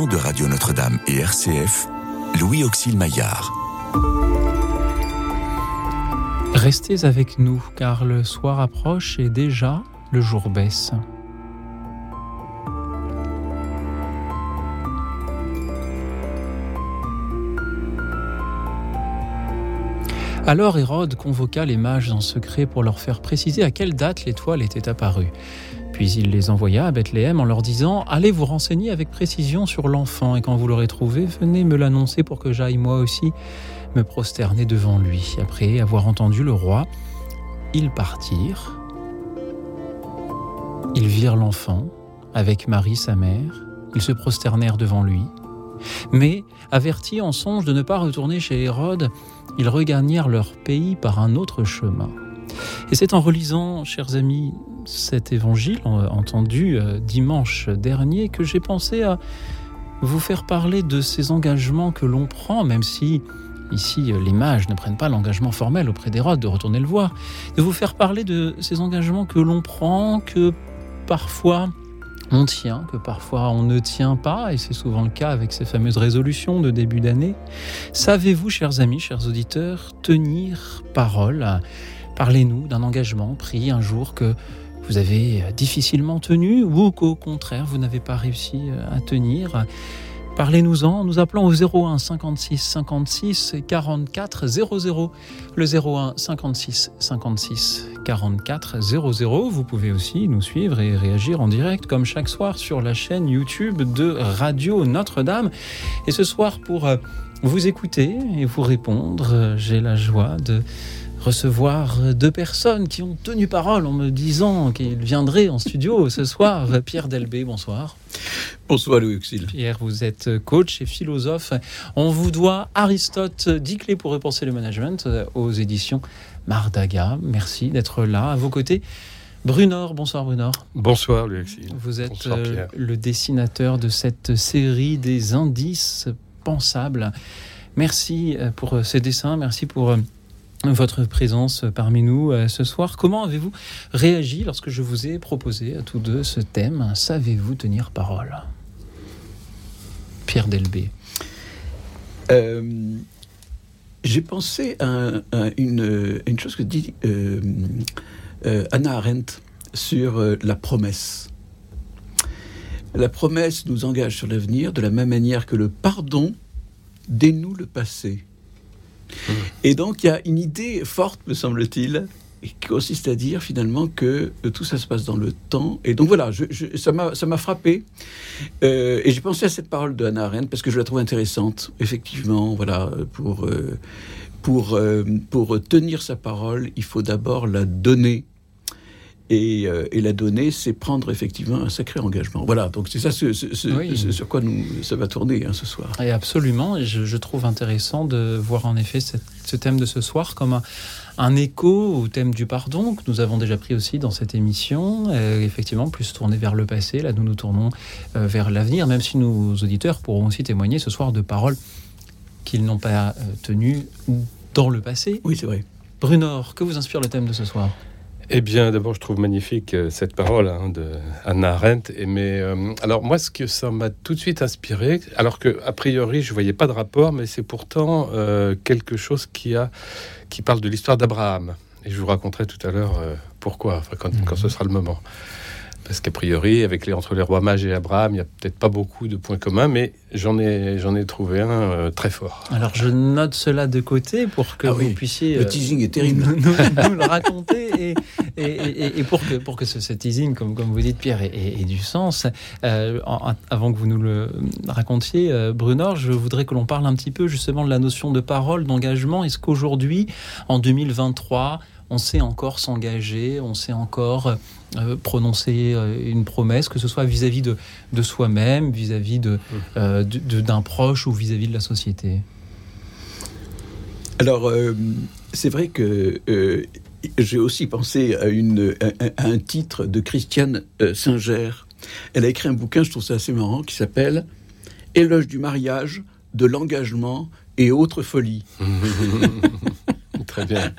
de Radio Notre-Dame et RCF, Louis Auxil Maillard. Restez avec nous car le soir approche et déjà le jour baisse. Alors Hérode convoqua les mages en secret pour leur faire préciser à quelle date l'étoile était apparue. Puis il les envoya à Bethléem en leur disant Allez vous renseigner avec précision sur l'enfant, et quand vous l'aurez trouvé, venez me l'annoncer pour que j'aille moi aussi me prosterner devant lui. Après avoir entendu le roi, ils partirent. Ils virent l'enfant avec Marie sa mère. Ils se prosternèrent devant lui. Mais, avertis en songe de ne pas retourner chez Hérode, ils regagnèrent leur pays par un autre chemin. Et c'est en relisant, chers amis, cet évangile entendu euh, dimanche dernier que j'ai pensé à vous faire parler de ces engagements que l'on prend, même si ici les mages ne prennent pas l'engagement formel auprès d'Hérode de retourner le voir, de vous faire parler de ces engagements que l'on prend, que parfois on tient, que parfois on ne tient pas, et c'est souvent le cas avec ces fameuses résolutions de début d'année. Savez-vous, chers amis, chers auditeurs, tenir parole? Parlez-nous d'un engagement pris un jour que vous avez difficilement tenu ou qu'au contraire vous n'avez pas réussi à tenir. Parlez-nous-en, nous appelons au 01 56 56 44 00. Le 01 56 56 44 00. Vous pouvez aussi nous suivre et réagir en direct comme chaque soir sur la chaîne YouTube de Radio Notre-Dame. Et ce soir, pour euh, vous écouter et vous répondre, j'ai la joie de recevoir deux personnes qui ont tenu parole en me disant qu'ils viendraient en studio ce soir. Pierre Delbé, bonsoir. Bonsoir Louis Auxil. Pierre, vous êtes coach et philosophe. On vous doit Aristote, 10 clés pour repenser le management aux éditions Mardaga. Merci d'être là à vos côtés. Brunor, bonsoir Brunor. Bonsoir Louis. Vous êtes euh, le dessinateur de cette série des indices pensables. Merci euh, pour euh, ces dessins, merci pour votre présence parmi nous euh, ce soir. Comment avez-vous réagi lorsque je vous ai proposé à tous deux ce thème Savez-vous tenir parole? Pierre Delbé. Euh, j'ai pensé à, une, chose que dit euh, Anna Arendt sur la promesse. La promesse nous engage sur l'avenir de la même manière que le pardon dénoue le passé. Et donc, il y a une idée forte, me semble-t-il, qui consiste à dire finalement que euh, tout ça se passe dans le temps. Et donc voilà, ça m'a frappé. Euh, et j'ai pensé à cette parole de Hannah Arendt parce que je la trouve intéressante. Effectivement, voilà, pour, euh, pour, pour tenir sa parole, il faut d'abord la donner. Et, la donner, c'est prendre effectivement un sacré engagement. Voilà, donc c'est ça ce, sur quoi nous, ça va tourner hein, ce soir. Et absolument, et je, trouve intéressant de voir en effet ce thème de ce soir comme un, écho au thème du pardon que nous avons déjà pris aussi dans cette émission, euh, effectivement plus tourné vers le passé, là nous nous tournons euh, vers l'avenir, même si nos auditeurs pourront aussi témoigner ce soir de paroles qu'ils n'ont pas euh, tenues dans le passé. Oui, c'est vrai. Brunor, que vous inspire le thème de ce soir? Eh bien, d'abord, je trouve magnifique euh, cette parole hein, de Anna Arendt. Et mais, euh, alors, moi, ce que ça m'a tout de suite inspiré, alors que a priori, je voyais pas de rapport, mais c'est pourtant euh, quelque chose qui, a, qui parle de l'histoire d'Abraham. Et je vous raconterai tout à l'heure pourquoi, quand, quand, ce mhm. sera le moment. Parce qu'a priori, avec les, entre les rois mages et Abraham, il n'y a peut-être pas beaucoup de points communs, mais j'en ai, j'en ai trouvé un euh, très fort. Alors je note cela de côté pour que ah vous puissiez. Le euh, teasing est terrible. Nous, le raconter et, et, pour que, pour que ce, teasing, comme, comme vous dites, Pierre, ait, du sens. Euh, avant que vous nous le racontiez, Brunor, je voudrais que l'on parle un petit peu justement de la notion de parole, d'engagement. Est-ce qu'aujourd'hui, en 2023, on sait encore s'engager, on sait encore euh, prononcer euh, une promesse, que ce soit vis-à-vis de, soi-même, vis-à-vis mmh. euh, d'un proche ou vis-à-vis de la société Alors, c'est vrai que j'ai aussi pensé à, une, un titre de Christiane Singer. Elle a écrit un bouquin, je trouve ça assez marrant, qui s'appelle Éloge du mariage, de l'engagement et autres folies. Très bien.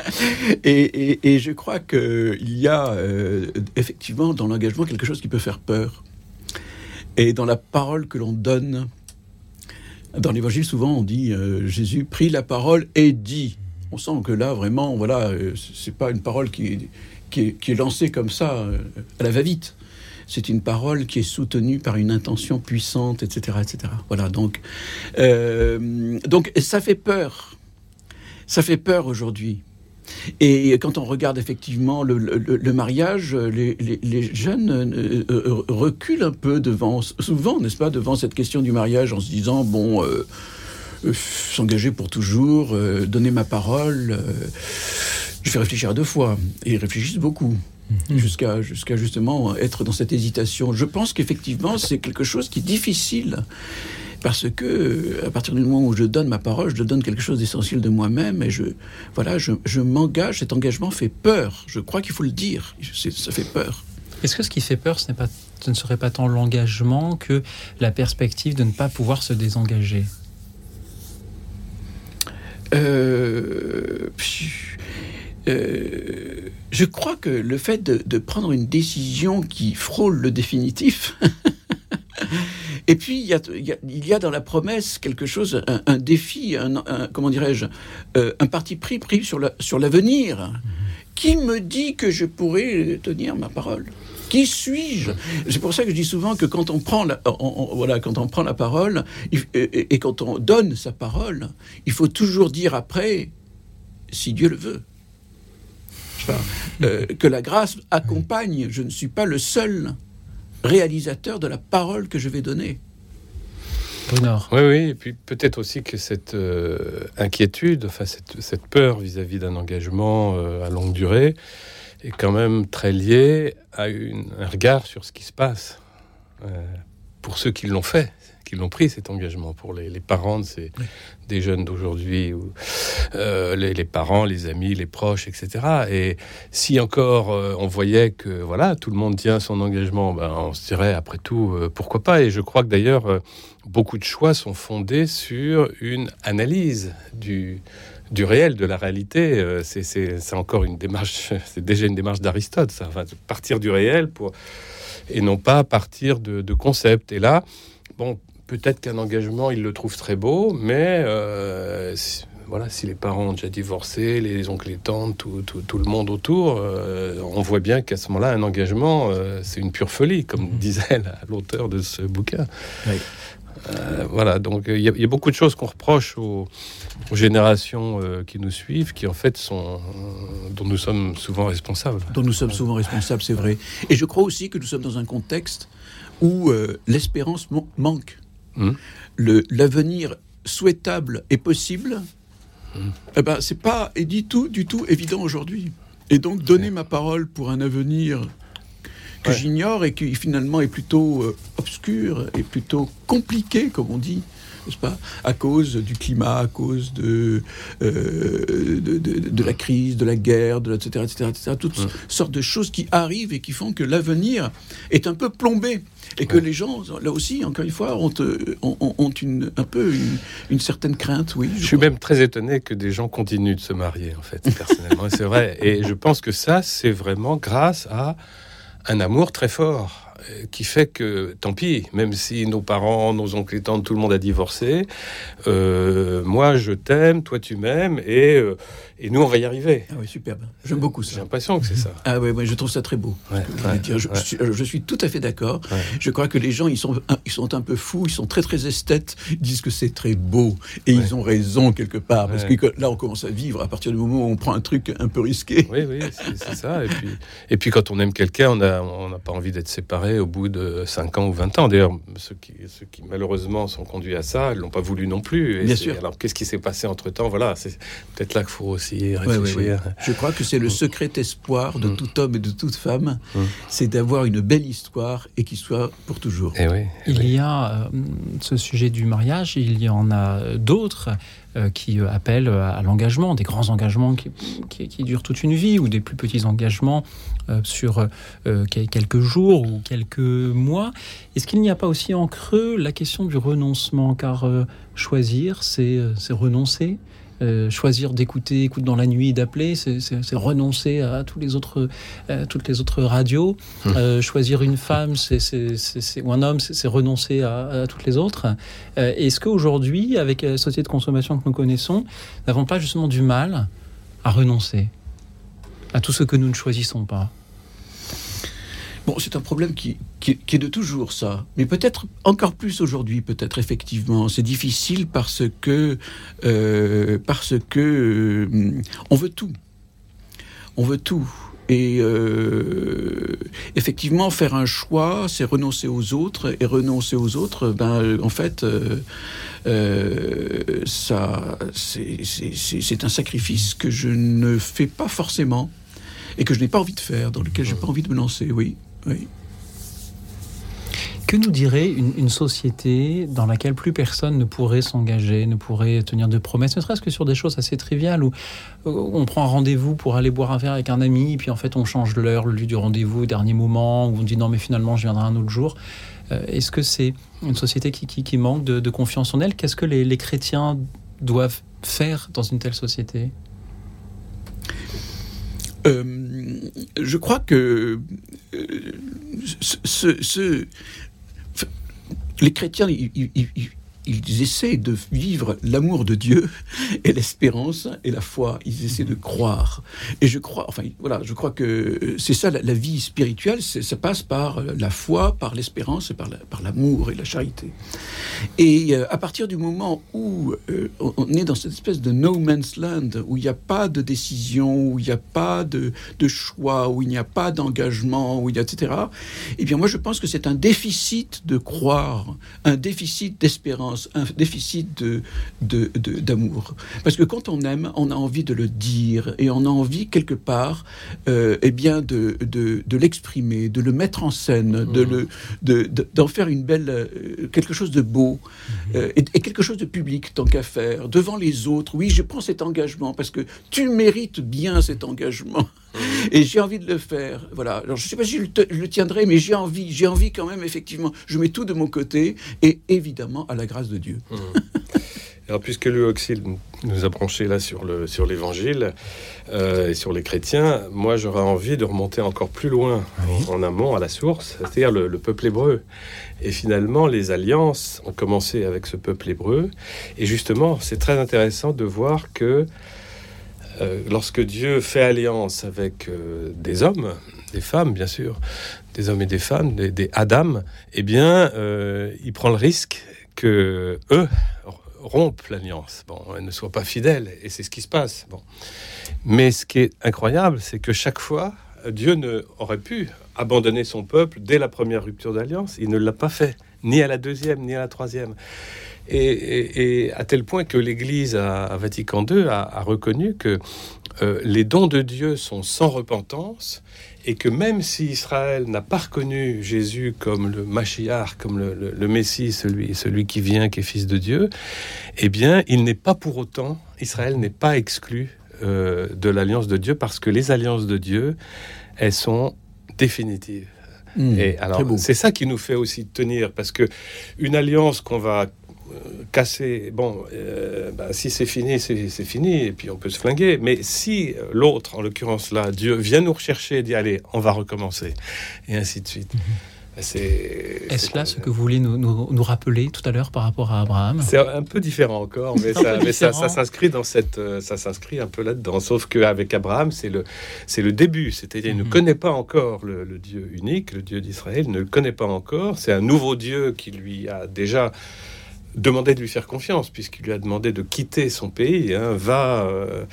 et, je crois qu'il y a euh, effectivement dans l'engagement quelque chose qui peut faire peur. Et dans la parole que l'on donne, Dans l'évangile, souvent, on dit euh, Jésus prit la parole et dit. On sent que là, vraiment, voilà, euh, c'est pas une parole qui est, lancée comme ça, à la va-vite. C'est une parole qui est soutenue par une intention puissante, etc., etc. Voilà, donc, donc ça fait peur. Ça fait peur aujourd'hui. Et quand on regarde effectivement le, le- le mariage, les, les- les jeunes euh, euh, reculent un peu devant, souvent, n'est-ce pas, devant cette question du mariage en se disant, bon, euh, euh, s'engager pour toujours, euh, donner ma parole, je vais réfléchir à deux fois. Et ils réfléchissent beaucoup. Jusqu'à jusqu'à justement être dans cette hésitation. Je pense qu'effectivement, c'est quelque chose qui est difficile. Parce que, euh, à partir du moment où je donne ma parole, je donne quelque chose d'essentiel de moi-même et je, voilà, je, je m'engage. Cet engagement fait peur. Je crois qu'il faut le dire. Ça fait peur. Est-ce que ce qui fait peur, ce, pas, ce ne serait pas tant l'engagement que la perspective de ne pas pouvoir se désengager? Euh, euh, je crois que le fait de, de prendre une décision qui frôle le définitif, et puis il y, a, dans la promesse quelque chose, un, défi, un, comment dirais-je, euh, un parti pris pris sur la- sur l'avenir. Qui me dit que je pourrais tenir ma parole? Qui suis-je? C'est pour ça que je dis souvent que quand on prend la, voilà, quand on prend la parole il- et, quand on donne sa parole, il faut toujours dire après, si Dieu le veut. Euh, que la grâce accompagne. Je ne suis pas le seul réalisateur de la parole que je vais donner. Brunor. Oui, oui, et puis peut-être aussi que cette euh, inquiétude, enfin cette, cette peur vis-à-vis d'un engagement euh, à longue durée est quand même très liée à une- un regard sur ce qui se passe euh, pour ceux qui l'ont fait, qui l'ont pris cet engagement, pour les, les parents de ces, des jeunes d'aujourd'hui, ou euh, les, les parents, les amis, les proches, etc. Et si encore euh, on voyait que voilà tout le monde tient son engagement, ben, on se dirait après tout euh, pourquoi pas. Et je crois que d'ailleurs euh, beaucoup de choix sont fondés sur une analyse du, du réel, de la réalité. C'est- encore une démarche, c'est déjà une démarche d'Aristote, ça, enfin, partir du réel pour, et non pas partir de, de concepts. Et là, bon, peut-être qu'un engagement, il le trouve très beau, mais euh, si- voilà, si les parents ont déjà divorcé, les oncles, les tantes, tout, tout- tout le monde autour, euh, on voit bien qu'à ce moment-là, un engagement, euh, c'est une pure folie, comme disait la- l'auteur de ce bouquin. Oui. Euh, voilà, donc il y, a- il y a beaucoup de choses qu'on reproche aux, aux générations euh, qui nous suivent, qui en fait sont, euh, dont nous sommes souvent responsables. dont nous sommes souvent responsables, c'est vrai. Et je crois aussi que nous sommes dans un contexte où l'espérance man- manque. Le- L'avenir souhaitable et possible, eh ben, c'est pas et du tout, du tout évident aujourd'hui. Et donc, donner ma parole pour un avenir que Ouais. j'ignore et qui finalement est plutôt euh, obscur et plutôt compliqué, comme on dit, n'est-ce pas À cause du climat, à cause de, euh, de, de- de la crise, de la guerre, de la, etc., etc., etc., toutes Ouais. sortes de choses qui arrivent et qui font que l'avenir est un peu plombé. Et que Ouais. les gens, là aussi, encore une fois, ont, euh, ont, ont- une, un peu une, une certaine crainte, oui. Je suis crois. même très étonné que des gens continuent de se marier, en fait, personnellement. C'est vrai. Et je pense que ça, c'est vraiment grâce à un amour très fort qui fait que, tant pis, même si nos parents, nos oncles et tout le monde a divorcé, euh, moi je t'aime, toi tu m'aimes, et, euh, et nous on va y arriver. Ah oui, superbe. J'aime beaucoup J'ai ça. l'impression que c'est ça. Ah oui, oui, je trouve ça très beau. Ouais, ouais, je, ouais. suis, je suis tout à fait d'accord. Je crois que les gens, ils sont, un- ils sont un peu fous, ils sont très très esthètes, ils disent que c'est très beau. Et ils ont raison quelque part. Parce que là, on commence à vivre à partir du moment où on prend un truc un peu risqué. Oui, oui, c'est ça. Et puis, et puis quand on aime quelqu'un, on n'a on pas envie d'être séparé au bout de 5 ans ou 20 ans. D'ailleurs, ceux qui, ceux qui malheureusement sont conduits à ça, ils l'ont pas voulu non plus. Et Bien sûr. Alors qu'est-ce qui s'est passé entre-temps? Voilà, c'est peut-être là qu'il faut aussi Ouais, réfléchir. ouais, ouais. Je crois que c'est le secret espoir de Mm. tout homme et de toute femme, Mm. c'est d'avoir une belle histoire et qui soit pour toujours. Et oui, eh Il oui. y a euh, ce sujet du mariage, il y en a d'autres euh, qui euh, appellent à l'engagement, des grands engagements qui, qui- qui durent toute une vie ou des plus petits engagements euh, sur euh, quel- quelques jours ou quelques mois. Est-ce qu'il n'y a pas aussi en creux la question du renoncement? Car euh, choisir, c'est euh, c'est renoncer. Euh, choisir d'écouter, écoute dans la nuit, d'appeler, c'est renoncer à tous les autres, toutes les autres radios. Hum. choisir une femme, c'est ou un homme, c'est renoncer à, toutes les autres. Est-ce qu'aujourd'hui, avec la société de consommation que nous connaissons, nous n'avons pas justement du mal à renoncer à tout ce que nous ne choisissons pas? Bon, c'est un problème qui, est de toujours ça, mais peut-être encore plus aujourd'hui, peut-être effectivement. C'est difficile parce que euh, parce que euh, on veut tout, on veut tout. Et euh, effectivement, faire un choix, c'est renoncer aux autres, et renoncer aux autres, ben en fait, ça, c'est un sacrifice que je ne fais pas forcément et que je n'ai pas envie de faire, dans lequel je n'ai pas envie de me lancer. Oui. Que nous dirait une, société dans laquelle plus personne ne pourrait s'engager, ne pourrait tenir de promesses, ne serait-ce que sur des choses assez triviales où on prend un rendez-vous pour aller boire un verre avec un ami, puis en fait on change l'heure, le lieu du rendez-vous au dernier moment, où on dit non mais finalement je viendrai un autre jour. Euh, est-ce que c'est une société qui, manque de, confiance en elle? Qu'est-ce que les chrétiens doivent faire dans une telle société? Euh, je crois que euh, ce, les chrétiens, essaient de vivre l'amour de Dieu et l'espérance et la foi. Ils essaient de croire. Et je crois, enfin voilà, je crois que c'est ça la, vie spirituelle. Ça passe par la foi, par l'espérance et par l'amour et la charité. Et euh, à partir du moment où euh, on est dans cette espèce de no man's land, où il n'y a pas de décision, où il n'y a pas de, de, choix, où il n'y a pas d'engagement, où il y a etc. Eh bien moi je pense que c'est un déficit de croire, un déficit d'espérance un déficit de, d'amour. Parce que quand on aime, on a envie de le dire et on a envie quelque part, euh, eh bien, de, de, l'exprimer, de le mettre en scène, de mmh. le, d'en faire une belle, euh, quelque chose de beau mmh. euh, et, quelque chose de public tant qu'à faire devant les autres. Oui, je prends cet engagement parce que tu mérites bien cet engagement. Et j'ai envie de le faire. Voilà. Alors, je ne sais pas si je le, tiendrai, mais j'ai envie. J'ai envie quand même, effectivement. Je mets tout de mon côté et évidemment à la grâce de Dieu. Mmh. Alors, puisque le nous a branché là sur le sur l'Évangile euh, et sur les chrétiens, moi j'aurais envie de remonter encore plus loin en, amont à la source, c'est-à-dire le, le, peuple hébreu. Et finalement, les alliances ont commencé avec ce peuple hébreu. Et justement, c'est très intéressant de voir que euh, lorsque Dieu fait alliance avec euh, des hommes, des femmes bien sûr, des hommes et des femmes, des, Adam, eh bien, euh, il prend le risque que eux rompent l'alliance, bon, ne soient pas fidèles, et c'est ce qui se passe. Bon. Mais ce qui est incroyable, c'est que chaque fois, Dieu ne aurait pu abandonner son peuple dès la première rupture d'alliance. Il ne l'a pas fait, ni à la deuxième, ni à la troisième. Et, à tel point que l'Église à, Vatican II a, reconnu que euh, les dons de Dieu sont sans repentance et que même si Israël n'a pas reconnu Jésus comme le Machiar, comme le, Messie, celui, celui qui vient, qui est fils de Dieu, eh bien, il n'est pas pour autant, Israël n'est pas exclu euh, de l'alliance de Dieu parce que les alliances de Dieu, elles sont définitives. Mmh, et alors, c'est ça qui nous fait aussi tenir, parce que une alliance qu'on va casser, bon, euh, bah, si c'est fini, c'est fini, et puis on peut se flinguer. Mais si l'autre, en l'occurrence là, Dieu, vient nous rechercher et dit allez, on va recommencer, et ainsi de suite. Mhm. C'est Est-ce là ce que vous vouliez nous, nous, rappeler tout à l'heure par rapport à Abraham? C'est un peu différent encore, mais ça, mais ça, s'inscrit dans cette, euh, ça s'inscrit un peu là-dedans. Sauf qu'avec Abraham, c'est le, c'est le début. C'est-à-dire, il ne mhm. connaît pas encore le, le Dieu unique, le Dieu d'Israël, ne le connaît pas encore. C'est un nouveau Dieu qui lui a déjà demandé de lui faire confiance, puisqu'il lui a demandé de quitter son pays, hein, va euh,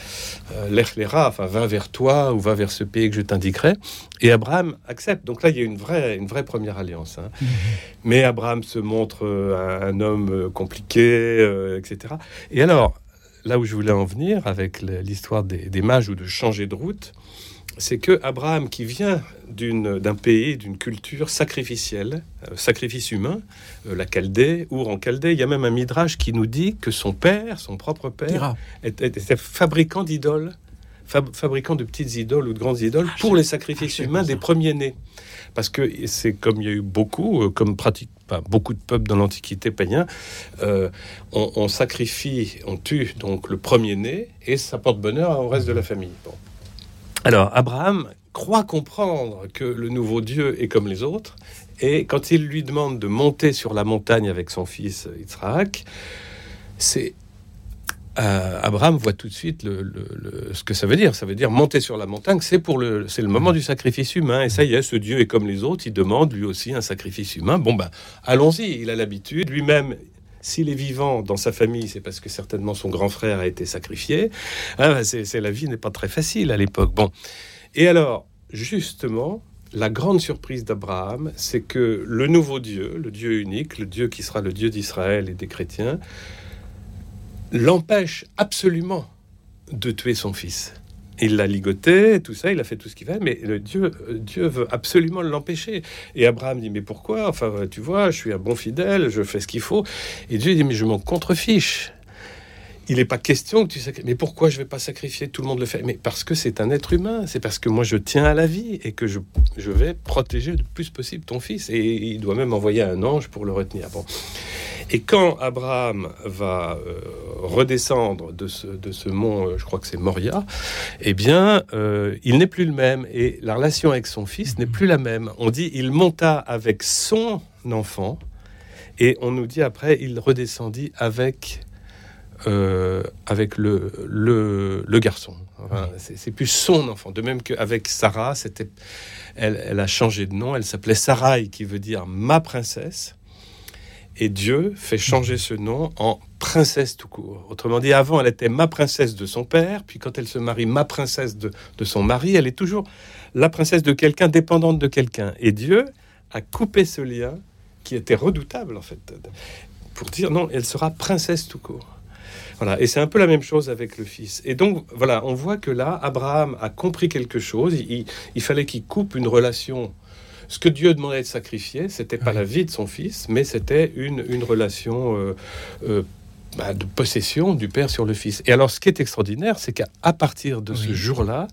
euh enfin va vers toi ou va vers ce pays que je t'indiquerai. Et Abraham accepte. Donc là, il y a une vraie, une vraie première alliance. Hein. Mhm. Mais Abraham se montre euh, un, homme euh, compliqué, etc. Et alors, là où je voulais en venir avec l'histoire des, des mages ou de changer de route, c'est que Abraham, qui vient d'un pays, d'une culture sacrificielle, euh, sacrifice humain, euh, la Chaldée, ou en Chaldée, il y a même un midrash qui nous dit que son père, son propre père, était, fabricant d'idoles, fabricant de petites idoles ou de grandes idoles ah, pour les sacrifices ah, humains des premiers-nés. Parce que c'est comme il y a eu beaucoup, euh, comme pratique pas beaucoup de peuples dans l'Antiquité païen, euh, on, sacrifie, on tue donc le premier-né et ça porte bonheur au reste de la famille. Alors, Abraham croit comprendre que le nouveau Dieu est comme les autres, et quand il lui demande de monter sur la montagne avec son fils Yitzhak, c'est euh, Abraham voit tout de suite le, ce que ça veut dire. Ça veut dire monter sur la montagne, c'est pour le, c'est le moment du sacrifice humain. Et ça y est, ce Dieu est comme les autres, il demande lui aussi un sacrifice humain. Bon ben, allons-y. Il a l'habitude. Lui-même, s'il est vivant dans sa famille, c'est parce que certainement son grand frère a été sacrifié. Ah, c'est, la vie n'est pas très facile à l'époque. Bon, et alors justement, la grande surprise d'Abraham, c'est que le nouveau Dieu, le Dieu unique, le Dieu qui sera le Dieu d'Israël et des chrétiens, l'empêche absolument de tuer son fils. Il l'a ligoté, tout ça, il a fait tout ce qu'il veut, mais le Dieu, Dieu veut absolument l'empêcher. Et Abraham dit, mais pourquoi? Enfin, tu vois, je suis un bon fidèle, je fais ce qu'il faut. Et Dieu dit, mais je m'en contrefiche il n'est pas question que tu sacrifies. Mais pourquoi je vais pas sacrifier? Tout le monde le fait. Mais parce que c'est un être humain. C'est parce que moi, je tiens à la vie et que je, vais protéger le plus possible ton fils. Et il doit même envoyer un ange pour le retenir. Bon. Et quand Abraham va euh, redescendre de ce, de ce mont, euh, je crois que c'est Moria, eh bien, euh, il n'est plus le même. Et la relation avec son fils n'est plus la même. On dit il monta avec son enfant. Et on nous dit après, il redescendit avec avec le, le, garçon. c'est plus son enfant. De même qu'avec Sarah, c'était, elle, elle, a changé de nom. Elle s'appelait Sarai, qui veut dire ma princesse. Et Dieu fait changer ce nom en princesse tout court. Autrement dit, avant, elle était ma princesse de son père, puis quand elle se marie, ma princesse de, de son mari, elle est toujours la princesse de quelqu'un, dépendante de quelqu'un. Et Dieu a coupé ce lien qui était redoutable, en fait, pour dire non, elle sera princesse tout court. Voilà, et c'est un peu la même chose avec le fils. Et donc, voilà, on voit que là, Abraham a compris quelque chose. Il, fallait qu'il coupe une relation. Ce que Dieu demandait de sacrifier, c'était pas la vie de son fils, mais c'était une, une relation euh, euh, bah, de possession du père sur le fils. Et alors, ce qui est extraordinaire, c'est qu'à partir de ce jour-là,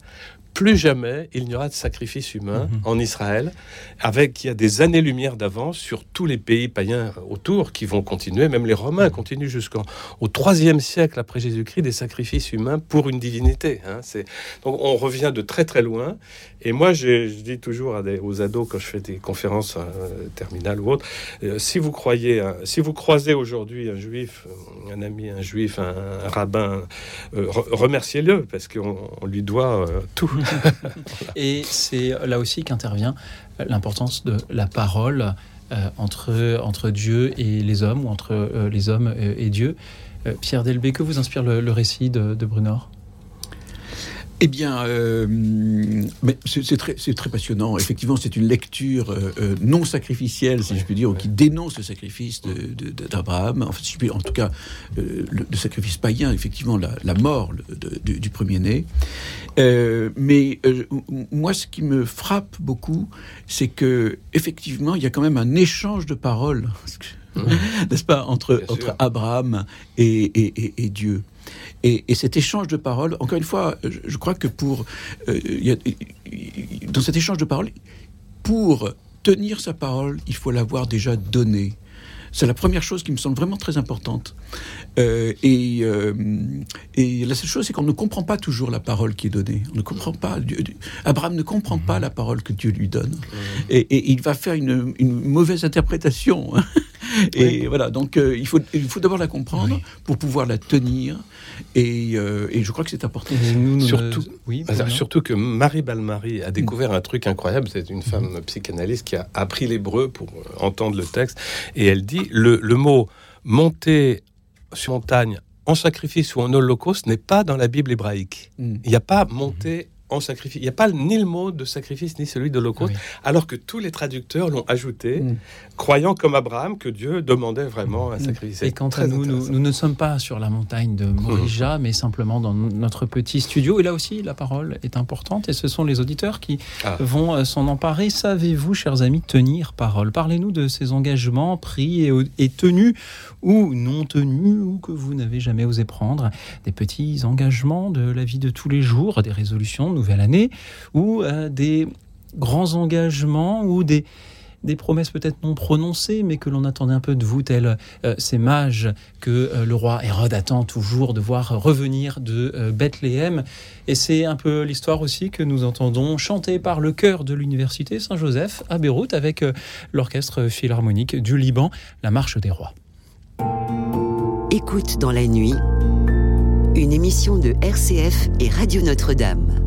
plus jamais il n'y aura de sacrifice humain mhm. en Israël, avec il y a des années-lumière d'avance sur tous les pays païens autour qui vont continuer, même les Romains continuent jusqu'au troisième siècle après Jésus-Christ des sacrifices humains pour une divinité. Hein. donc on revient de très très loin. Et moi, je, dis toujours à des, aux ados quand je fais des conférences euh, terminales ou autres, euh, si vous croyez, si vous croisez aujourd'hui un juif, un ami, un juif, un, rabbin, euh, remerciez-le parce qu'on lui doit tout. Et c'est là aussi qu'intervient l'importance de la parole euh, entre, entre Dieu et les hommes, ou entre euh, les hommes et, Dieu. Euh, Pierre Delbé, que vous inspire le, récit de, de Brunor? Eh bien, euh, c'est très, très, passionnant. Effectivement, c'est une lecture euh, euh, non sacrificielle, si je puis dire, qui dénonce le sacrifice d'Abraham, en, fait, en tout cas le, sacrifice païen, effectivement, la, mort du, premier-né. mais moi, ce qui me frappe beaucoup, c'est que effectivement, il y a quand même un échange de paroles, n'est-ce pas, entre, entre Abraham et Dieu. Et, cet échange de paroles, encore une fois, je, crois que pour euh, dans cet échange de paroles, pour tenir sa parole, il faut l'avoir déjà donnée. C'est la première chose qui me semble vraiment très importante. Euh, et, euh, et, la seule chose, c'est qu'on ne comprend pas toujours la parole qui est donnée. On ne comprend pas. Abraham ne comprend pas la parole que Dieu lui donne. Et, il va faire une, mauvaise interprétation. et voilà, donc euh, il faut, il faut d'abord la comprendre pour pouvoir la tenir. Et, je crois que c'est important. surtout, oui, surtout que Marie Balmary a découvert un truc incroyable. C'est une femme psychanalyste qui a appris l'hébreu pour entendre le texte. Et elle dit le, le mot monter sur montagne en sacrifice ou en holocauste n'est pas dans la Bible hébraïque. Hmm. Il n'y a pas monté en sacrifice. Il n'y a pas ni le mot de sacrifice ni celui d'Holocauste, alors que tous les traducteurs l'ont ajouté, mm. croyant comme Abraham que Dieu demandait vraiment un mm. sacrifice. Et quant à nous, nous, ne sommes pas sur la montagne de Morija, mm. mais simplement dans notre petit studio. Et là aussi, la parole est importante, et ce sont les auditeurs qui ah. vont euh, s'en emparer. Savez-vous, chers amis, tenir parole? Parlez-nous de ces engagements pris et, et tenus ou non tenus, ou que vous n'avez jamais osé prendre, des petits engagements de la vie de tous les jours, des résolutions nouvelle année, ou euh, des grands engagements ou des, des promesses peut-être non prononcées, mais que l'on attendait un peu de vous, tels euh, ces mages que euh, le roi Hérode attend toujours de voir revenir de Bethléem. Et c'est un peu l'histoire aussi que nous entendons chanter par le chœur de l'université Saint-Joseph à Beyrouth avec l'orchestre philharmonique du Liban, la Marche des Rois. Écoute dans la nuit, une émission de RCF et Radio Notre-Dame.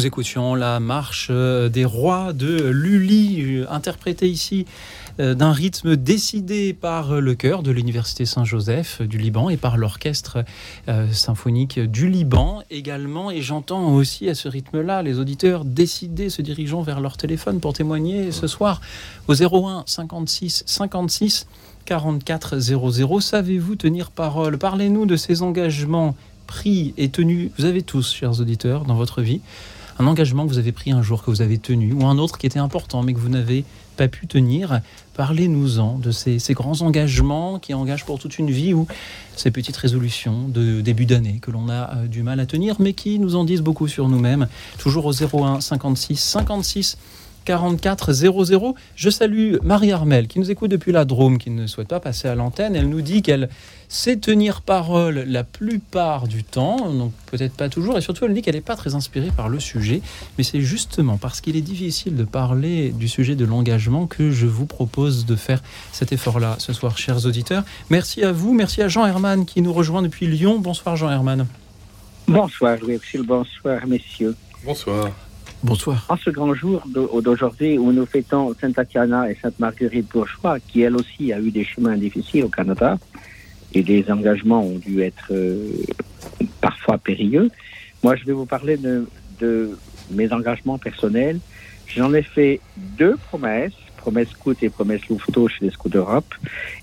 Nous écoutions la marche euh, des rois de Lully, euh, interprétée ici euh, d'un rythme décidé par le chœur de l'Université Saint-Joseph du Liban et par l'orchestre symphonique du Liban également. Et j'entends aussi à ce rythme-là les auditeurs décidés se dirigeant vers leur téléphone pour témoigner ce soir au 01 56 56 44 00. Savez-vous tenir parole? Parlez-nous de ces engagements pris et tenus. Vous avez tous, chers auditeurs, dans votre vie un engagement que vous avez pris un jour, que vous avez tenu, ou un autre qui était important mais que vous n'avez pas pu tenir. Parlez-nous-en de ces, grands engagements qui engagent pour toute une vie ou ces petites résolutions de début d'année que l'on a euh, du mal à tenir mais qui nous en disent beaucoup sur nous-mêmes. Toujours au 01 56 56 44 00. Je salue Marie Armel qui nous écoute depuis la Drôme, qui ne souhaite pas passer à l'antenne. Elle nous dit qu'elle sait tenir parole la plupart du temps, donc peut-être pas toujours, et surtout elle dit qu'elle n'est pas très inspirée par le sujet. Mais c'est justement parce qu'il est difficile de parler du sujet de l'engagement que je vous propose de faire cet effort-là ce soir, chers auditeurs. Merci à vous, merci à Jean Herman qui nous rejoint depuis Lyon. Bonsoir Jean Herman. Bonsoir Louis bonsoir messieurs. Bonsoir. Bonsoir. En ce grand jour d'aujourd'hui où nous fêtons Sainte Tatiana et Sainte Marguerite Bourgeois, qui elle aussi a eu des chemins difficiles au Canada et des engagements ont dû être euh, parfois périlleux, moi je vais vous parler de, mes engagements personnels, j'en ai fait deux promesses, promesse scout et promesse louveteau chez les scouts d'Europe,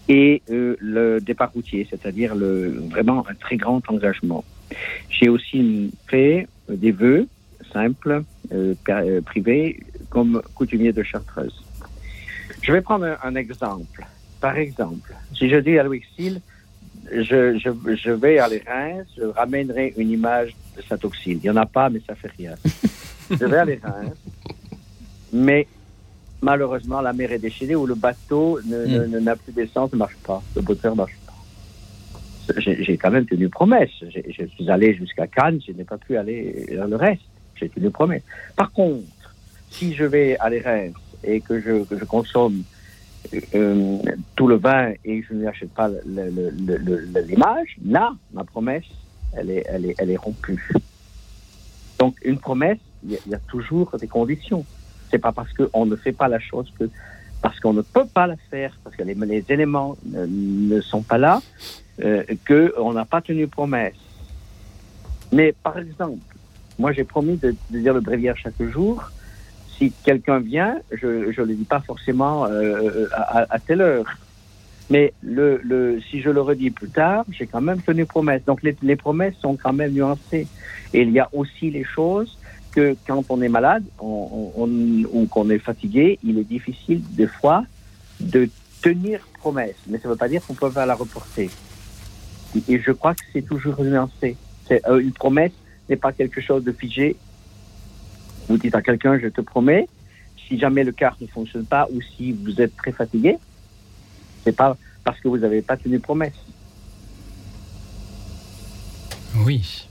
et euh, le départ routier, c'est-à-dire vraiment un très grand engagement. J'ai aussi fait des vœux simples, euh, euh, privés, comme coutumier de Chartreuse. Je vais prendre un, un exemple. Par exemple, si je dis à Louis Xil, je, je, je vais à les Reims, je ramènerai une image de Saint-Auxil. Il n'y en a pas, mais ça fait rien. je vais à les Reims, mais malheureusement, la mer est déchaînée ou le bateau ne- ne- ne- n'a plus d'essence, ne marche pas. Le moteur ne marche pas. J'ai quand même tenu promesse. Je suis allé jusqu'à Cannes, je n'ai pas pu aller vers le reste. J'ai tenu promesse. Par contre, si je vais à les Reims et que je, consomme euh, tout le vin et je n'achète pas l'image, là, ma promesse, elle est, elle est, elle est rompue. Donc, une promesse, il y, a- toujours des conditions. C'est pas parce qu'on ne fait pas la chose que parce qu'on ne peut pas la faire, parce que les, éléments ne, ne sont pas là, euh, qu'on n'a pas tenu promesse. Mais par exemple, moi j'ai promis de, dire le bréviaire chaque jour. Si quelqu'un vient, je ne le dis pas forcément euh, à, telle heure. Mais si je le redis plus tard, j'ai quand même tenu promesse. Donc les, promesses sont quand même nuancées. Et il y a aussi les choses que quand on est malade ou qu'on est fatigué, il est difficile des fois de tenir promesse. Mais ça ne veut pas dire qu'on peut pas la reporter. Et- Et je crois que c'est toujours nuancé. C'est, euh, une promesse n'est pas quelque chose de figé. Vous dites à quelqu'un, je te promets, si jamais le car ne fonctionne pas ou si vous êtes très fatigué, c'est pas parce que vous n'avez pas tenu promesse. Oui.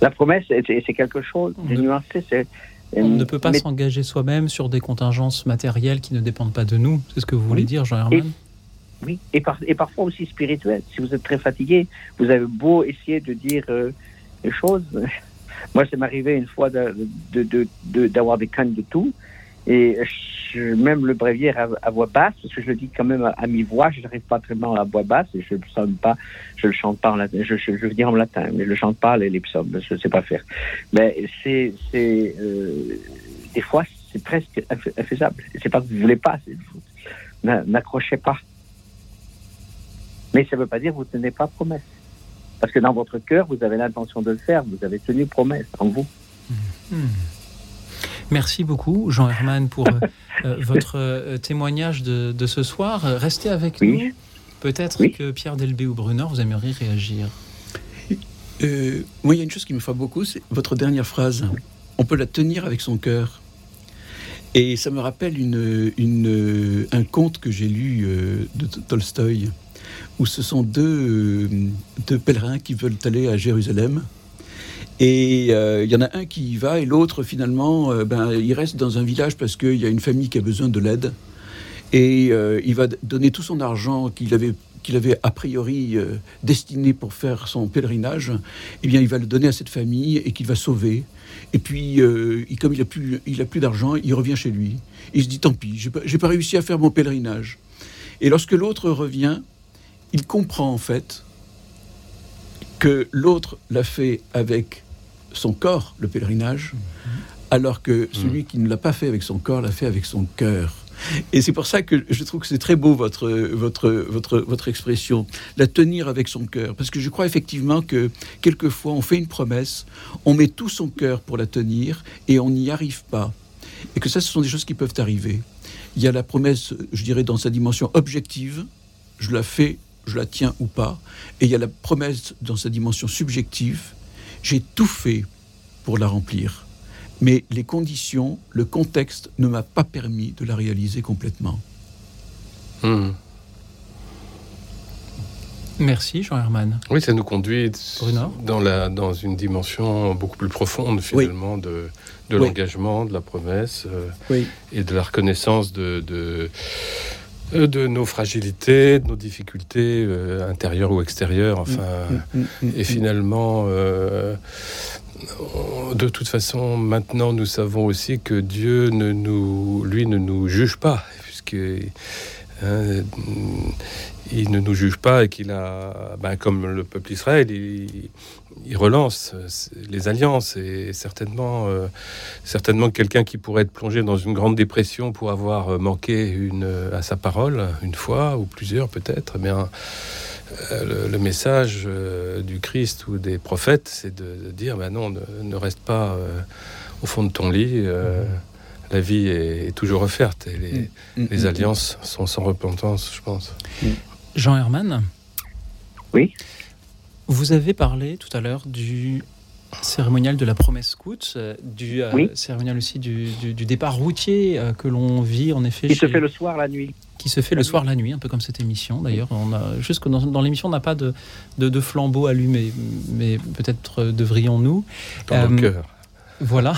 La promesse, c'est quelque chose de nuancé. c'est- On ne peut pas mais- s'engager soi-même sur des contingences matérielles qui ne dépendent pas de nous. C'est ce que vous voulez Oui. dire, Jean Herman Oui, et, par- et parfois aussi spirituel. Si vous êtes très fatigué, vous avez beau essayer de dire euh, les choses. Moi, ça m'est arrivé une fois d'avoir des cannes de tout. Et même le bréviaire à, à voix basse, parce que je le dis quand même à, à mi-voix, je n'arrive pas vraiment à la voix basse et je ne le chante pas en latin, je, veux dire en latin, mais je le chante pas les, les psaumes, je ne sais pas faire. Mais c'est, euh, des fois, c'est presque infa- infaisable. C'est pas que vous voulez pas, n'accrochez pas. Mais ça ne veut pas dire que vous ne tenez pas promesse. Parce que dans votre cœur, vous avez l'intention de le faire, vous avez tenu promesse en vous. Hmm. Merci beaucoup, Jean Herman, pour euh, euh, votre euh, témoignage de, de ce soir. Restez avec Oui. nous. Peut-être Oui. que Pierre Delbé ou Brunner, vous aimeriez réagir. Euh, moi, il y a une chose qui me frappe beaucoup, c'est votre dernière phrase. On peut la tenir avec son cœur. Et ça me rappelle une, une- un conte que j'ai lu euh, de Tolstoï, où ce sont deux, euh, deux pèlerins qui veulent aller à Jérusalem. Et euh, il y en a un qui y va et l'autre, finalement, euh, ben, il reste dans un village parce qu'il y a une famille qui a besoin de l'aide. Et il va donner tout son argent qu'il avait, qu'il avait a priori destiné pour faire son pèlerinage. Eh bien, il va le donner à cette famille et qu'il va sauver. Et puis, comme il a plus, plus d'argent, il revient chez lui. Il se dit tant pis, j'ai pas, pas réussi à faire mon pèlerinage. Et lorsque l'autre revient, il comprend en fait que l'autre l'a fait avec son corps, le pèlerinage, alors que celui qui ne l'a pas fait avec son corps l'a fait avec son cœur. Et c'est pour ça que je trouve que c'est très beau votre, votre, votre, votre expression, la tenir avec son cœur. Parce que je crois effectivement que quelquefois on fait une promesse, on met tout son cœur pour la tenir et on n'y arrive pas. Et que ça, ce sont des choses qui peuvent arriver. Il y a la promesse, je dirais, dans sa dimension objective, je la fais, je la tiens ou pas. Et il y a la promesse dans sa dimension subjective, j'ai tout fait pour la remplir. Mais les conditions, le contexte ne m'a pas permis de la réaliser complètement. Hmm. Merci, Jean Herman. Oui, ça nous conduit Bruno dans, la, dans une dimension beaucoup plus profonde, finalement, de, de Oui. l'engagement, de la promesse euh, Oui. et de la reconnaissance de, de, de nos fragilités, de nos difficultés euh, intérieures ou extérieures. Enfin, Mm, et finalement, euh, de toute façon, maintenant, nous savons aussi que Dieu, ne nous, lui, ne nous juge pas, puisque Hein, il ne nous juge pas et qu'il a, ben, comme le peuple Israël, il, il relance les alliances et certainement, euh, certainement quelqu'un qui pourrait être plongé dans une grande dépression pour avoir manqué une, à sa parole une fois ou plusieurs peut-être, eh bien euh, le, message euh, du Christ ou des prophètes, c'est de, dire ben non, ne, reste pas au fond de ton lit. La vie est, toujours offerte et les, mm. Mm, mm, alliances sont sans repentance, je pense. Jean Herman Oui. Vous avez parlé tout à l'heure du cérémonial de la promesse scout, euh, du euh, cérémonial aussi du, départ routier euh, que l'on vit en effet. Qui se fait le soir, la nuit. Qui se fait le soir, la nuit, un peu comme cette émission d'ailleurs. On a, jusque dans, dans l'émission, on n'a pas de, de, flambeau allumé, mais peut-être devrions-nous. Dans le cœur. Voilà.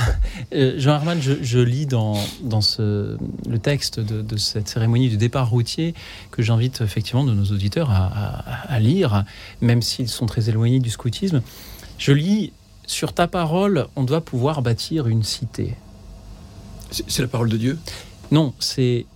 Euh, Jean Herman, je, lis dans, dans ce, le texte de, cette cérémonie du départ routier que j'invite effectivement de nos auditeurs à, lire, même s'ils sont très éloignés du scoutisme. Je lis Sur ta parole, on doit pouvoir bâtir une cité. C'est la parole de Dieu? Non, c'est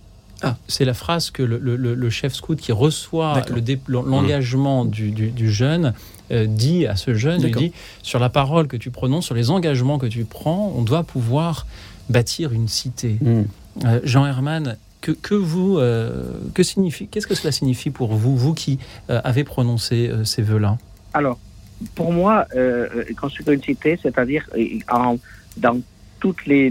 ah. C'est la phrase que le, chef scout qui reçoit l'engagement du, du, jeune euh, dit à ce jeune, il dit, sur la parole que tu prononces, sur les engagements que tu prends, on doit pouvoir bâtir une cité. Hmm. Euh, Jean Herman, que, que vous, euh, que signifie, qu'est-ce que cela signifie pour vous, vous qui avez prononcé ces vœux-là? Alors, pour moi, construire une cité, c'est-à-dire dans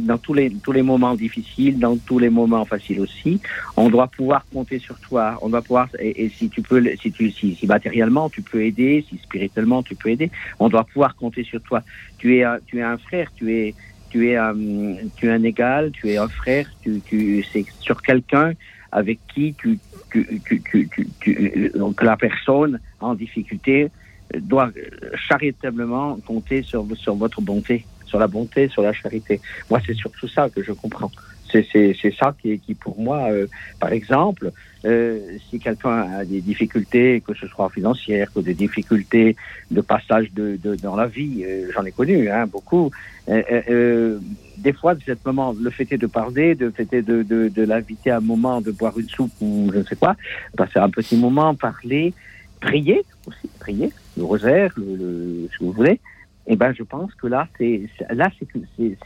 dans tous les, moments difficiles, dans tous les moments faciles aussi. On doit pouvoir compter sur toi. On doit pouvoir, et, si tu peux, si tu, si, matériellement tu peux aider, si spirituellement tu peux aider, on doit pouvoir compter sur toi. Tu es, tu es un frère, tu es, tu es, un, tu es un égal, tu es un frère, tu, c'est sur quelqu'un avec qui tu, tu, la personne en difficulté doit charitablement compter sur, sur votre bonté sur la bonté, sur la charité. Moi, c'est surtout ça que je comprends. C'est ça qui, qui, pour moi, euh, par exemple, euh, si quelqu'un a des difficultés, que ce soit financières, que des difficultés de passage de, de dans la vie, euh, j'en ai connu hein, beaucoup. des fois, cette moment, le fait de parler, de fait de, de, de l'inviter à un moment de boire une soupe ou je ne sais quoi, passer un petit moment, parler, prier aussi, prier, le rosaire, le, le, vous voulez eh ben, je pense que là, c'est là,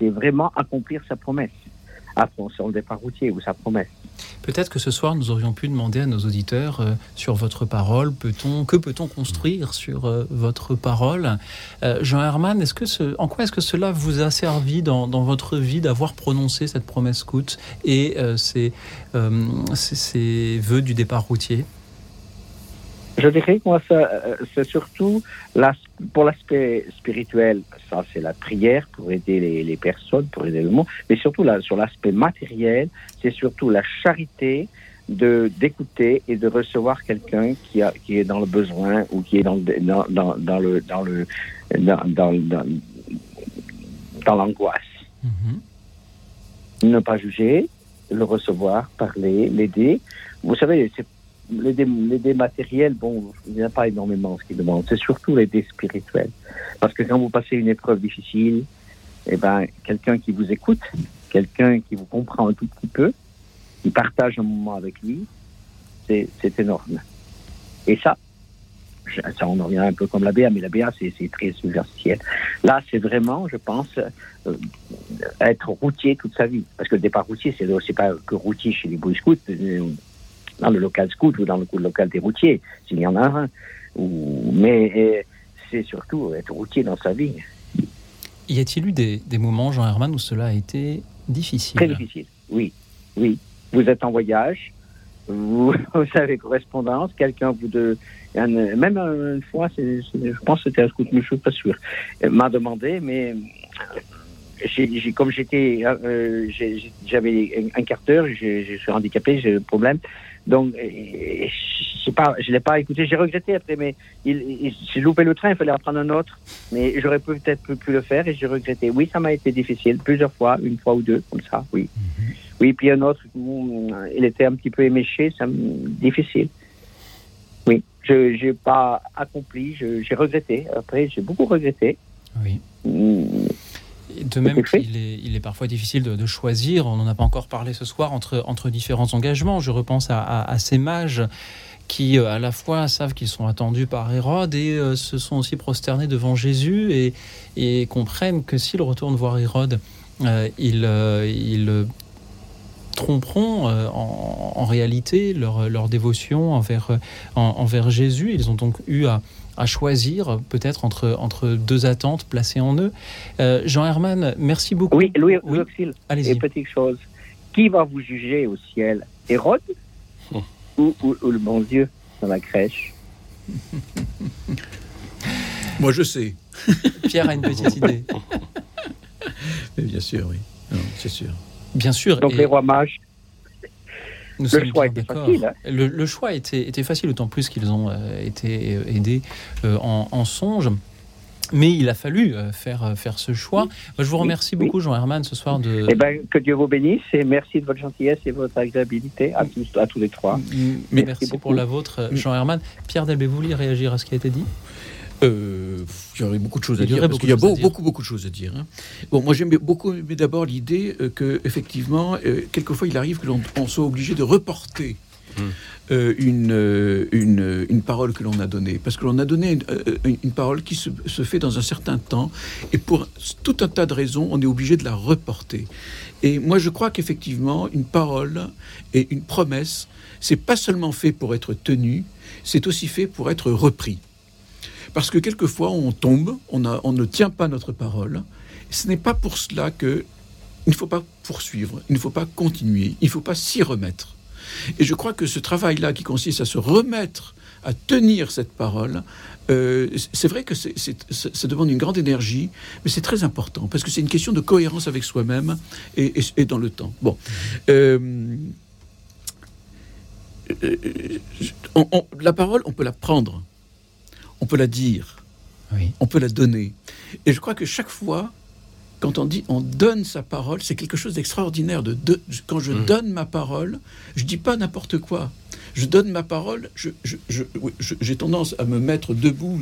c'est vraiment accomplir sa promesse. À son départ routier ou sa promesse. Peut-être que ce soir, nous aurions pu demander à nos auditeurs euh, sur votre parole, que peut-on construire sur euh, votre parole? Euh, Jean Herman, en quoi est-ce que cela vous a servi dans, votre vie d'avoir prononcé cette promesse scout et ces, ces vœux du départ routier? Je dirais que moi, euh, c'est surtout pour l'aspect spirituel, ça c'est la prière pour aider les, personnes, pour aider le monde, mais surtout là, sur l'aspect matériel, c'est surtout la charité de d'écouter et de recevoir quelqu'un qui a qui est dans le besoin ou qui est dans dans, dans, dans le dans le dans dans, dans, l'angoisse. Mm-hmm. Ne pas juger, le recevoir, parler, l'aider. Vous savez, c'est les dés, matériels, bon, il n'y a pas énormément ce qu'ils demandent. C'est surtout les dés spirituels. Parce que quand vous passez une épreuve difficile, eh ben, quelqu'un qui vous écoute, quelqu'un qui vous comprend un tout petit peu, qui partage un moment avec lui, c'est énorme. Et ça, ça on en revient un peu comme la BA, mais la BA c'est très superficiel. Là, c'est vraiment, je pense, euh, être routier toute sa vie. Parce que le départ routier, c'est pas que routier chez les Boy Scouts. Euh, dans le local scout ou dans le local des routiers, s'il y en a un. Ou, mais euh, c'est surtout être routier dans sa vie. Y a-t-il eu des, des, moments, Jean Herman, où cela a été difficile? Très difficile, oui. Oui. Vous êtes en voyage, vous, vous avez correspondance, quelqu'un vous de. même une fois, je pense que c'était un scout, mais je ne suis pas sûr, m'a demandé, mais comme j'étais, euh, j'avais un quart d'heure, je suis handicapé, j'ai un problème. Donc, je pas, je l'ai pas écouté. J'ai regretté après, mais il, j'ai loupé le train. Il fallait en prendre un autre. Mais j'aurais peut-être pu, le faire et j'ai regretté. Oui, ça m'a été difficile plusieurs fois, une fois ou deux, comme ça. Oui, mhm. oui. Puis un autre, il était un petit peu éméché, ça difficile. Oui, je n'ai pas accompli. j'ai regretté. Après, j'ai beaucoup regretté. Oui. Mm. De même qu'il est, il est parfois difficile de, choisir, on n'en a pas encore parlé ce soir, entre, entre différents engagements. Je repense à, ces mages qui à la fois savent qu'ils sont attendus par Hérode et se sont aussi prosternés devant Jésus et, et comprennent que s'ils retournent voir Hérode, ils, ils tromperont euh, en, réalité leur, leur, dévotion envers, euh, envers Jésus. Ils ont donc eu à, à choisir peut-être entre, entre deux attentes placées en eux. Euh, Jean Herman, merci beaucoup. Oui, Louis, oui. Allez-y. Et petite chose, qui va vous juger au ciel? Hérode oh. ou, ou, le bon Dieu dans la crèche? Moi, je sais. Pierre a une petite idée. Mais bien sûr, oui. C'est sûr. Bien sûr. Donc les rois mages. Le choix était facile. Hein. Le, choix était, était, facile, d'autant plus qu'ils ont euh, été aidés euh, en, en, songe. Mais il a fallu euh, faire, faire ce choix. je vous remercie beaucoup, Jean Herman, ce soir. De... Eh ben, que Dieu vous bénisse et merci de votre gentillesse et votre agréabilité à tous, à tous les trois. merci, merci pour la vôtre, Jean Herman. Pierre Delbé, vous voulez réagir à ce qui a été dit? Euh, il y aurait beaucoup de choses à dire parce qu'il y a beaucoup, beaucoup, beaucoup de choses à dire. Hein. Bon, moi j'aime beaucoup d'abord l'idée euh, que effectivement, euh, quelquefois il arrive que l'on soit obligé de reporter. Hmm. une, une, une, parole que l'on a donnée. Parce que l'on a donné une, une, parole qui se, se, fait dans un certain temps, et pour tout un tas de raisons, on est obligé de la reporter. Et moi, je crois qu'effectivement, une parole et une promesse, c'est pas seulement fait pour être tenu, c'est aussi fait pour être repris. Parce que quelquefois, on tombe, on, on ne tient pas notre parole. Ce n'est pas pour cela que il ne faut pas poursuivre, il ne faut pas continuer, il ne faut pas s'y remettre. Et je crois que ce travail-là, qui consiste à se remettre, à tenir cette parole, euh, c'est vrai que ça demande une grande énergie, mais c'est très important, parce que c'est une question de cohérence avec soi-même et, dans le temps. Bon. Euh, euh, la parole, on peut la prendre on peut la dire, on peut la donner. Et je crois que chaque fois, quand on dit on donne sa parole, c'est quelque chose d'extraordinaire. De, quand je mm. donne ma parole, je dis pas n'importe quoi. Je donne ma parole, j'ai tendance à me mettre debout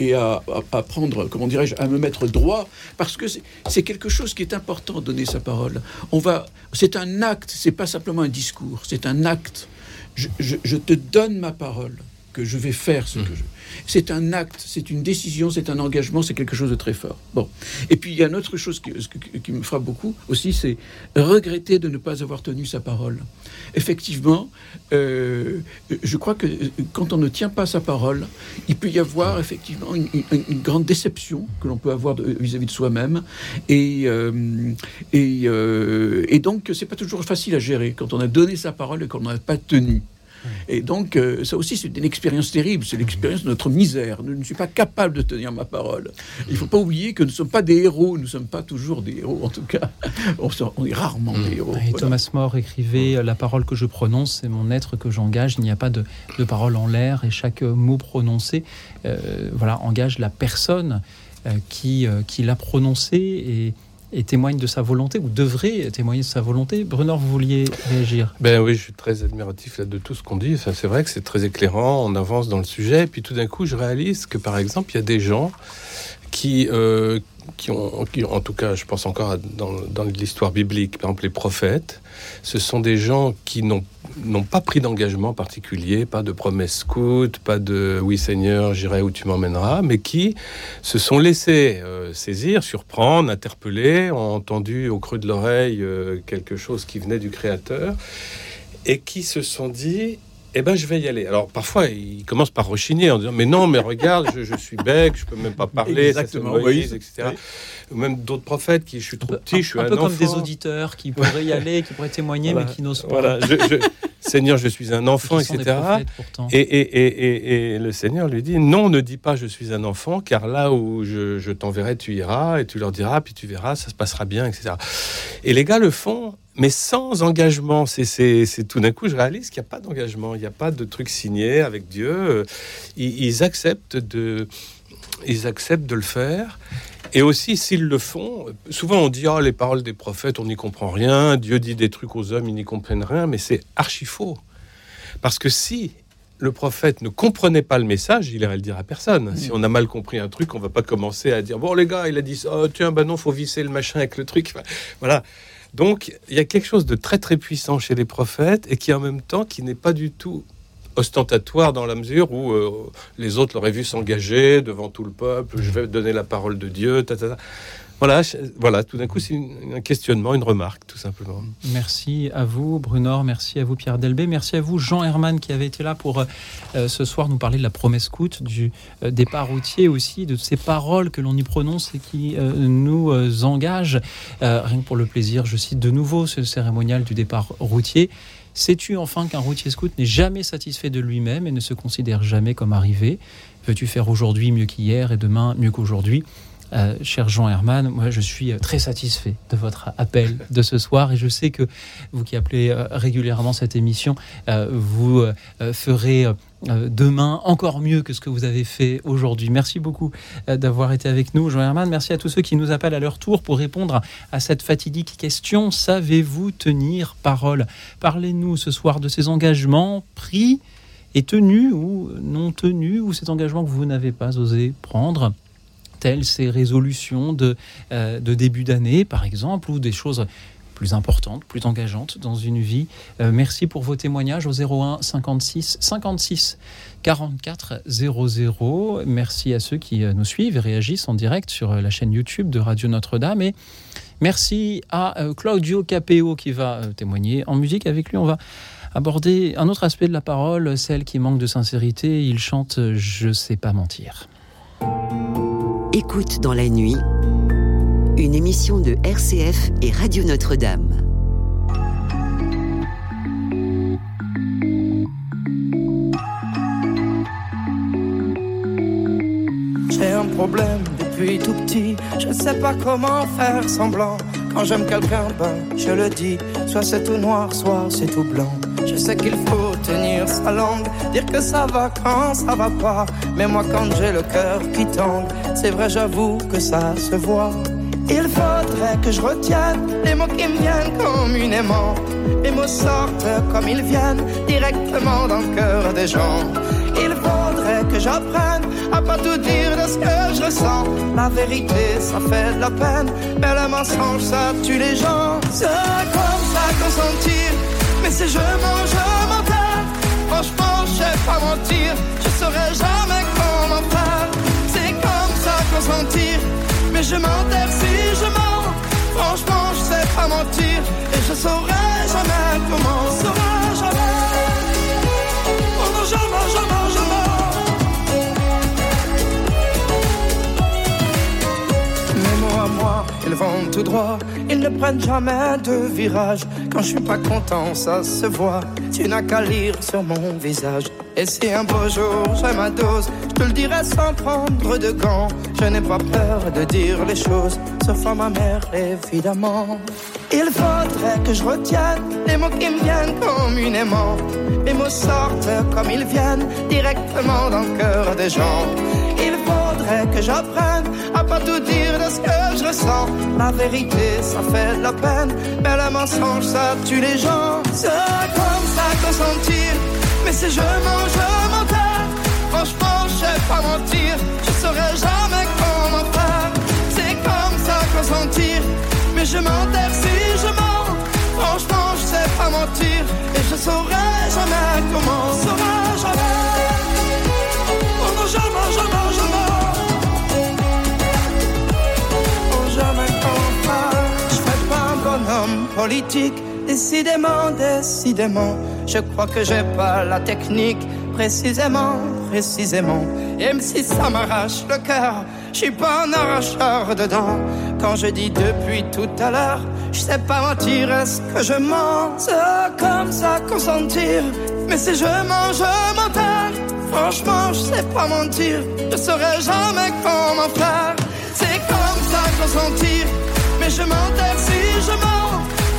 et à, prendre, comment dirais-je, à me mettre droit, parce que c'est quelque chose qui est important, donner sa parole. On va, c'est un acte, c'est pas simplement un discours, c'est un acte. je te donne ma parole que je vais faire ce que mmh. je. C'est un acte, c'est une décision, c'est un engagement, c'est quelque chose de très fort. Bon. Et puis il y a une autre chose qui, me frappe beaucoup aussi, c'est regretter de ne pas avoir tenu sa parole. Effectivement, euh, je crois que quand on ne tient pas sa parole, il peut y avoir effectivement une, grande déception que l'on peut avoir vis-à-vis de, soi-même. Et, euh, euh, et donc, c'est pas toujours facile à gérer quand on a donné sa parole et qu'on n'a pas tenu. Et donc, euh, ça aussi, c'est une expérience terrible. C'est l'expérience de notre misère. Je ne suis pas capable de tenir ma parole. Il ne faut pas oublier que nous ne sommes pas des héros. Nous ne sommes pas toujours des héros, en tout cas. On, est rarement des mm. héros. Et Thomas More écrivait La parole que je prononce, c'est mon être que j'engage. Il n'y a pas de, parole en l'air. Et chaque mot prononcé euh, voilà, engage la personne euh, qui, qui l'a prononcé. Et et témoigne de sa volonté, ou devrait témoigner de sa volonté. Brunor, vous vouliez réagir? Ben oui, je suis très admiratif là, de tout ce qu'on dit. c'est vrai que c'est très éclairant, on avance dans le sujet, et puis tout d'un coup, je réalise que, par exemple, il y a des gens qui, euh, qui, ont, en tout cas, je pense encore dans l'histoire biblique, par exemple les prophètes, ce sont des gens qui n'ont n'ont pas pris d'engagement particulier, pas de promesse scout, pas de oui Seigneur, j'irai où tu m'emmèneras, mais qui se sont laissés euh, saisir, surprendre, interpeller, ont entendu au creux de l'oreille euh, quelque chose qui venait du Créateur, et qui se sont dit eh ben, je vais y aller. Alors, parfois, il commence par rechigner en disant, mais non, mais regarde, je, suis bec, je peux même pas parler, Exactement, etc. Ou même d'autres prophètes qui, je suis trop petit, je suis un, un peu comme des auditeurs qui pourraient y aller, qui pourraient témoigner, mais qui n'osent pas. Voilà, Seigneur, je suis un enfant, etc. et, et, et, le Seigneur lui dit, non, ne dis pas je suis un enfant, car là où je, je t'enverrai, tu iras, et tu leur diras, puis tu verras, ça se passera bien, etc. Et les gars le font mais sans engagement. C'est tout d'un coup, je réalise qu'il n'y a pas d'engagement, il n'y a pas de truc signé avec Dieu. Ils, acceptent de, ils acceptent de le faire. Et aussi, s'ils le font, souvent on dit oh, les paroles des prophètes, on n'y comprend rien. Dieu dit des trucs aux hommes, ils n'y comprennent rien. Mais c'est archi faux. Parce que si le prophète ne comprenait pas le message, il irait le dire à personne. Mm. Si on a mal compris un truc, on va pas commencer à dire bon les gars, il a dit oh, tiens bah non, faut visser le machin avec le truc. Voilà. Donc il y a quelque chose de très très puissant chez les prophètes et qui en même temps qui n'est pas du tout ostentatoire dans la mesure où euh, les autres l'auraient vu s'engager devant tout le peuple, je vais donner la parole de Dieu, ta, ta. Voilà, voilà, tout d'un coup, c'est un questionnement, une remarque, tout simplement. Merci à vous, Brunor. Merci à vous, Pierre Delbé. Merci à vous, Jean Herman, qui avait été là pour euh, ce soir nous parler de la promesse scout, du euh, départ routier aussi, de ces paroles que l'on y prononce et qui euh, nous euh, engagent. Euh, rien que pour le plaisir, je cite de nouveau ce cérémonial du départ routier. Sais-tu enfin qu'un routier scout n'est jamais satisfait de lui-même et ne se considère jamais comme arrivé? Veux-tu faire aujourd'hui mieux qu'hier et demain mieux qu'aujourd'hui? Euh, cher Jean Herman, moi je suis euh, très satisfait de votre appel de ce soir et je sais que vous qui appelez euh, régulièrement cette émission, vous ferez demain encore mieux que ce que vous avez fait aujourd'hui. Merci beaucoup d'avoir été avec nous, Jean Herman. Merci à tous ceux qui nous appellent à leur tour pour répondre à cette fatidique question. Savez-vous tenir parole? Parlez-nous ce soir de ces engagements pris et tenus ou non tenus, ou cet engagement que vous n'avez pas osé prendre? Telles ces résolutions de, euh, de début d'année, par exemple, ou des choses plus importantes, plus engageantes dans une vie. Euh, merci pour vos témoignages au 01 56 56 44 00. Merci à ceux qui euh, nous suivent et réagissent en direct sur la chaîne YouTube de Radio Notre-Dame. Et merci à Claudio Capeo qui va témoigner en musique. Avec lui, on va aborder un autre aspect de la parole, celle qui manque de sincérité. Il chante Je sais pas mentir. Écoute dans la nuit, une émission de RCF et Radio Notre-Dame. J'ai un problème depuis tout petit, je ne sais pas comment faire semblant. Quand j'aime quelqu'un, ben je le dis, soit c'est tout noir, soit c'est tout blanc. Je sais qu'il faut tenir sa langue, dire que ça va quand ça va pas. Mais moi quand j'ai le cœur qui tangue, c'est vrai j'avoue que ça se voit. Il faudrait que je retienne les mots qui me viennent communément. Les mots sortent comme ils viennent directement dans le cœur des gens. Il faudrait que j'apprenne à pas tout dire de ce que je ressens. La vérité, ça fait de la peine, mais le mensonge, ça tue les gens. C'est comme ça qu'on s'en tire, mais si je mange, je m'enterre. Franchement, je sais pas mentir, je saurais jamais comment faire. C'est comme ça qu'on s'en tire, mais je m'enterre si je mens. Franchement, je sais pas mentir, et je saurais jamais comment. Ils vont tout droit. Ils ne prennent jamais de virage. Quand je suis pas content, ça se voit. Tu n'as qu'à lire sur mon visage. Et si un beau jour j'ai ma dose, je te le dirai sans prendre de gants. Je n'ai pas peur de dire les choses, sauf à ma mère, évidemment. Il faudrait que je retienne les mots qui me viennent communément. Les mots sortent comme ils viennent, directement dans le cœur des gens. Que j'apprenne à pas tout dire de ce que je ressens. La vérité, ça fait de la peine, mais le mensonge, ça tue les gens. C'est comme ça qu'on s'en tire, mais si je mange, je m'enterre. Franchement, je sais pas mentir, je saurais jamais comment faire. C'est comme ça qu'on s'en tire, mais je m'enterre si je mens. Franchement, je sais pas mentir, et je saurais jamais comment. Saurais jamais. Décidément, décidément, je crois que j'ai pas la technique. Précisément, précisément. Et même si ça m'arrache le cœur, je suis pas un arracheur dedans. Quand je dis depuis tout à l'heure, je sais pas mentir, est-ce que je mens C'est comme ça qu'on s'en tire. Mais si je mens, je m'enterre. Franchement, je sais pas mentir, je saurais jamais comment faire. C'est comme ça qu'on s'en tire, mais je m'enterre si je mens.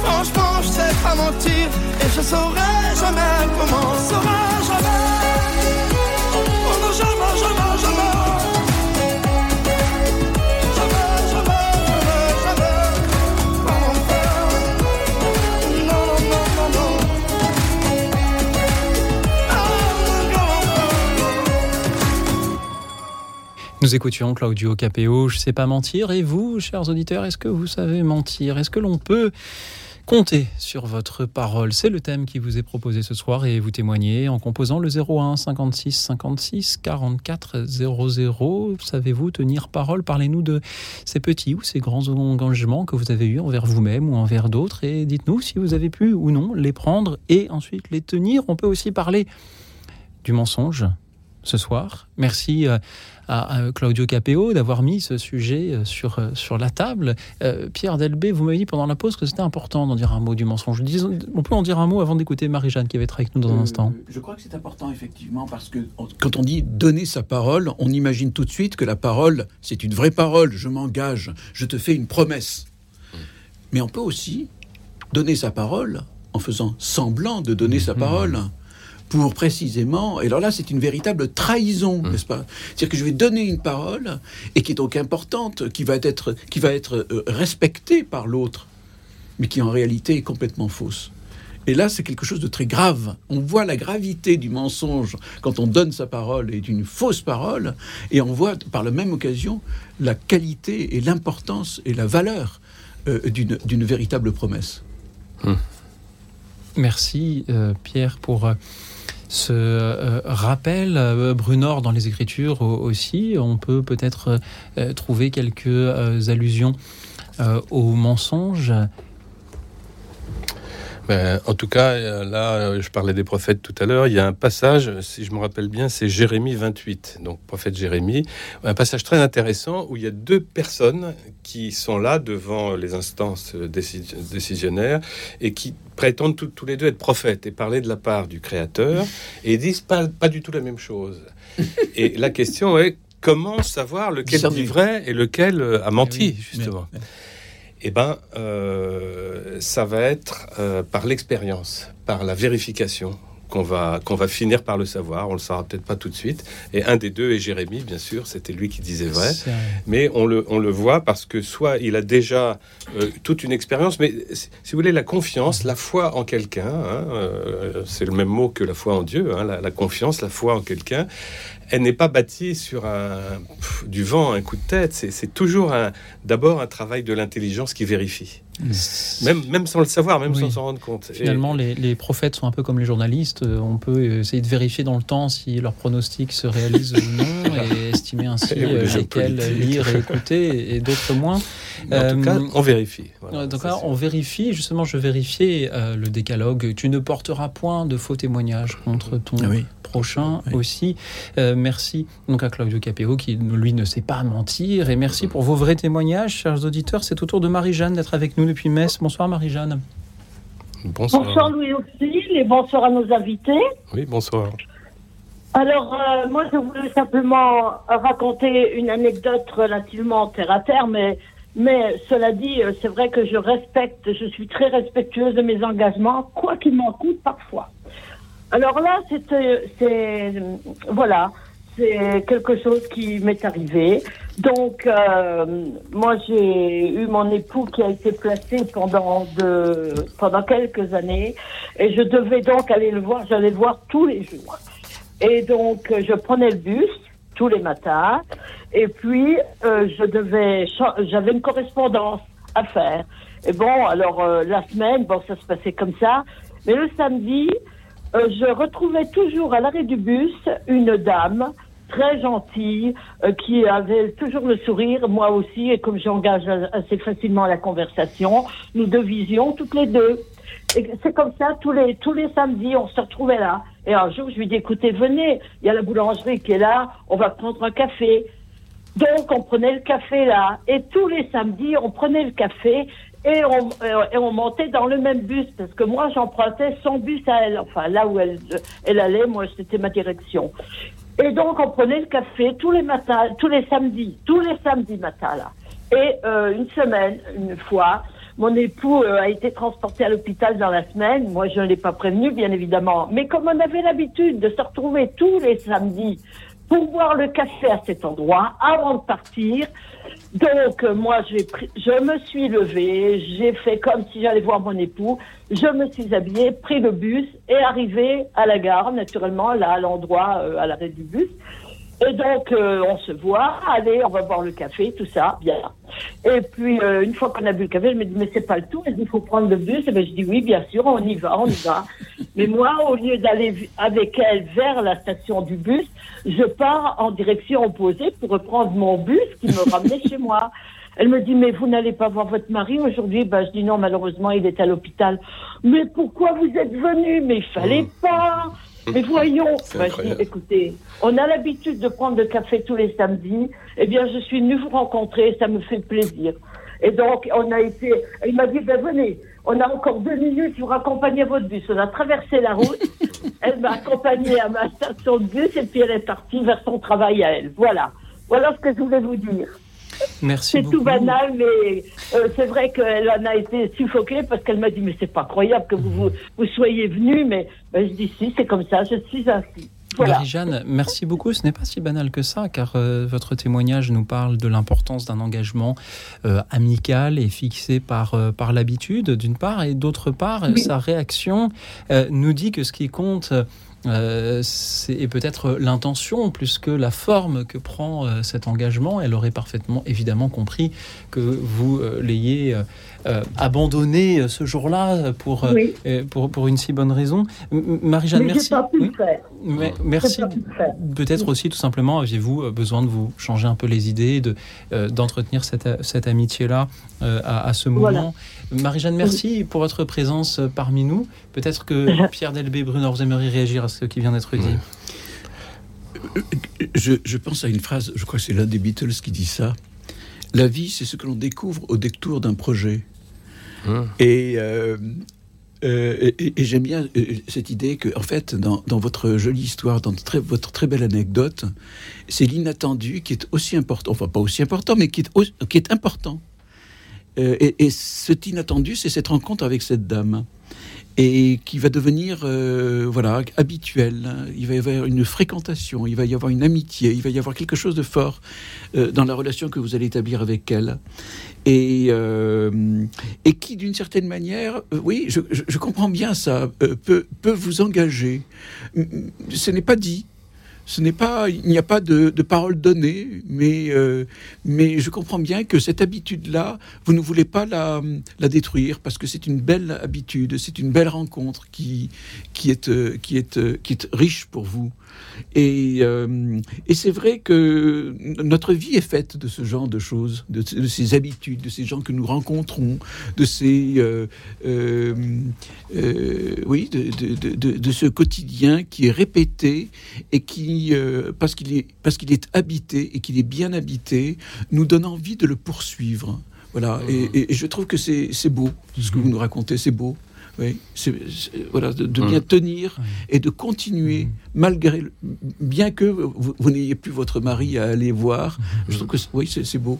Franchement, je sais pas mentir et je saurais jamais comment. Saurais oh jamais. Jamais, Nous écoutions Claudio Capéo, je sais pas mentir. Et vous, chers auditeurs, est-ce que vous savez mentir? Est-ce que l'on peut compter sur votre parole C'est le thème qui vous est proposé ce soir et vous témoignez en composant le 01 56 56 44 00. Savez-vous tenir parole? Parlez-nous de ces petits ou ces grands engagements que vous avez eus envers vous-même ou envers d'autres et dites-nous si vous avez pu ou non les prendre et ensuite les tenir. On peut aussi parler du mensonge ce soir. Merci euh, à, Claudio Capéo d'avoir mis ce sujet euh, sur, euh, sur la table. Pierre Delbé, vous m'avez dit pendant la pause que c'était important d'en dire un mot du mensonge. on peut en dire un mot avant d'écouter Marie-Jeanne qui va être avec nous dans un instant. Je crois que c'est important effectivement parce que quand on dit donner sa parole, on imagine tout de suite que la parole, c'est une vraie parole. Je m'engage, je te fais une promesse. Mais on peut aussi donner sa parole en faisant semblant de donner sa mmh. Pour précisément, et alors là c'est une véritable trahison, mmh. n'est-ce pas? C'est-à-dire que je vais donner une parole, et qui est donc importante, qui va être, qui va être euh, respectée par l'autre, mais qui en réalité est complètement fausse. Et là, c'est quelque chose de très grave. On voit la gravité du mensonge quand on donne sa parole et d'une fausse parole, et on voit par la même occasion la qualité et l'importance et la valeur euh, d'une véritable promesse. Mmh. Merci euh, Pierre pour ce euh, rappel, euh, Brunor dans les Écritures aussi, on peut peut-être euh, trouver quelques allusions au mensonge. Ben, en tout cas, là, je parlais des prophètes tout à l'heure. Il y a un passage, si je me rappelle bien, c'est Jérémie 28, donc prophète Jérémie, un passage très intéressant où il y a deux personnes qui sont là devant les instances décisionnaires et qui prétendent tous les deux être prophètes et parler de la part du Créateur et disent pas, pas du tout la même chose. et la question est comment savoir lequel dit vrai et lequel euh, a menti, eh justement? Eh bien, euh, ça va être euh, par l'expérience, par la vérification, qu'on va, qu'on va finir par le savoir. On le saura peut-être pas tout de suite. Et un des deux est Jérémie, bien sûr. C'était lui qui disait vrai. Mais on le, on le voit parce que soit il a déjà euh, toute une expérience, mais si vous voulez, la confiance, la foi en quelqu'un, hein, euh, c'est le même mot que la foi en Dieu, hein, la, confiance, la foi en quelqu'un, elle n'est pas bâtie sur un, du vent, un coup de tête. C'est toujours d'abord un travail de l'intelligence qui vérifie. Même, même sans le savoir, même sans s'en rendre compte. Finalement, les, prophètes sont un peu comme les journalistes. Euh, on peut essayer de vérifier dans le temps si leurs pronostics se réalisent ou non et estimer ainsi euh, lesquels lire et écouter et, d'autres moins. En tout cas, euh, on vérifie. tout cas, on vérifie. Justement, je vérifiais le décalogue. Tu ne porteras point de faux témoignages contre ton ah prochain aussi. merci donc à Claudio Capéo qui, lui, ne sait pas mentir. Et merci pour vos vrais témoignages, chers auditeurs. C'est au tour de Marie-Jeanne d'être avec nous depuis Metz. Bonsoir Marie-Jeanne. Bonsoir. Louis aussi, et bonsoir à nos invités. Oui, bonsoir. Alors, euh, moi, je voulais simplement raconter une anecdote relativement terre à terre, mais, mais cela dit, euh, c'est vrai que je respecte, je suis très respectueuse de mes engagements, quoi qu'il m'en coûte parfois. Alors là, c'est, voilà, c'est quelque chose qui m'est arrivé. Donc, euh, moi, j'ai eu mon époux qui a été placé pendant pendant quelques années, et je devais donc aller le voir. J'allais le voir tous les jours. Et donc, je prenais le bus tous les matins, et puis euh, je devais, j'avais une correspondance à faire. Et bon, alors euh, la semaine, bon, ça se passait comme ça, mais le samedi, je retrouvais toujours à l'arrêt du bus une dame très gentille, euh, qui avait toujours le sourire, moi aussi, et comme j'engage assez facilement la conversation, nous devisions toutes les deux. Et c'est comme ça, tous les, tous les samedis, on se retrouvait là. Et un jour, je lui dis, écoutez, venez, il y a la boulangerie qui est là, on va prendre un café. Donc, on prenait le café là. Et tous les samedis, on prenait le café et on, euh, et on montait dans le même bus parce que moi j'empruntais son bus à elle, enfin là où elle, elle allait, moi c'était ma direction. Et donc, on prenait le café tous les matins, tous les samedis, tous les samedis matins, là. Et euh, une semaine, une fois, mon époux euh, a été transporté à l'hôpital dans la semaine. Moi, je ne l'ai pas prévenu, bien évidemment. Mais comme on avait l'habitude de se retrouver tous les samedis pour boire le café à cet endroit avant de partir. Donc euh, moi, pris, je me suis levée, j'ai fait comme si j'allais voir mon époux, je me suis habillée, pris le bus et arrivé à la gare, naturellement, là à l'endroit, euh, à l'arrêt du bus. Et donc, euh, on se voit, allez, on va boire le café, tout ça, bien. Et puis, euh, une fois qu'on a bu le café, je me dis, mais c'est pas le tout, elle dit, il faut prendre le bus. Et ben, je dis, oui, bien sûr, on y va, on y va. mais moi, au lieu d'aller avec elle vers la station du bus, je pars en direction opposée pour reprendre mon bus qui me ramenait chez moi. Elle me dit, mais vous n'allez pas voir votre mari aujourd'hui? Ben, Je dis, non, malheureusement, il est à l'hôpital. Mais pourquoi vous êtes venu? Mais il fallait Mmh. pas. Mais voyons, Ben, je dis, écoutez, on a l'habitude de prendre le café tous les samedis. Eh bien, je suis venue vous rencontrer, ça me fait plaisir. Et donc, on a été. Il m'a dit, ben venez, on a encore deux minutes pour accompagner votre bus. On a traversé la route. elle m'a accompagnée à ma station de bus et puis elle est partie vers son travail à elle. Voilà. Voilà ce que je voulais vous dire. Merci C'est tout banal, mais euh, c'est vrai qu'elle en a été suffoquée parce qu'elle m'a dit mais c'est pas croyable que vous, vous, vous soyez venu, mais ben, je dis si, c'est comme ça, je suis ainsi. Voilà. Marie-Jeanne, merci beaucoup. Ce n'est pas si banal que ça, car euh, votre témoignage nous parle de l'importance d'un engagement euh, amical et fixé par, euh, par l'habitude, d'une part, et d'autre part, Oui. sa réaction nous dit que ce qui compte, euh, c'est et peut-être l'intention plus que la forme que prend euh, cet engagement. Elle aurait parfaitement, évidemment, compris que vous euh, l'ayez euh, abandonné ce jour-là pour, Oui. pour, pour une si bonne raison. Marie-Jeanne, merci. pas pu Oui. le faire. Mais- merci. Peut-être aussi, tout simplement, aviez-vous besoin de vous changer un peu les idées, de, d'entretenir cette, cette amitié-là à, à ce moment. Voilà. Marie-Jeanne, merci pour votre présence euh, parmi nous. Peut-être que Pierre Delbé, Brunner, vous aimeriez réagir à ce qui vient d'être dit. Oui. Je, je pense à une phrase, je crois que c'est l'un des Beatles qui dit ça. La vie, c'est ce que l'on découvre au détour d'un projet. Mmh. Et, euh, euh, et, et j'aime bien cette idée que, en fait, dans, dans votre jolie histoire, dans très- votre très belle anecdote, c'est l'inattendu qui est aussi important, enfin pas aussi important, mais qui est, au- qui est important. Euh, et, et cet inattendu, c'est cette rencontre avec cette dame. Et qui va devenir euh, voilà habituel. Il va y avoir une fréquentation, il va y avoir une amitié, il va y avoir quelque chose de fort euh, dans la relation que vous allez établir avec elle. Et, euh, qui, d'une certaine manière, oui, je, je- comprends bien ça, peut, peut vous engager. Ce n'est pas dit. Ce n'est pas, il n'y a pas de, parole donnée, mais, euh, mais je comprends bien que cette habitude-là, vous ne voulez pas la, la détruire parce que c'est une belle habitude, c'est une belle rencontre qui, qui, est, euh, qui, est, euh, qui est riche pour vous. Et, euh, et c'est vrai que notre vie est faite de ce genre de choses, de, de ces habitudes, de ces gens que nous rencontrons, de ces, euh, euh, oui, de, ce quotidien qui est répété et qui, parce qu'il est, parce qu'il est habité et qu'il est bien habité, nous donne envie de le poursuivre. Voilà. Et, et- et je trouve que c'est c'est beau ce que vous nous racontez, c'est beau. Oui, voilà, de, de bien tenir et de continuer malgré, le- bien que vous, vous n'ayez plus votre mari à aller voir. Je trouve que c'est- oui, c'est beau.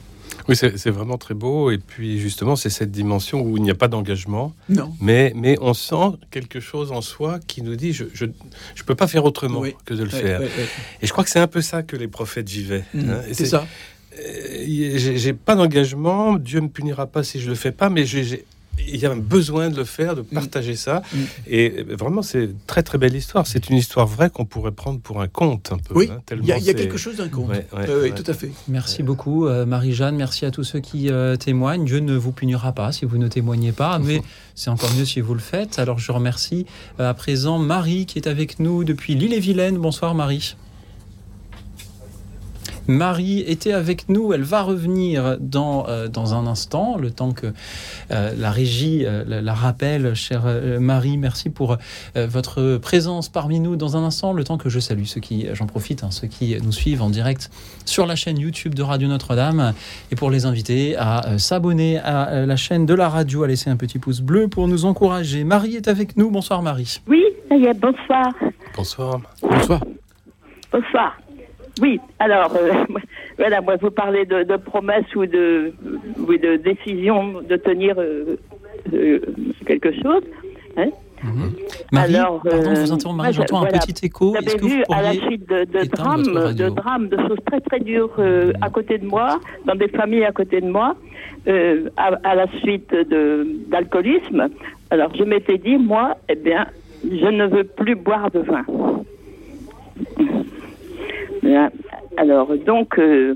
Oui, c'est vraiment très beau. Et puis justement, c'est cette dimension où il n'y a pas d'engagement, Non. mais, mais on sent quelque chose en soi qui nous dit je je, je peux pas faire autrement Oui. que de le faire. Et je crois que c'est un peu ça que les prophètes vivaient. Hein. Et c'est ça. Euh, J'ai pas d'engagement, Dieu me punira pas si je le fais pas, mais j'ai- il y a un besoin de le faire, de partager ça. Mm. Et vraiment, c'est une très très belle histoire. C'est une histoire vraie qu'on pourrait prendre pour un conte un peu. Oui, hein, il y a, quelque chose d'un conte. Ouais, ouais, Ouais, ouais, ouais. Tout à fait. Merci beaucoup, euh, Marie-Jeanne. Merci à tous ceux qui euh, témoignent. Dieu ne vous punira pas si vous ne témoignez pas, mais c'est encore mieux si vous le faites. Alors je remercie euh, à présent Marie qui est avec nous depuis l'île-et-Vilaine. Bonsoir Marie. Marie était avec nous, elle va revenir dans, euh, dans un instant, le temps que euh, la régie euh, la, la rappelle, chère Marie, merci pour euh, votre présence parmi nous dans un instant, le temps que je salue ceux qui, j'en profite, hein, ceux qui nous suivent en direct sur la chaîne YouTube de Radio Notre-Dame et pour les inviter à euh, s'abonner à euh, la chaîne de la radio, à laisser un petit pouce bleu pour nous encourager. Marie est avec nous, bonsoir Marie. Oui, ça y est, bonsoir. Bonsoir. Bonsoir. Bonsoir. Oui, alors, euh, voilà, moi, vous parlez de, de promesses ou de, ou de décision de tenir euh, euh, quelque chose. Hein Marie, Alors, pardon euh, vous Marie, j'entends voilà. un petit écho. Vous avez que vous vu à la suite de, de drames, de drames, de choses très très dures euh, à côté de moi, dans des familles à côté de moi, euh, à, à la suite d'alcoolisme. Alors je m'étais dit, moi, eh bien, je ne veux plus boire de vin. Alors, donc, euh,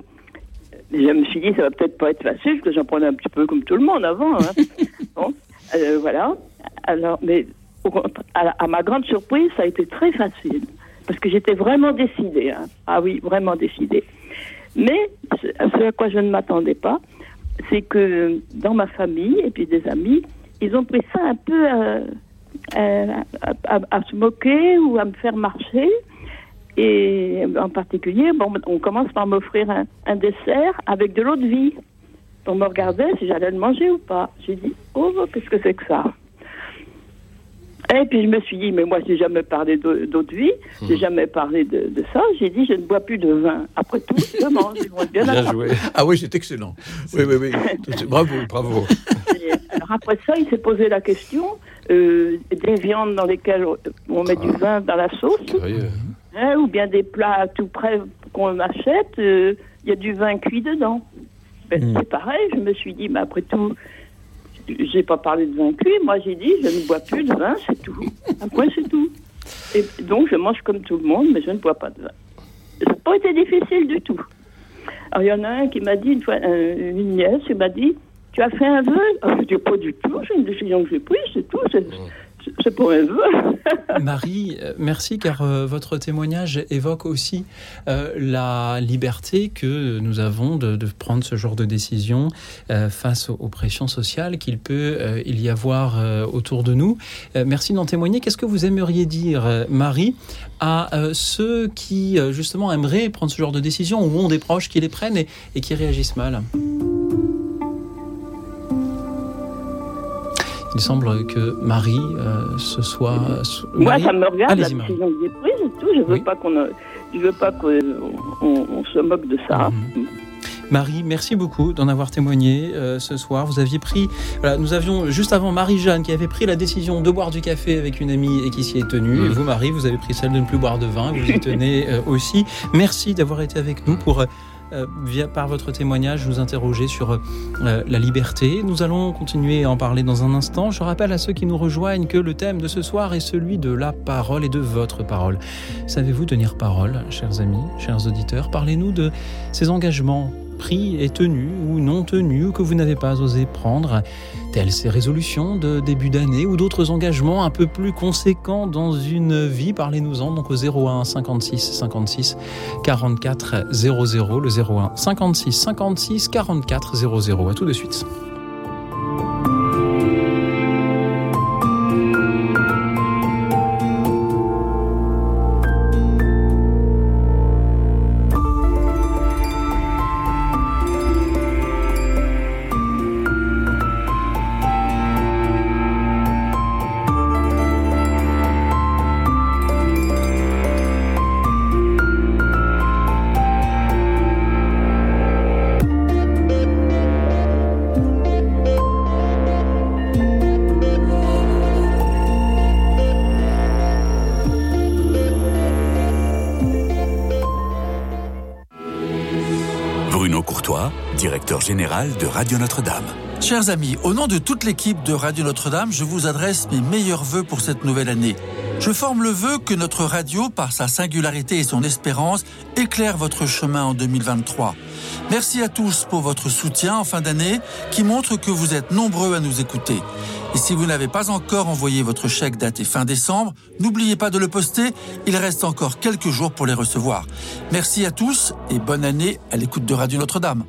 je me suis dit, ça va peut-être pas être facile, parce que j'en prenais un petit peu comme tout le monde avant. Hein. bon, euh, voilà. Alors, mais au à, à ma grande surprise, ça a été très facile, parce que j'étais vraiment décidée. hein. Ah oui, vraiment décidée. Mais ce à quoi je ne m'attendais pas, c'est que dans ma famille et puis des amis, ils ont pris ça un peu euh, à, à- à se moquer ou à me faire marcher. Et en particulier, bon, on commence par m'offrir un, un dessert avec de l'eau de vie. On me regardait si j'allais le manger ou pas. J'ai dit, oh, qu'est-ce que c'est que ça? Et puis je me suis dit, mais moi, j'ai jamais parlé d'eau de vie, j'ai jamais parlé de, de ça. J'ai dit, je ne bois plus de vin. Après tout, je mange. Vont être bien Bien joué. Ah oui, c'est excellent. Oui, oui, oui. Bravo. Bravo. Et Alors après ça, il s'est posé la question euh, des viandes dans lesquelles on met du vin dans la sauce, Curieux. Hein, ou bien des plats tout près qu'on achète, euh, il y a du vin cuit dedans. Ben, Mm. C'est pareil, je me suis dit, mais après tout, j'ai pas parlé de vin cuit, moi j'ai dit, je ne bois plus de vin, c'est tout. Après, c'est tout. Et donc, je mange comme tout le monde, mais je ne bois pas de vin. Ça n'a pas été difficile du tout. Alors, il y en a un qui m'a dit, une fois, une nièce, il m'a dit, tu as fait un vœu Ah, Je dis, pas du tout, c'est une décision que j'ai prise, c'est tout, Marie, euh, merci car euh, votre témoignage évoque aussi euh, la liberté que nous avons de, prendre ce genre de décision face aux, pressions sociales qu'il peut il y avoir autour de nous. Merci d'en témoigner. Qu'est-ce que vous aimeriez dire, Marie, à ceux qui justement aimeraient prendre ce genre de décision ou ont des proches qui les prennent et qui réagissent mal? Il semble que Marie euh, ce soit. Moi, Marie ça me regarde, la Allez-y, Marie. décision que j'ai prise, c'est tout. Je veux Oui. pas qu'on euh, je veux pas qu'on on, on se moque de ça. Mhm. Marie, merci beaucoup d'en avoir témoigné euh, ce soir. Vous aviez pris, voilà, nous avions juste avant Marie-Jeanne qui avait pris la décision de boire du café avec une amie et qui s'y est tenue. Mhm. Et vous, Marie, vous avez pris celle de ne plus boire de vin. Vous y tenez euh, aussi. Merci d'avoir été avec nous pour, euh, via, par votre témoignage, nous interroger sur euh, la liberté. Nous allons continuer à en parler dans un instant. Je rappelle à ceux qui nous rejoignent que le thème de ce soir est celui de la parole et de votre parole. Savez-vous tenir parole, chers amis, chers auditeurs? Parlez-nous de ces engagements pris et tenus ou non tenus que vous n'avez pas osé prendre, telles ces résolutions de début d'année ou d'autres engagements un peu plus conséquents dans une vie. Parlez-nous-en donc au 01 56 56 44 00, le 01 56 56 44 00. À tout de suite. Bruno Courtois, directeur général de Radio Notre-Dame. Chers amis, au nom de toute l'équipe de Radio Notre-Dame, je vous adresse mes meilleurs voeux pour cette nouvelle année. Je forme le vœu que notre radio, par sa singularité et son espérance, éclaire votre chemin en 2023. Merci à tous pour votre soutien en fin d'année qui montre que vous êtes nombreux à nous écouter. Et si vous n'avez pas encore envoyé votre chèque daté fin décembre, n'oubliez pas de le poster, il reste encore quelques jours pour les recevoir. Merci à tous et bonne année à l'écoute de Radio Notre-Dame.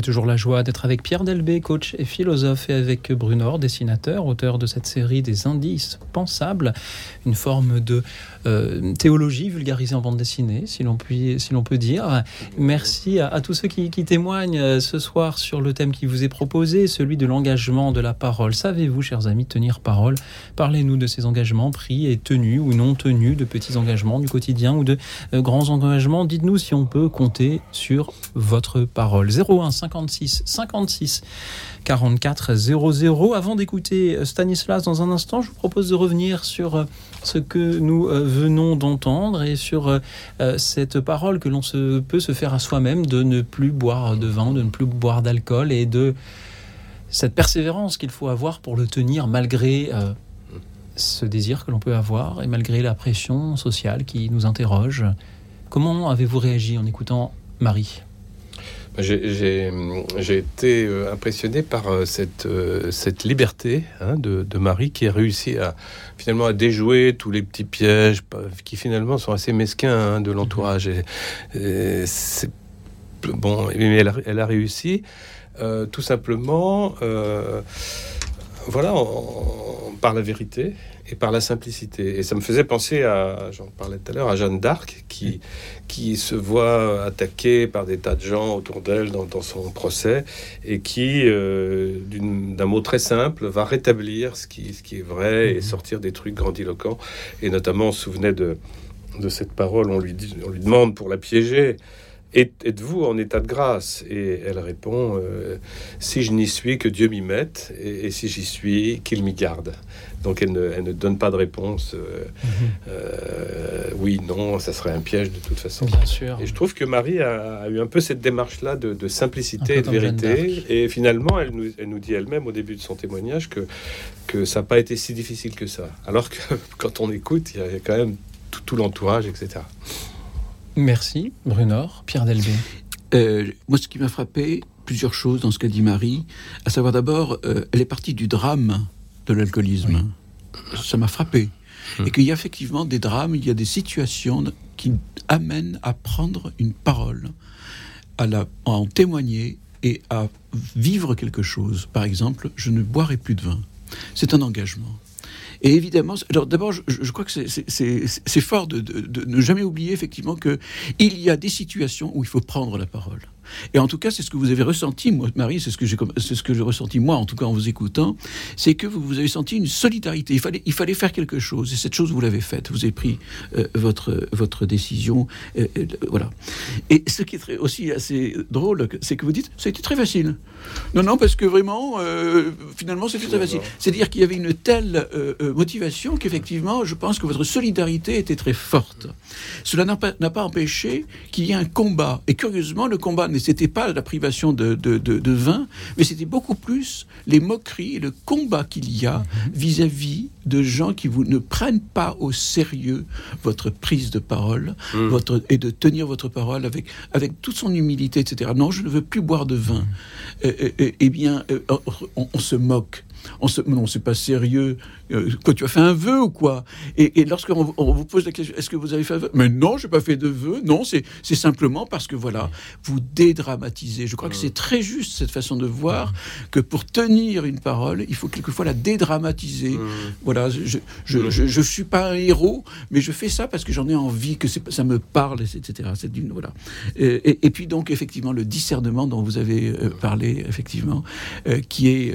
J'ai toujours la joie d'être avec Pierre Delbé, coach et philosophe, et avec Brunor, dessinateur, auteur de cette série des indices pensables, une forme de euh, théologie vulgarisée en bande dessinée, si l'on si peut dire. Merci à, tous ceux qui, témoignent euh, ce soir sur le thème qui vous est proposé, celui de l'engagement de la parole. Savez-vous, chers amis, tenir parole? Parlez-nous de ces engagements pris et tenus ou non tenus, de petits engagements du quotidien ou de euh, grands engagements. Dites-nous si on peut compter sur votre parole. 01 56 56 44 00. Avant d'écouter Stanislas dans un instant, je vous propose de revenir sur ce que nous euh, venons d'entendre et sur euh, euh, cette parole que l'on se, peut se faire à soi-même de ne plus boire de vin, de ne plus boire d'alcool et de cette persévérance qu'il faut avoir pour le tenir malgré ce désir que l'on peut avoir et malgré la pression sociale qui nous interroge. Comment avez-vous réagi en écoutant Marie? J'ai été euh, impressionné par euh, cette, euh, cette liberté hein, de, Marie qui a réussi à finalement à déjouer tous les petits pièges qui finalement sont assez mesquins hein, de l'entourage. Et, bon, mais elle a, réussi tout simplement, voilà, par la vérité et par la simplicité. Et ça me faisait penser à, j'en parlais tout à l'heure, à Jeanne d'Arc, qui, qui se voit attaquée par des tas de gens autour d'elle dans, son procès, et qui, euh, d'un mot très simple, va rétablir ce qui, ce qui est vrai et mhm. sortir des trucs grandiloquents. Et notamment, on se souvenait de, de cette parole, on lui, dit, on lui demande pour la piéger. Êtes-vous en état de grâce? Et elle répond euh, Si je n'y suis, que Dieu m'y mette, et, et si j'y suis, qu'il m'y garde. Donc elle ne, donne pas de réponse. Euh, mhm. euh, oui, non, ça serait un piège de toute façon. Bien sûr. Et je trouve que Marie a, eu un peu cette démarche-là de, simplicité et de vérité. Et finalement, elle nous, elle nous dit elle-même au début de son témoignage que, que ça n'a pas été si difficile que ça. Alors que quand on écoute, il y a quand même tout, l'entourage, etc. Merci, Brunor. Pierre Delbé. Euh, moi, ce qui m'a frappé, plusieurs choses dans ce qu'a dit Marie, à savoir d'abord, elle est partie du drame de l'alcoolisme. Ça m'a frappé. Hum. Et qu'il y a effectivement des drames, il y a des situations qui amènent à prendre une parole, à, la, en témoigner et à vivre quelque chose. Par exemple, je ne boirai plus de vin. C'est un engagement. Et évidemment, d'abord, je, crois que c'est fort de, de, ne jamais oublier effectivement que il y a des situations où il faut prendre la parole. Et en tout cas, c'est ce que vous avez ressenti, moi, Marie, c'est ce que j'ai, c'est ce que j'ai ressenti moi, en tout cas en vous écoutant, c'est que vous, vous, avez senti une solidarité. Il fallait, il fallait faire quelque chose, et cette chose vous l'avez faite. Vous avez pris euh, votre votre décision, euh, euh, voilà. Et ce qui est aussi assez drôle, c'est que vous dites, ça a été très facile. Non, non, parce que vraiment, finalement, c'était très facile. C'est-à-dire qu'il y avait une telle motivation qu'effectivement, je pense que votre solidarité était très forte. Cela n'a pas, n'a pas empêché qu'il y ait un combat. Et curieusement, le combat n'est c'était pas la privation de, de, vin, mais c'était beaucoup plus les moqueries et le combat qu'il y a vis-à-vis de gens qui vous ne prennent pas au sérieux votre prise de parole mm. votre, et de tenir votre parole avec, avec toute son humilité, etc. Non, je ne veux plus boire de vin. Eh, eh bien, euh, on se moque on se, non, c'est pas sérieux. Euh, quoi, tu as fait un vœu ou quoi? Et, et lorsqu'on on vous pose la question, est-ce que vous avez fait un vœu? Mais non, je n'ai pas fait de vœu. Non, c'est simplement parce que voilà, vous dédramatisez. Je crois que c'est très juste cette façon de voir que pour tenir une parole, il faut quelquefois la dédramatiser. Voilà, je je, suis pas un héros, mais je fais ça parce que j'en ai envie, que ça me parle, etc. C'est d'une voilà. Et, puis donc effectivement le discernement dont vous avez euh, parlé, effectivement, euh, qui est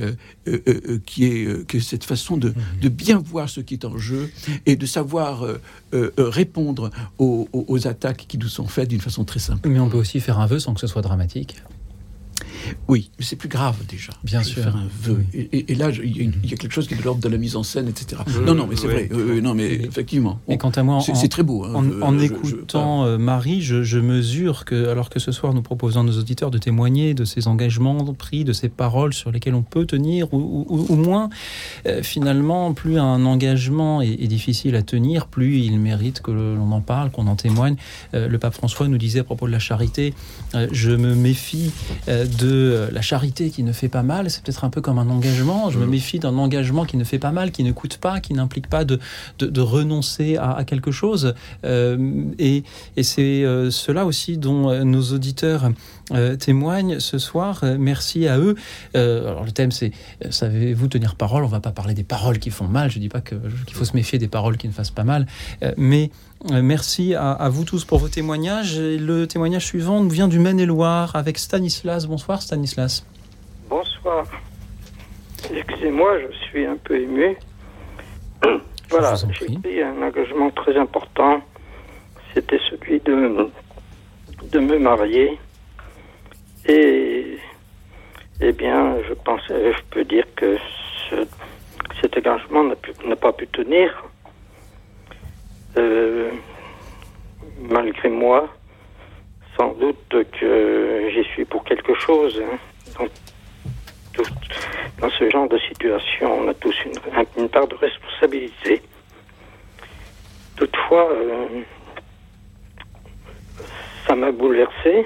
qui est que cette façon de, bien voir ce qui est en jeu et de savoir euh, euh, répondre aux, aux, attaques qui nous sont faites d'une façon très simple. Mais on peut aussi faire un vœu sans que ce soit dramatique. Oui, mais c'est plus grave déjà. Bien sûr. Faire un vœu. Et, là, il y, a quelque chose qui est de l'ordre de la mise en scène, etc. non, non, mais c'est vrai. non, mais effectivement. Et quant à moi, c'est très beau. Hein, en, écoutant euh, Marie, je, mesure que, alors que ce soir nous proposons à nos auditeurs de témoigner de ces engagements pris, de ces paroles sur lesquelles on peut tenir, ou, ou, moins, euh, finalement, plus un engagement est, difficile à tenir, plus il mérite que l'on en parle, qu'on en témoigne. Euh, le pape François nous disait à propos de la charité, je me méfie de de la charité qui ne fait pas mal, c'est peut-être un peu comme un engagement. Je me méfie d'un engagement qui ne fait pas mal, qui ne coûte pas, qui n'implique pas de, de, renoncer à, quelque chose. et, et c'est cela aussi dont nos auditeurs témoignent ce soir. merci à eux. alors le thème c'est savez-vous tenir parole? On va pas parler des paroles qui font mal. Je dis pas qu'il faut se méfier des paroles qui ne fassent pas mal, mais euh, merci à, vous tous pour vos témoignages. le témoignage suivant nous vient du Maine-et-Loire avec Stanislas. Bonsoir Stanislas. Bonsoir. Excusez-moi, je suis un peu ému. voilà, j'ai pris un engagement très important. C'était celui de, de me marier. Et, eh bien, je pensais, je peux dire que cet engagement n'a pas pu tenir. Euh, malgré moi, sans doute que j'y suis pour quelque chose. Hein. Dans, ce genre de situation, on a tous une, part de responsabilité. Toutefois, euh, ça m'a bouleversé.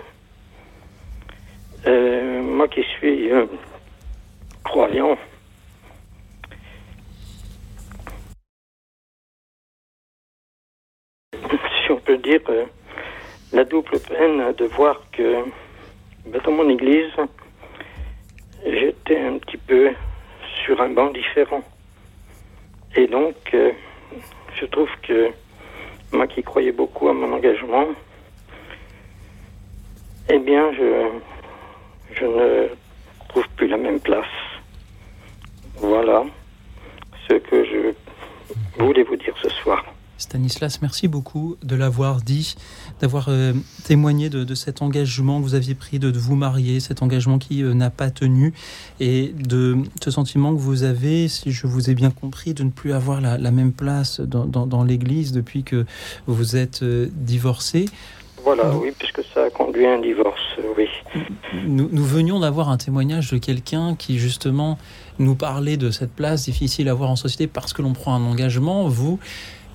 Euh, moi qui suis croyant, dire euh, la double peine de voir que ben, dans mon église, j'étais un petit peu sur un banc différent. Et donc, euh, je trouve que moi qui croyais beaucoup à mon engagement, eh bien, je, je ne trouve plus la même place. Voilà ce que je voulais vous dire ce soir. Stanislas, merci beaucoup de l'avoir dit, d'avoir euh, témoigné de, cet engagement que vous aviez pris de, vous marier, cet engagement qui euh, n'a pas tenu, et de ce sentiment que vous avez, si je vous ai bien compris, de ne plus avoir la, même place dans, l'Église depuis que vous êtes euh, divorcé. Voilà, oui, puisque ça a conduit à un divorce, oui. Nous, nous venions d'avoir un témoignage de quelqu'un qui justement nous parlait de cette place difficile à avoir en société parce que l'on prend un engagement. Vous,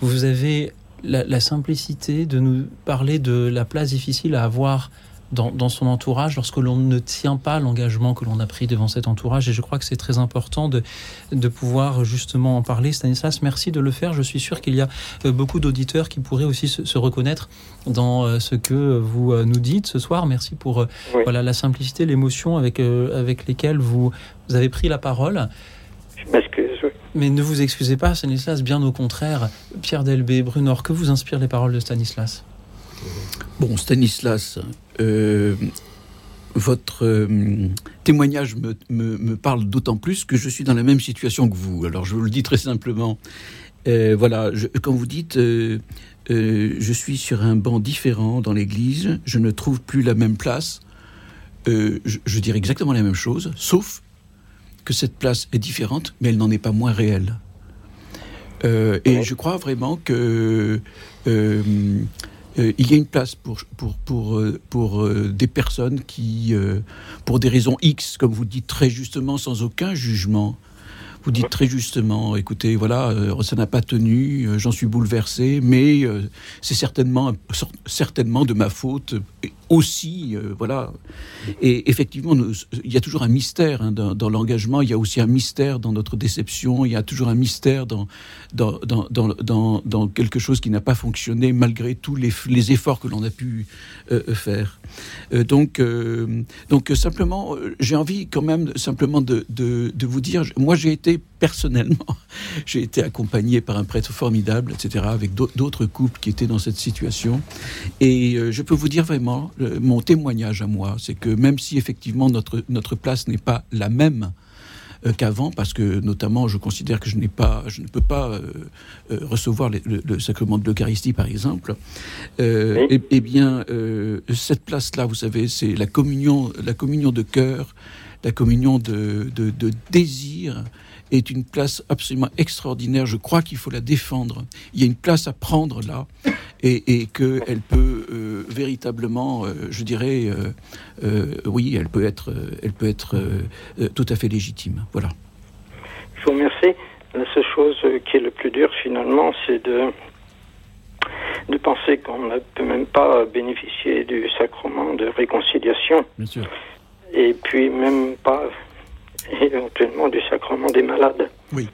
vous avez la, simplicité de nous parler de la place difficile à avoir dans, son entourage lorsque l'on ne tient pas l'engagement que l'on a pris devant cet entourage. Et je crois que c'est très important de, de pouvoir justement en parler. Stanislas, merci de le faire. Je suis sûr qu'il y a euh, beaucoup d'auditeurs qui pourraient aussi se, reconnaître dans euh, ce que vous euh, nous dites ce soir. Merci pour voilà, la simplicité, l'émotion avec, avec lesquelles vous, vous avez pris la parole. Je m'excuse. Mais ne vous excusez pas, Stanislas, bien au contraire. Pierre Delbé, Brunor, que vous inspirent les paroles de Stanislas? Bon, Stanislas, euh, votre euh, témoignage me, parle d'autant plus que je suis dans la même situation que vous. Alors, je vous le dis très simplement. Euh, voilà, quand vous dites je suis sur un banc différent dans l'église, je ne trouve plus la même place, je, je dirais exactement la même chose, sauf que cette place est différente, mais elle n'en est pas moins réelle. Euh, et je crois vraiment que euh, euh, il y a une place pour, pour, pour, pour des personnes qui, pour des raisons X, comme vous dites très justement, sans aucun jugement, vous dites très justement, écoutez, voilà, ça n'a pas tenu, j'en suis bouleversé, mais c'est certainement, certainement de ma faute aussi, euh, voilà. Et effectivement, il y a toujours un mystère hein, dans, l'engagement, il y a aussi un mystère dans notre déception, il y a toujours un mystère dans, dans, dans, dans quelque chose qui n'a pas fonctionné malgré tous les, les efforts que l'on a pu euh, euh, faire. donc, donc simplement, j'ai envie quand même simplement de, de vous dire, moi j'ai été personnellement, j'ai été accompagné par un prêtre formidable, etc., avec d'autres couples qui étaient dans cette situation. Et je peux vous dire vraiment, mon témoignage à moi, c'est que même si effectivement notre, notre place n'est pas la même euh, qu'avant, parce que notamment je considère que je, n'ai pas, je ne peux pas euh, euh, recevoir le, sacrement de l'Eucharistie, par exemple, eh, eh, bien, cette place-là, vous savez, c'est la communion, la communion de cœur, la communion de, de, de désir, est une place absolument extraordinaire. Je crois qu'il faut la défendre. Il y a une place à prendre là et, et qu'elle peut euh, véritablement, euh, je dirais, euh, oui, elle peut être, elle peut être tout à fait légitime. Voilà. Je vous remercie. La seule chose qui est le plus dur finalement, c'est de de penser qu'on ne peut même pas bénéficier du sacrement de réconciliation. Bien sûr. et puis même pas éventuellement du sacrement des malades. Oui.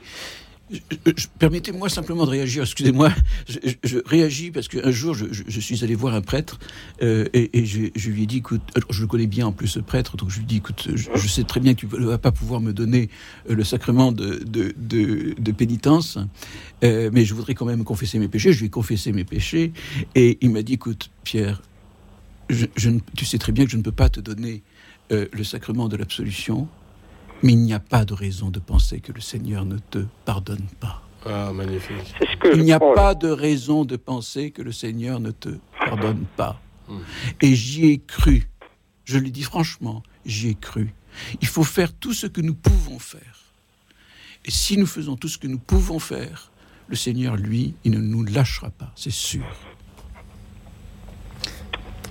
Permettez-moi simplement de réagir, excusez-moi, je, réagis parce qu'un jour je, suis allé voir un prêtre euh, et, je, lui ai dit, écoute, je le connais bien en plus ce prêtre, donc je lui ai dit, écoute, je, sais très bien que tu ne vas pas pouvoir me donner euh, le sacrement de, de, pénitence, euh, mais je voudrais quand même confesser mes péchés. Je lui ai confessé mes péchés et il m'a dit, écoute, Pierre, tu sais très bien que je ne peux pas te donner le sacrement de l'absolution mais il n'y a pas de raison de penser que le Seigneur ne te pardonne pas. Ah, magnifique. il n'y a pas de raison de penser que le Seigneur ne te pardonne pas. Hmm. Et j'y ai cru. Je le dis franchement, j'y ai cru. Il faut faire tout ce que nous pouvons faire. Et si nous faisons tout ce que nous pouvons faire, le Seigneur, lui, il ne nous lâchera pas, c'est sûr.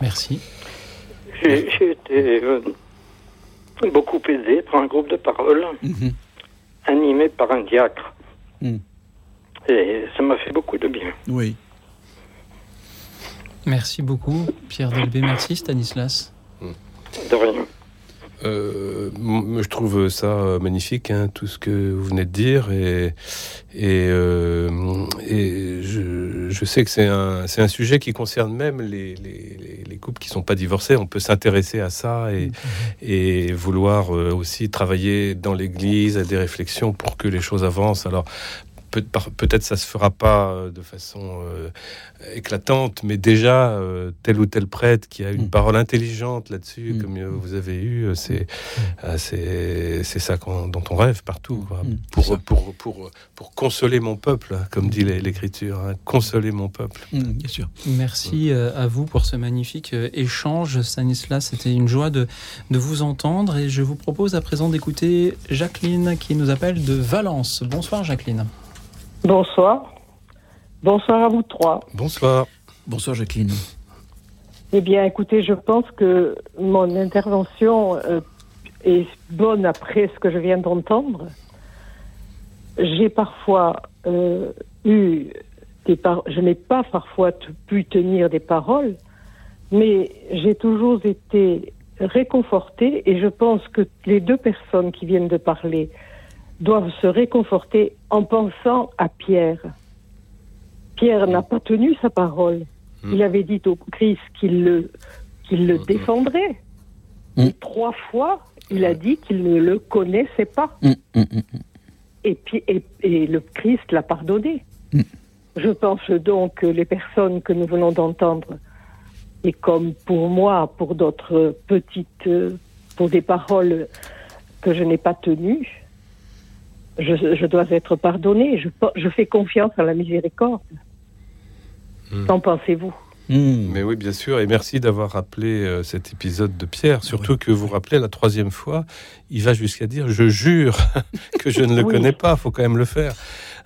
Merci. J'ai été euh, beaucoup aidé par un groupe de parole mhm. animé par un diacre. Mhm. Et ça m'a fait beaucoup de bien. Oui. Merci beaucoup, Pierre Delbé. Merci, Stanislas. De rien. Euh, je trouve ça euh, magnifique, hein, tout ce que vous venez de dire, et, et, euh, et je, je, sais que c'est un, un, sujet qui concerne même les, les, les couples qui sont pas divorcés. On peut s'intéresser à ça et, et vouloir euh, aussi travailler dans l'Église à des réflexions pour que les choses avancent. Alors peut-être ça se fera pas euh, de façon euh, éclatante, mais déjà euh, tel ou tel prêtre qui a une mm. parole intelligente là-dessus, mm. comme vous avez eu, c'est mm. c'est c'est ça dont on rêve partout, pour, pour, pour, pour consoler mon peuple, hein, comme dit l'Écriture, hein, consoler mon peuple. bien sûr. Merci à vous pour ce magnifique échange, Stanislas. C'était une joie de, de vous entendre et je vous propose à présent d'écouter Jacqueline qui nous appelle de Valence. Bonsoir Jacqueline. Bonsoir. Bonsoir à vous trois. Bonsoir. Bonsoir Jacqueline. Eh bien, écoutez, je pense que mon intervention euh, est bonne après ce que je viens d'entendre. J'ai parfois euh, eu des paroles, je n'ai pas parfois pu tenir des paroles, mais j'ai toujours été réconfortée et je pense que les deux personnes qui viennent de parler doivent se réconforter en pensant à Pierre. Pierre n'a pas tenu sa parole. Hmm. Il avait dit au Christ qu'il le, qu'il le hmm. défendrait. Hmm. trois fois, il a dit qu'il ne le connaissait pas. Et, puis, et, et, le Christ l'a pardonné. Je pense donc que les personnes que nous venons d'entendre, et comme pour moi, pour d'autres petites, pour des paroles que je n'ai pas tenues, je, dois être pardonné. Je, fais confiance à la miséricorde. Hmm. Qu'en pensez-vous hmm. Mais oui, bien sûr. Et merci d'avoir rappelé euh, cet épisode de Pierre. Surtout que vous rappelez la troisième fois, il va jusqu'à dire Je jure que je ne le connais pas. Il faut quand même le faire.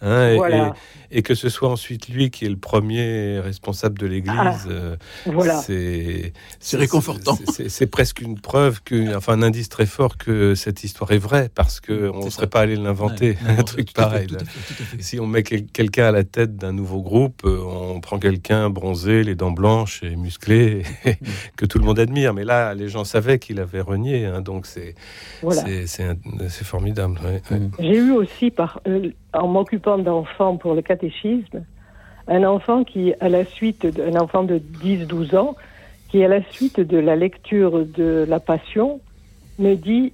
Hein, voilà et que ce soit ensuite lui qui est le premier responsable de l'Église, ah, euh, voilà. c'est réconfortant. C'est presque une preuve, que, enfin un indice très fort que cette histoire est vraie, parce que on ne serait pas allé l'inventer, un truc pareil. si on met quelqu'un à la tête d'un nouveau groupe, euh, on prend quelqu'un bronzé, les dents blanches et musclé, que tout le monde admire. Mais là, les gens savaient qu'il avait renié, hein, donc c'est c'est formidable. J'ai eu aussi par euh, en m'occupant d'enfants pour le catéchisme, un enfant qui, à la suite d'un enfant de 10-12 ans, qui, à la suite de la lecture de la Passion, me dit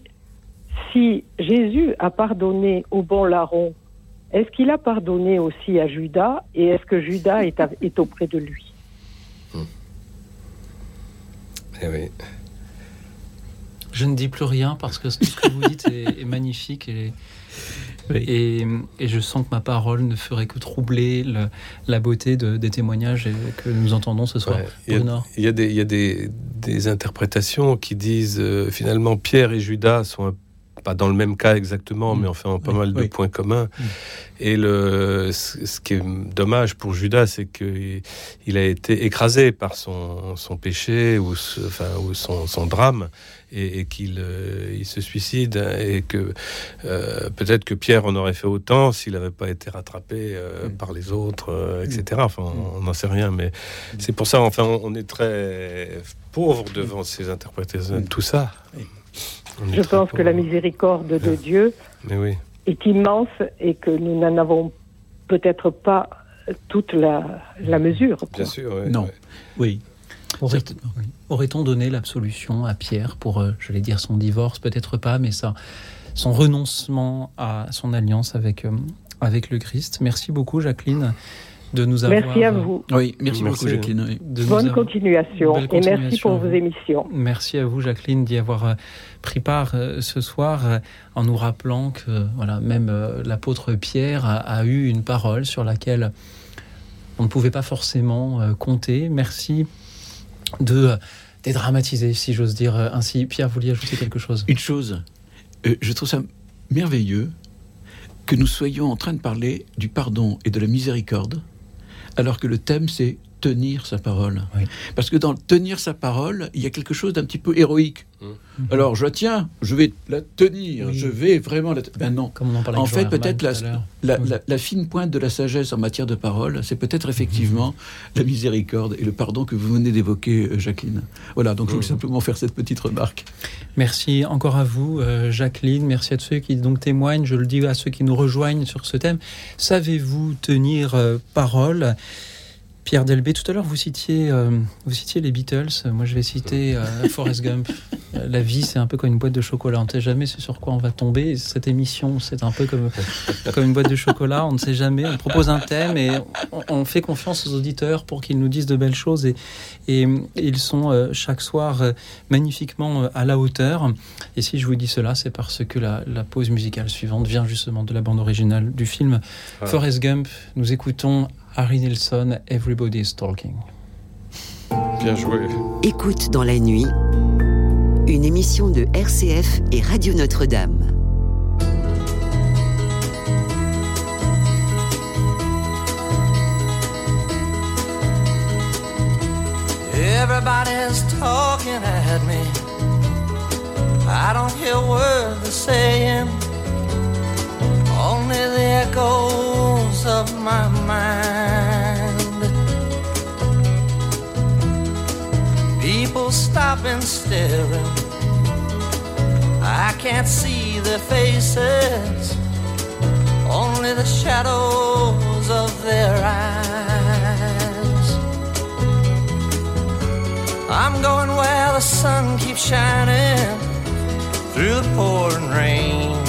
si Jésus a pardonné au bon larron, est-ce qu'il a pardonné aussi à Judas et est-ce que Judas est, est auprès de lui? Eh oui. Je ne dis plus rien parce que ce que vous dites est, est magnifique et et, je sens que ma parole ne ferait que troubler la beauté des témoignages que nous entendons ce soir. il, y a, des, des, interprétations qui disent euh, finalement Pierre et Judas sont pas dans le même cas exactement, mm. mais enfin pas mal de points communs. Mm. Et le, ce qui est dommage pour Judas, c'est qu'il il a été écrasé par son, son péché ou, enfin, ou son, son drame et, qu'il euh, il se suicide et que euh, peut-être que Pierre en aurait fait autant s'il n'avait pas été rattrapé euh, mm. par les autres, etc. Enfin, on n'en sait rien, mais c'est pour ça, enfin, on est très pauvre devant ces interprétations, tout ça. Je pense que la miséricorde de Dieu est immense et que nous n'en avons peut-être pas toute la, mesure. Bien sûr, non. Oui. Aurait-on donné l'absolution à Pierre pour, euh, je vais dire, son divorce? Peut-être pas, mais ça, son renoncement à son alliance avec, euh, avec le Christ. Merci beaucoup, Jacqueline de nous avoir. Merci à vous. Oui, merci, beaucoup, Jacqueline. Bonne continuation, et merci pour vos émissions. Merci à vous, Jacqueline, d'y avoir euh, pris part euh, ce soir euh, en nous rappelant que voilà, même l'apôtre Pierre a, eu une parole sur laquelle on ne pouvait pas forcément compter. Merci de dédramatiser, si j'ose dire ainsi. Pierre, vous vouliez ajouter quelque chose? Une chose, je trouve ça merveilleux que nous soyons en train de parler du pardon et de la miséricorde alors que le thème c'est tenir sa parole. Parce que dans tenir sa parole, il y a quelque chose d'un petit peu héroïque. Mmh. Alors je tiens, je vais la tenir, je vais vraiment la. Ben non. en, fait, peut-être la, fine pointe de la sagesse en matière de parole, c'est peut-être effectivement mmh. la miséricorde et le pardon que vous venez d'évoquer, euh, Jacqueline. Voilà, donc je voulais mmh. simplement faire cette petite remarque. Merci encore à vous, euh, Jacqueline. Merci à tous ceux qui donc témoignent. Je le dis à ceux qui nous rejoignent sur ce thème. Savez-vous tenir euh, parole? Pierre Delbé, tout à l'heure vous citiez, euh, vous citiez les Beatles. Moi je vais citer euh, Forrest Gump. La vie c'est un peu comme une boîte de chocolat. On ne sait jamais sur quoi on va tomber. Cette émission c'est un peu comme, comme une boîte de chocolat. On ne sait jamais. On propose un thème et on, fait confiance aux auditeurs pour qu'ils nous disent de belles choses. Et, et, ils sont euh, chaque soir magnifiquement à la hauteur. Et si je vous dis cela, c'est parce que la, pause musicale suivante vient justement de la bande originale du film ah. Forrest Gump. Nous écoutons Harry Nilsson, Everybody's Talking. Bien joué. Écoute dans la nuit, une émission de RCF et Radio Notre-Dame. Everybody's talking at me. I don't hear words they're saying. Only the echoes of my mind. People stop and staring. I can't see their faces, only the shadows of their eyes. I'm going where the sun keeps shining through the pouring rain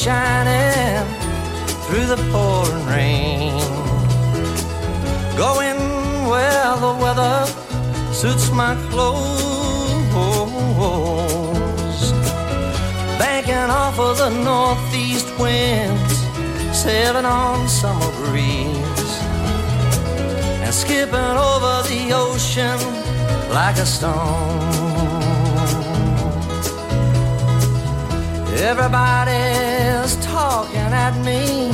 Shining through the pouring rain. Going where the weather suits my clothes. Banking off of the northeast winds, sailing on summer breeze. And skipping over the ocean like a stone. Everybody's talking at me.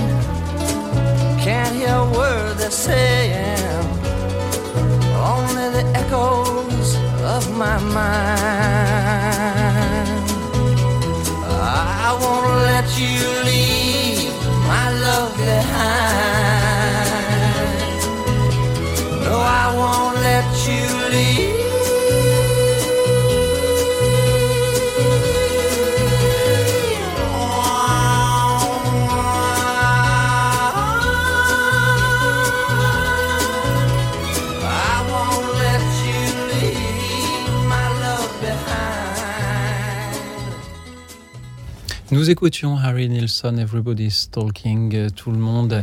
Can't hear a word they're saying. Only the echoes of my mind. I won't let you leave my love behind. No, I won't let you leave. Nous écoutions Harry Nilsson, Everybody's Talking, tout le monde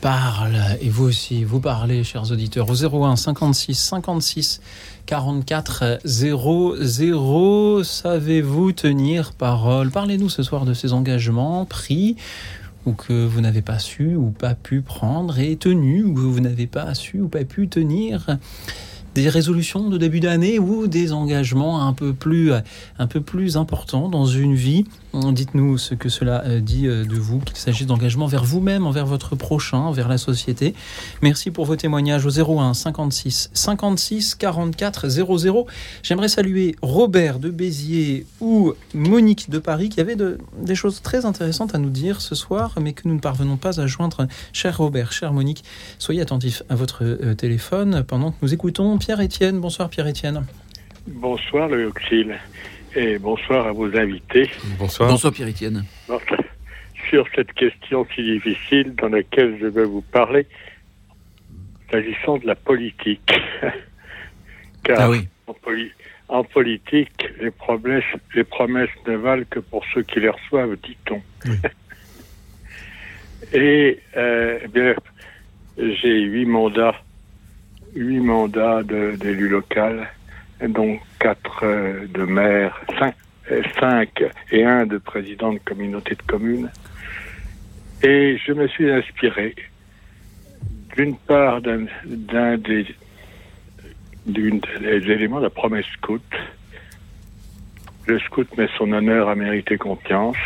parle, et vous aussi, vous parlez, chers auditeurs, au 01 56 56 44 00. Savez-vous tenir parole? Parlez-nous ce soir de ces engagements pris ou que vous n'avez pas su ou pas pu prendre et tenu ou que vous n'avez pas su ou pas pu tenir des résolutions de début d'année ou des engagements un peu plus, un peu plus importants dans une vie. Dites-nous ce que cela euh, dit euh, de vous, qu'il s'agisse d'engagement vers vous-même, envers votre prochain, vers la société. Merci pour vos témoignages au 01 56 56 44 00. J'aimerais saluer Robert de Béziers ou Monique de Paris qui avaient des choses très intéressantes à nous dire ce soir, mais que nous ne parvenons pas à joindre. Cher Robert, cher Monique, soyez attentifs à votre euh, téléphone pendant que nous écoutons Pierre-Étienne. Bonsoir Pierre-Étiène. Bonsoir le Auxil et bonsoir à vos invités. Bonsoir. Bonsoir Pierre-Étienne. Sur cette question si difficile dans laquelle je vais vous parler, s'agissant de la politique. Car ah oui. en, politique, les promesses, les promesses ne valent que pour ceux qui les reçoivent, dit-on. et euh, eh bien, j'ai huit mandats huit mandats d'élu local, dont quatre euh, de maire, cinq, euh, cinq et un de président de communauté de communes. Et je me suis inspiré d'une part d'un des, des, éléments de la promesse scout. Le scout met son honneur à mériter confiance.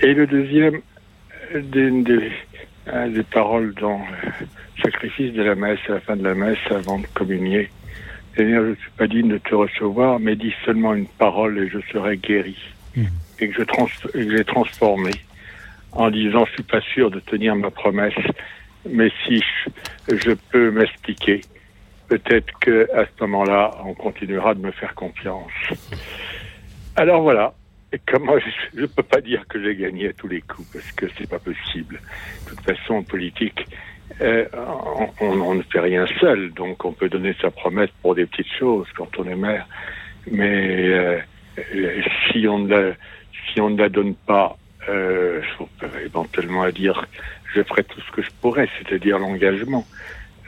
Et le deuxième, d'une des, des paroles dans sacrifice de la messe, à la fin de la messe, avant de communier. Seigneur, je ne suis pas digne de te recevoir, mais dis seulement une parole et je serai guéri. Hmm. Et que je j'ai transformé en disant, je suis pas sûr de tenir ma promesse, mais si je, peux m'expliquer, peut-être que à ce moment-là, on continuera de me faire confiance. Alors voilà. Et comment je ne peux pas dire que j'ai gagné à tous les coups parce que c'est pas possible. De toute façon, en politique, euh, on, ne fait rien seul, donc on peut donner sa promesse pour des petites choses quand on est maire. Mais euh, si on ne la, donne pas, euh, éventuellement à dire je ferai tout ce que je pourrais, c'est-à-dire l'engagement.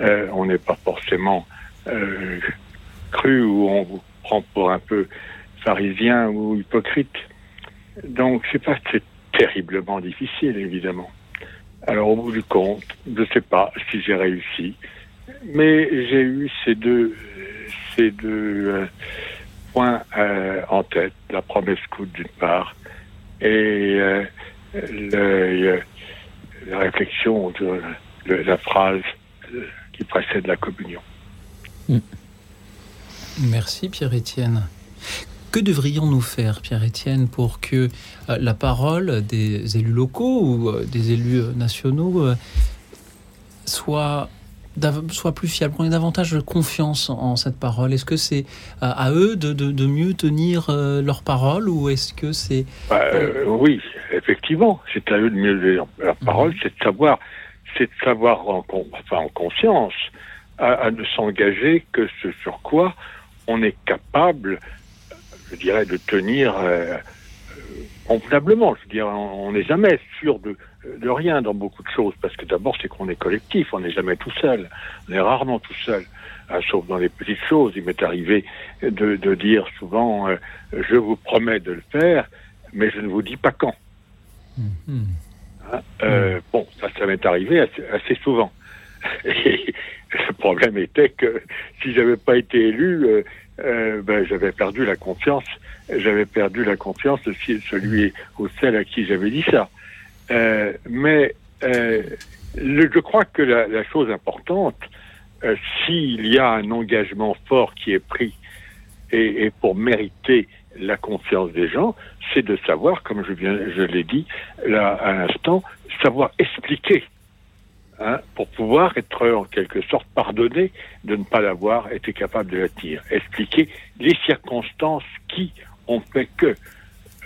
Euh, on n'est pas forcément cru ou on vous prend pour un peu pharisien ou hypocrite. Donc c'est pas terriblement difficile évidemment. Alors au bout du compte, je ne sais pas si j'ai réussi, mais j'ai eu ces deux, ces deux euh, points euh, en tête, la promesse scout d'une part et euh, le, la réflexion de, la phrase qui précède la communion. Merci Pierre-Étienne. Que devrions-nous faire, Pierre-Étienne, pour que euh, la parole des élus locaux ou euh, des élus euh, nationaux soit, soit plus fiable, qu'on ait davantage de confiance en, cette parole? Est-ce que c'est à eux de, mieux tenir leur parole ou est-ce que c'est... Bah, oui, effectivement, c'est à eux de mieux tenir leur parole, mhm. c'est de savoir, c'est de savoir en, enfin, en conscience à, à ne s'engager que ce sur quoi on est capable je dirais, de tenir euh, convenablement. Je veux dire, on n'est jamais sûr de, de rien dans beaucoup de choses, parce que d'abord, c'est qu'on est collectif, on n'est jamais tout seul, on est rarement tout seul, hein, sauf dans les petites choses. Il m'est arrivé de, de, dire souvent, euh, je vous promets de le faire, mais je ne vous dis pas quand. Mm-hmm. Hein, euh, bon, ça, ça m'est arrivé assez, assez souvent. Et le problème était que si j'avais pas été élu, euh, euh, ben, j'avais perdu la confiance. J'avais perdu la confiance de celui ou celle à qui j'avais dit ça. Euh, mais euh, je crois que la, chose importante, s'il y a un engagement fort qui est pris et, pour mériter la confiance des gens, c'est de savoir, comme je je l'ai dit à l'instant, savoir expliquer Hein, pour pouvoir être en quelque sorte pardonné de ne pas l'avoir été capable de la. Expliquer les circonstances qui ont fait que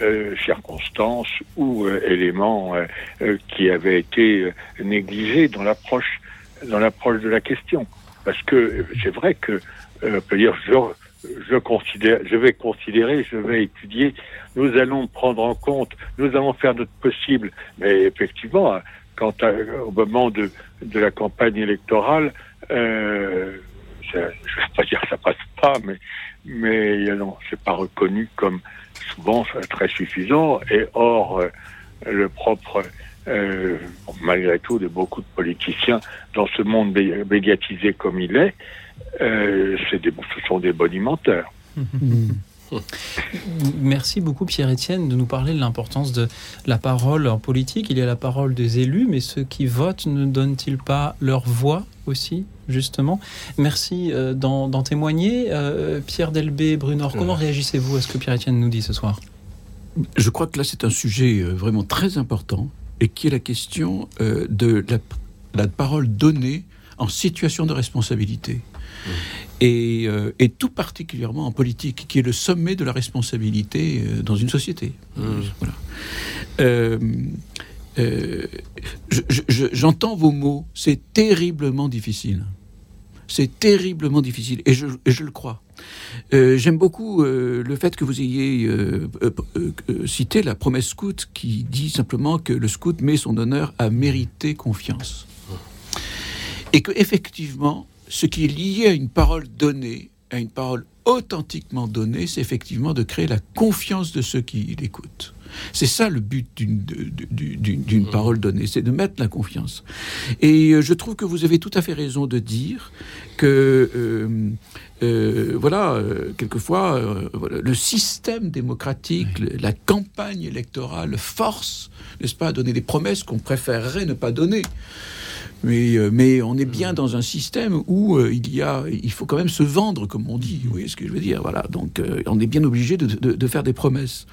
euh, circonstances ou euh, éléments euh, qui avaient été négligés dans l'approche dans l'approche de la question. Parce que c'est vrai que on peut dire je, je considère, je vais considérer, je vais étudier, nous allons prendre en compte, nous allons faire notre possible. Mais effectivement, quand au moment de, de la campagne électorale, euh, je ne vais pas dire que ça passe pas, mais mais non, c'est pas reconnu comme souvent très suffisant. Et or, euh, le propre, euh, malgré tout, de beaucoup de politiciens dans ce monde médiatisé comme il est, euh, ce sont des bonimenteurs. Merci beaucoup Pierre-Étienne de nous parler de l'importance de la parole en politique. Il y a la parole des élus, mais ceux qui votent ne donnent-ils pas leur voix aussi, justement? Merci euh, d'en témoigner. Euh, Pierre Delbé, Brunor, comment réagissez-vous à ce que Pierre-Étienne nous dit ce soir? Je crois que là c'est un sujet euh, vraiment très important et qui est la question de la, la parole donnée en situation de responsabilité. Euh, et, tout particulièrement en politique, qui est le sommet de la responsabilité euh, dans une société. Euh, j'entends vos mots, c'est terriblement difficile. C'est terriblement difficile, et je, le crois. J'aime beaucoup le fait que vous ayez cité la promesse scout qui dit simplement que le scout met son honneur à mériter confiance. Et que effectivement, ce qui est lié à une parole donnée, à une parole authentiquement donnée, c'est effectivement de créer la confiance de ceux qui l'écoutent. C'est ça le but d'une mmh. parole donnée, c'est de mettre la confiance. Et euh, je trouve que vous avez tout à fait raison de dire que, euh, euh, voilà, quelquefois, le système démocratique, la campagne électorale force, n'est-ce pas, à donner des promesses qu'on préférerait ne pas donner. Mais, euh, mais on est bien mm. dans un système où euh, il y a, il faut quand même se vendre, comme on dit. Vous voyez ce que je veux dire? Voilà. Donc, euh, on est bien obligé de, de, faire des promesses.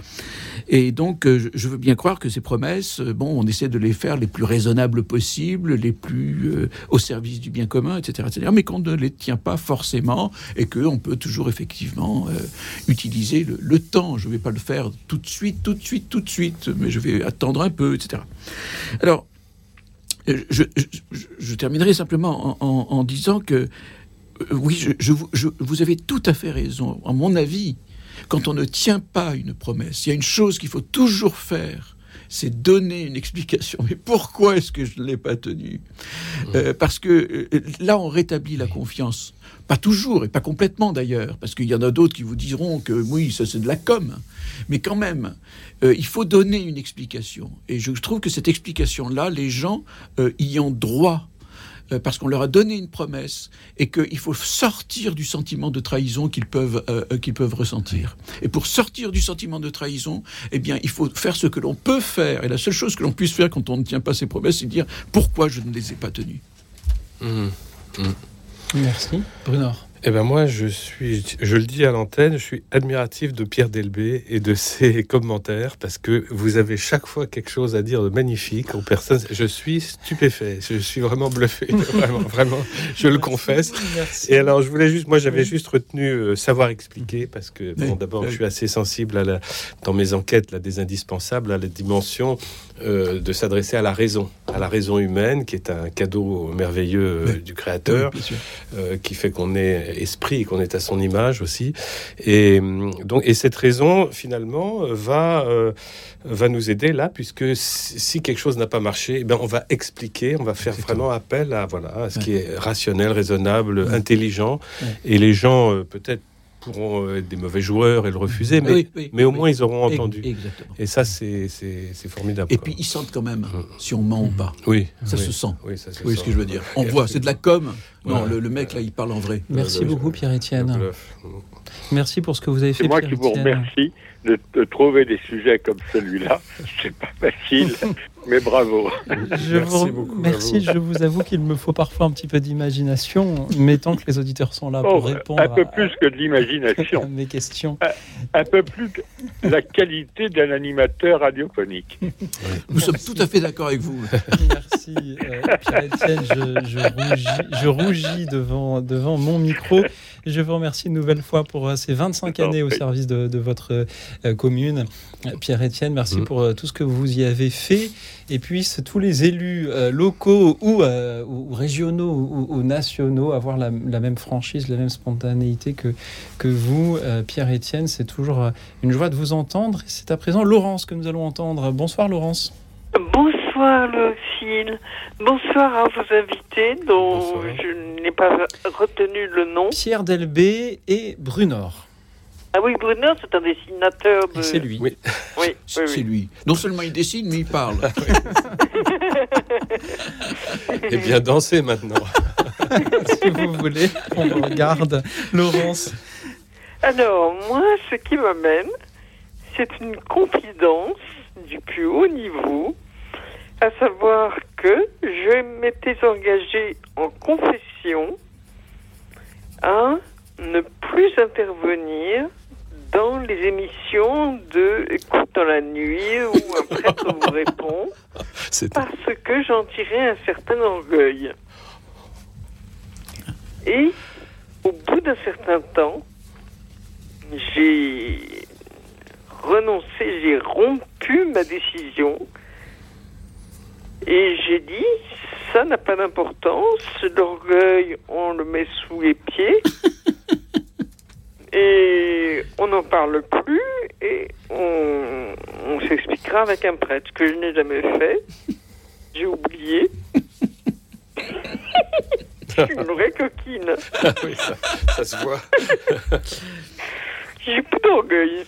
Et donc, je veux bien croire que ces promesses, bon, on essaie de les faire les plus raisonnables possibles, les plus au service du bien commun, etc., etc. Mais qu'on ne les tient pas forcément et qu'on peut toujours effectivement utiliser le, le temps. Je ne vais pas le faire tout de suite, tout de suite, tout de suite, mais je vais attendre un peu, etc. Alors, je, terminerai simplement en, disant que euh, oui, vous avez tout à fait raison. À mon avis, quand on ne tient pas une promesse, il y a une chose qu'il faut toujours faire, c'est donner une explication. Mais pourquoi est-ce que je ne l'ai pas tenue? Euh, Parce que euh, là, on rétablit la confiance. Pas toujours, et pas complètement d'ailleurs, parce qu'il y en a d'autres qui vous diront que oui, ça c'est de la com. Mais quand même, euh, il faut donner une explication. Et je trouve que cette explication-là, les gens euh, y ont droit euh, parce qu'on leur a donné une promesse et qu'il faut sortir du sentiment de trahison qu'ils peuvent, ressentir. Et pour sortir du sentiment de trahison, eh bien, il faut faire ce que l'on peut faire. Et la seule chose que l'on puisse faire quand on ne tient pas ses promesses, c'est dire pourquoi je ne les ai pas tenues? Mmh. Mmh. Merci. Bruno. Eh ben moi, je suis, je le dis à l'antenne, je suis admiratif de Pierre Delbé et de ses commentaires parce que vous avez chaque fois quelque chose à dire de magnifique aux personnes. Je suis stupéfait, je suis vraiment bluffé, vraiment, vraiment, je le confesse. Et alors, je voulais juste, moi, j'avais juste retenu euh, savoir expliquer parce que, bon, d'abord, je suis assez sensible à la, dans mes enquêtes, là, des indispensables à la dimension euh, de s'adresser à la raison, à la raison humaine, qui est un cadeau merveilleux euh, du Créateur, euh, qui fait qu'on est esprit qu'on est à son image aussi. Et, donc, et cette raison, finalement, va, va nous aider là, puisque si quelque chose n'a pas marché, eh ben, on va expliquer, on va faire vraiment appel à, voilà, à ce qui est rationnel, raisonnable, intelligent. Et les gens, peut-être pourront euh, être des mauvais joueurs et le refuser, mais, mais au moins ils auront entendu. Et ça, c'est formidable. Et puis ils sentent quand même mm. si on ment ou pas. Oui. Ça se sent. Oui, ça ce que je veux dire. On voit, c'est de la com. Non, le, mec là, il parle en vrai. Merci beaucoup, Pierre-Étienne. Merci pour ce que vous avez fait. C'est moi qui vous remercie de, de, trouver des sujets comme celui-là. C'est pas facile, mais bravo. Je merci vous, beaucoup. Merci, je vous avoue qu'il me faut parfois un petit peu d'imagination, mais tant que les auditeurs sont là pour oh, répondre. Un peu plus que de l'imagination. mes questions. Un, peu plus que la qualité d'un animateur radiophonique. Nous sommes tout à fait d'accord avec vous. Merci, euh, Pierre-Etienne. Je, je, rougis, je rougis devant, devant mon micro. Je vous remercie une nouvelle fois pour euh, ces 25 années au service de, de votre euh, commune. Pierre-Étienne, merci mm. pour euh, tout ce que vous y avez fait. Et puis, tous les élus euh, locaux ou, ou régionaux ou, nationaux avoir la, même franchise, la même spontanéité que, que vous, Pierre-Étienne. C'est toujours une joie de vous entendre. C'est à présent Laurence que nous allons entendre. Bonsoir, Laurence. Bonsoir, Cécile. Bonsoir à vos invités dont je n'ai pas retenu le nom. Pierre Delbé et Brunor. Ah oui, Brunor, c'est un dessinateur de... C'est lui. Oui, oui, c'est lui. Non seulement il dessine, mais il parle. Et bien danser maintenant. si vous voulez, on regarde. Laurence. Alors, moi, ce qui m'amène, c'est une confidence du plus haut niveau, à savoir que je m'étais engagée en confession à ne plus intervenir dans les émissions de Écoute dans la nuit où un prêtre vous répond parce que j'en tirais un certain orgueil. Et au bout d'un certain temps, j'ai renoncé, j'ai rompu ma décision et j'ai dit ça n'a pas d'importance, l'orgueil on le met sous les pieds et on n'en parle plus et on, on s'expliquera avec un prêtre, ce que je n'ai jamais fait. J'ai oublié. je suis une vraie coquine. Ah oui, ça, ça se voit. J'ai plus d'orgueil.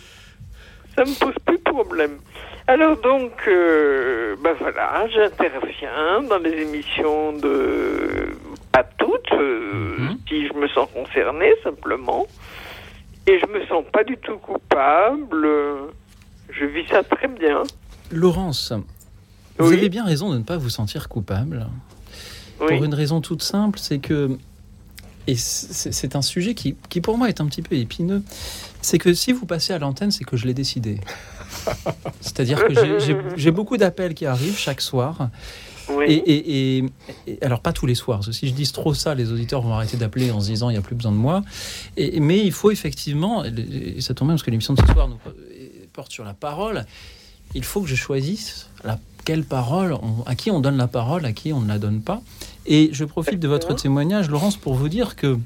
Ça me pose plus de problème. Alors donc, euh, ben voilà, j'interviens dans les émissions de... Pas toutes, euh, si je me sens concernée simplement. Et je me sens pas du tout coupable. Je vis ça très bien. Laurence, vous avez bien raison de ne pas vous sentir coupable. Pour une raison toute simple, c'est que, et c'est un sujet qui, qui, pour moi est un petit peu épineux, c'est que si vous passez à l'antenne, c'est que je l'ai décidé. C'est-à-dire que j'ai beaucoup d'appels qui arrivent chaque soir. Et, et, et, alors pas tous les soirs. Si je dis trop ça, les auditeurs vont arrêter d'appeler en se disant il n'y a plus besoin de moi. Et, mais il faut effectivement, et ça tombe bien parce que l'émission de ce soir nous porte sur la parole. Il faut que je choisisse la, quelle parole, à qui on donne la parole, à qui on ne la donne pas. Et je profite de votre témoignage, Laurence, pour vous dire que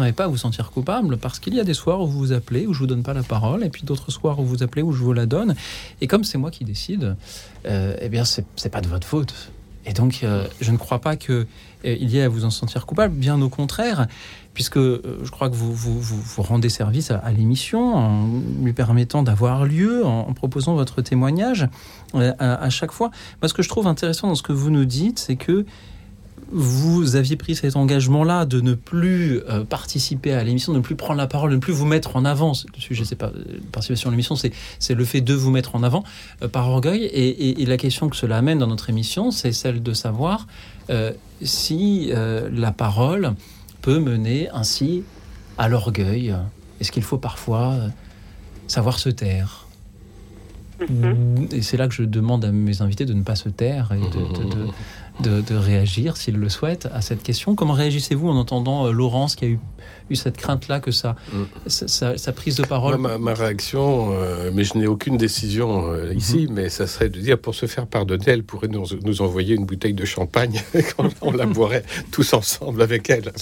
n'avez pas à vous sentir coupable parce qu'il y a des soirs où vous vous appelez, où je vous donne pas la parole, et puis d'autres soirs où vous vous appelez, où je vous la donne. Et comme c'est moi qui décide, euh, eh bien, c'est pas de votre faute. Et donc, euh, je ne crois pas qu'il euh, y ait à vous en sentir coupable, bien au contraire, puisque je crois que vous, vous, rendez service à, l'émission en lui permettant d'avoir lieu, en, proposant votre témoignage à, à, chaque fois. Moi, ce que je trouve intéressant dans ce que vous nous dites, c'est que vous aviez pris cet engagement-là de ne plus euh, participer à l'émission, de ne plus prendre la parole, de ne plus vous mettre en avant. Le sujet, c'est pas euh, participation à l'émission, c'est, le fait de vous mettre en avant euh, par orgueil. Et, et, et, la question que cela amène dans notre émission, c'est celle de savoir si la parole peut mener ainsi à l'orgueil. Est-ce qu'il faut parfois savoir se taire? Mm-hmm. et c'est là que je demande à mes invités de ne pas se taire et de, de, de, de, de réagir, s'ils le souhaitent, à cette question. Comment réagissez-vous en entendant euh, Laurence qui a eu, eu cette crainte-là que ça, mm. sa, sa, sa, prise de parole ma, ma, réaction, euh, mais je n'ai aucune décision euh, ici, mm -hmm. mais ça serait de dire pour se faire pardonner, elle pourrait nous, nous envoyer une bouteille de champagne et on la boirait tous ensemble avec elle.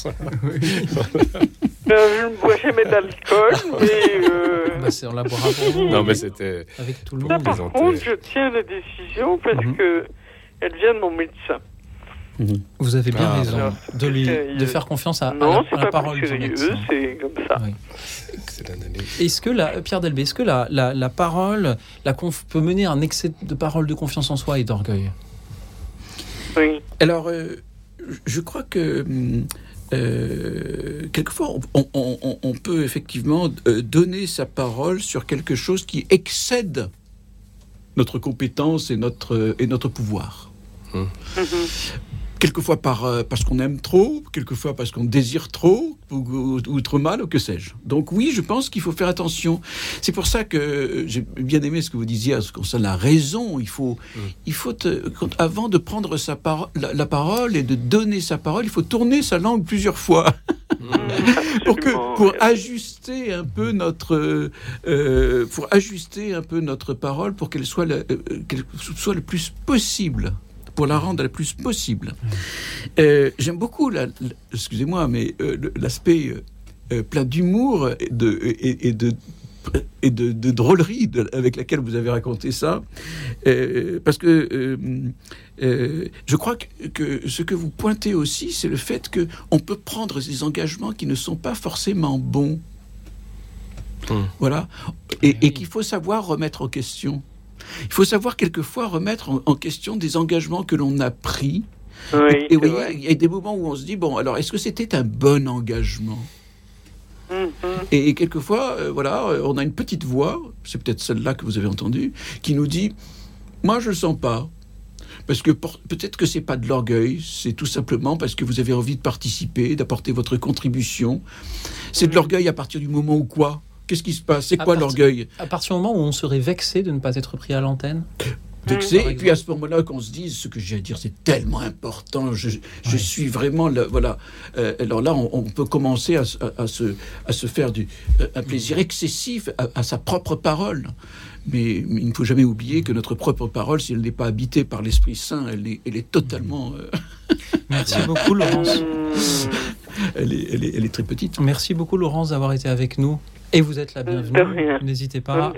Oui. je ne bois jamais d'alcool, mais. Euh... Bah on la boira pour vous. Non, mais c'était. Avec tout le monde. par contre, je tiens la décision parce Mhm. que elle vient de mon médecin. Vous avez bien Ah, raison alors, de, lui, de faire confiance à, Non, à la, c'est à la pas parole plus du médecin. c'est comme ça. Oui. Est-ce que la, Pierre Delbé, est-ce que la, la, la parole la conf, peut mener à un excès de parole de confiance en soi et d'orgueil? Oui. Alors, euh, je crois que euh, quelquefois, on, on, on, on, peut effectivement euh, donner sa parole sur quelque chose qui excède notre compétence et notre, et notre pouvoir. Mmh. Quelquefois par, euh, parce qu'on aime trop, quelquefois parce qu'on désire trop, ou, ou, ou, trop mal, ou que sais-je. Donc oui, je pense qu'il faut faire attention. C'est pour ça que j'ai bien aimé ce que vous disiez à ce concerne la raison. Il faut, mmh. il faut te, avant de prendre sa par la, la, parole et de donner sa parole, il faut tourner sa langue plusieurs fois. Mmh, pour que pour ajuster un peu notre euh, pour ajuster un peu notre parole pour qu'elle soit euh, qu'elle soit le plus possible pour la rendre la plus possible. Euh, J'aime beaucoup, la, excusez-moi, mais euh, l'aspect euh, plein d'humour et de, et, et de et de, drôlerie avec laquelle vous avez raconté ça, euh, parce que euh, euh, je crois que, ce que vous pointez aussi, c'est le fait que on peut prendre des engagements qui ne sont pas forcément bons, hum. voilà, et, qu'il faut savoir remettre en question. Il faut savoir quelquefois remettre en, question des engagements que l'on a pris. Oui, et, oui, il y a des moments où on se dit bon, alors est-ce que c'était un bon engagement? Mm-hmm. Et, quelquefois, euh, voilà, euh, on a une petite voix, c'est peut-être celle-là que vous avez entendue, qui nous dit Moi, je ne le sens pas. Parce que peut-être que c'est pas de l'orgueil, c'est tout simplement parce que vous avez envie de participer, d'apporter votre contribution. C'est de mm-hmm. l'orgueil à partir du moment où quoi? Qu'est-ce qui se passe? C'est quoi l'orgueil? À partir du moment où on serait vexé de ne pas être pris à l'antenne? Et puis à ce moment-là, qu'on se dise ce que j'ai à dire, c'est tellement important. Je, suis vraiment voilà. Euh, alors là, on, peut commencer à, se, à se faire du, euh, un plaisir excessif à, sa propre parole. Mais, il ne faut jamais oublier que notre propre parole, si elle n'est pas habitée par l'Esprit Saint, elle est, elle est totalement. Euh, Merci beaucoup, Laurence. elle, est, elle, est, elle est très petite. Merci beaucoup, Laurence, d'avoir été avec nous. Et vous êtes la bienvenue. N'hésitez pas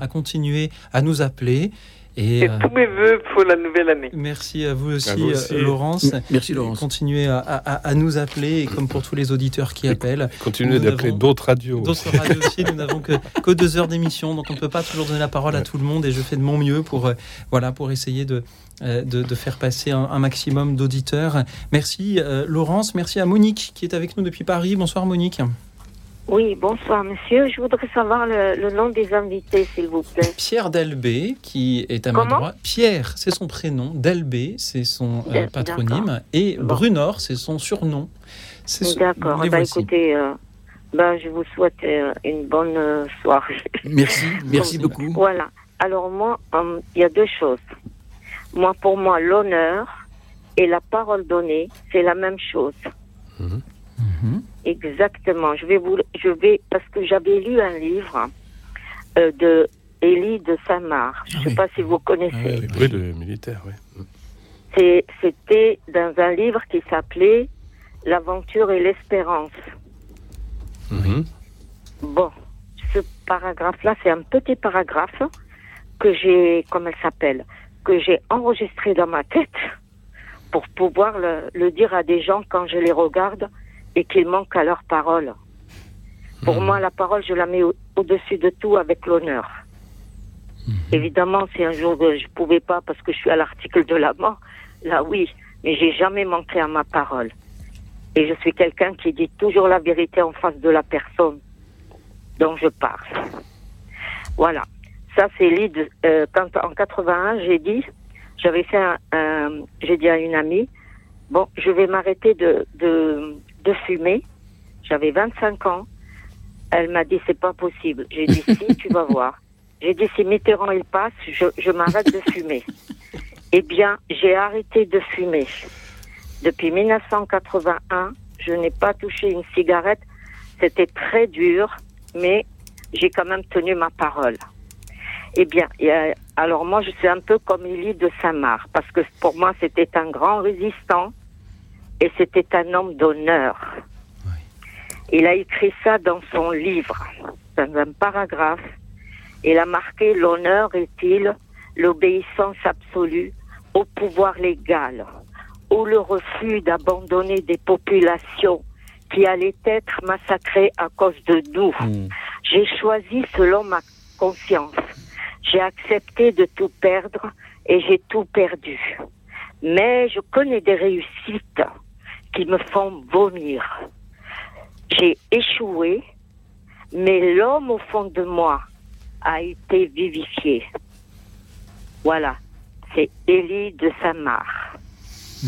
à, continuer à nous appeler. Et, euh, tous mes voeux pour la nouvelle année. Merci à vous aussi, euh, Laurence. Merci, Laurence. Continuez à, nous appeler, et comme pour tous les auditeurs qui appellent. Continuez d'appeler d'autres radios. D'autres radios aussi. Nous n'avons que, que deux heures d'émission, donc on ne peut pas toujours donner la parole à tout le monde. Et je fais de mon mieux pour, euh, voilà, pour essayer de, de, faire passer un, maximum d'auditeurs. Merci, Laurence. Merci à Monique, qui est avec nous depuis Paris. Bonsoir, Monique. Oui, bonsoir monsieur. Je voudrais savoir le, nom des invités, s'il vous plaît. Pierre Delbé, qui est à ma droite. Pierre, c'est son prénom. Delbé, c'est son euh, patronyme. Et Brunor, c'est son surnom. D'accord. Bah, écoutez, euh, bah, je vous souhaite euh, une bonne soirée. Merci, merci beaucoup. Voilà. Alors moi, il y a deux choses. Moi, pour moi, l'honneur et la parole donnée, c'est la même chose. Mhm. Mhm. Exactement. Je vais vous, je vais parce que j'avais lu un livre euh, de Élie de Saint-Marc. Je ne sais pas si vous connaissez. oui, le militaire, oui. C'était dans un livre qui s'appelait L'aventure et l'espérance. Mhm. Bon, ce paragraphe-là, c'est un petit paragraphe que j'ai, comment elle s'appelle, que j'ai enregistré dans ma tête pour pouvoir le, dire à des gens quand je les regarde et qu'ils manquent à leur parole. Pour hmm. moi, la parole, je la mets au-dessus de tout avec l'honneur. Hmm. Évidemment, si un jour je ne pouvais pas parce que je suis à l'article de la mort, là oui, mais j'ai jamais manqué à ma parole. Et je suis quelqu'un qui dit toujours la vérité en face de la personne dont je parle. Voilà. Ça, c'est l'idée. Euh, quand en 81, j'ai dit, j'avais fait un, j'ai dit à une amie, bon, je vais m'arrêter de, de, de fumer. J'avais 25 ans. Elle m'a dit c'est pas possible. J'ai dit si, tu vas voir. J'ai dit si Mitterrand il passe, je, m'arrête de fumer. Eh bien, j'ai arrêté de fumer. Depuis 1981, je n'ai pas touché une cigarette. C'était très dur, mais j'ai quand même tenu ma parole. Eh bien, alors moi, je suis un peu comme Élie de Saint-Marc, parce que pour moi, c'était un grand résistant et c'était un homme d'honneur. Il a écrit ça dans son livre, dans un paragraphe. Il a marqué l'honneur est-il l'obéissance absolue au pouvoir légal ou le refus d'abandonner des populations qui allaient être massacrées à cause de nous. Hmm. J'ai choisi selon ma conscience. J'ai accepté de tout perdre et j'ai tout perdu. Mais je connais des réussites qui me font vomir. J'ai échoué, mais l'homme au fond de moi a été vivifié. Voilà, c'est Élie de Saint-Marc.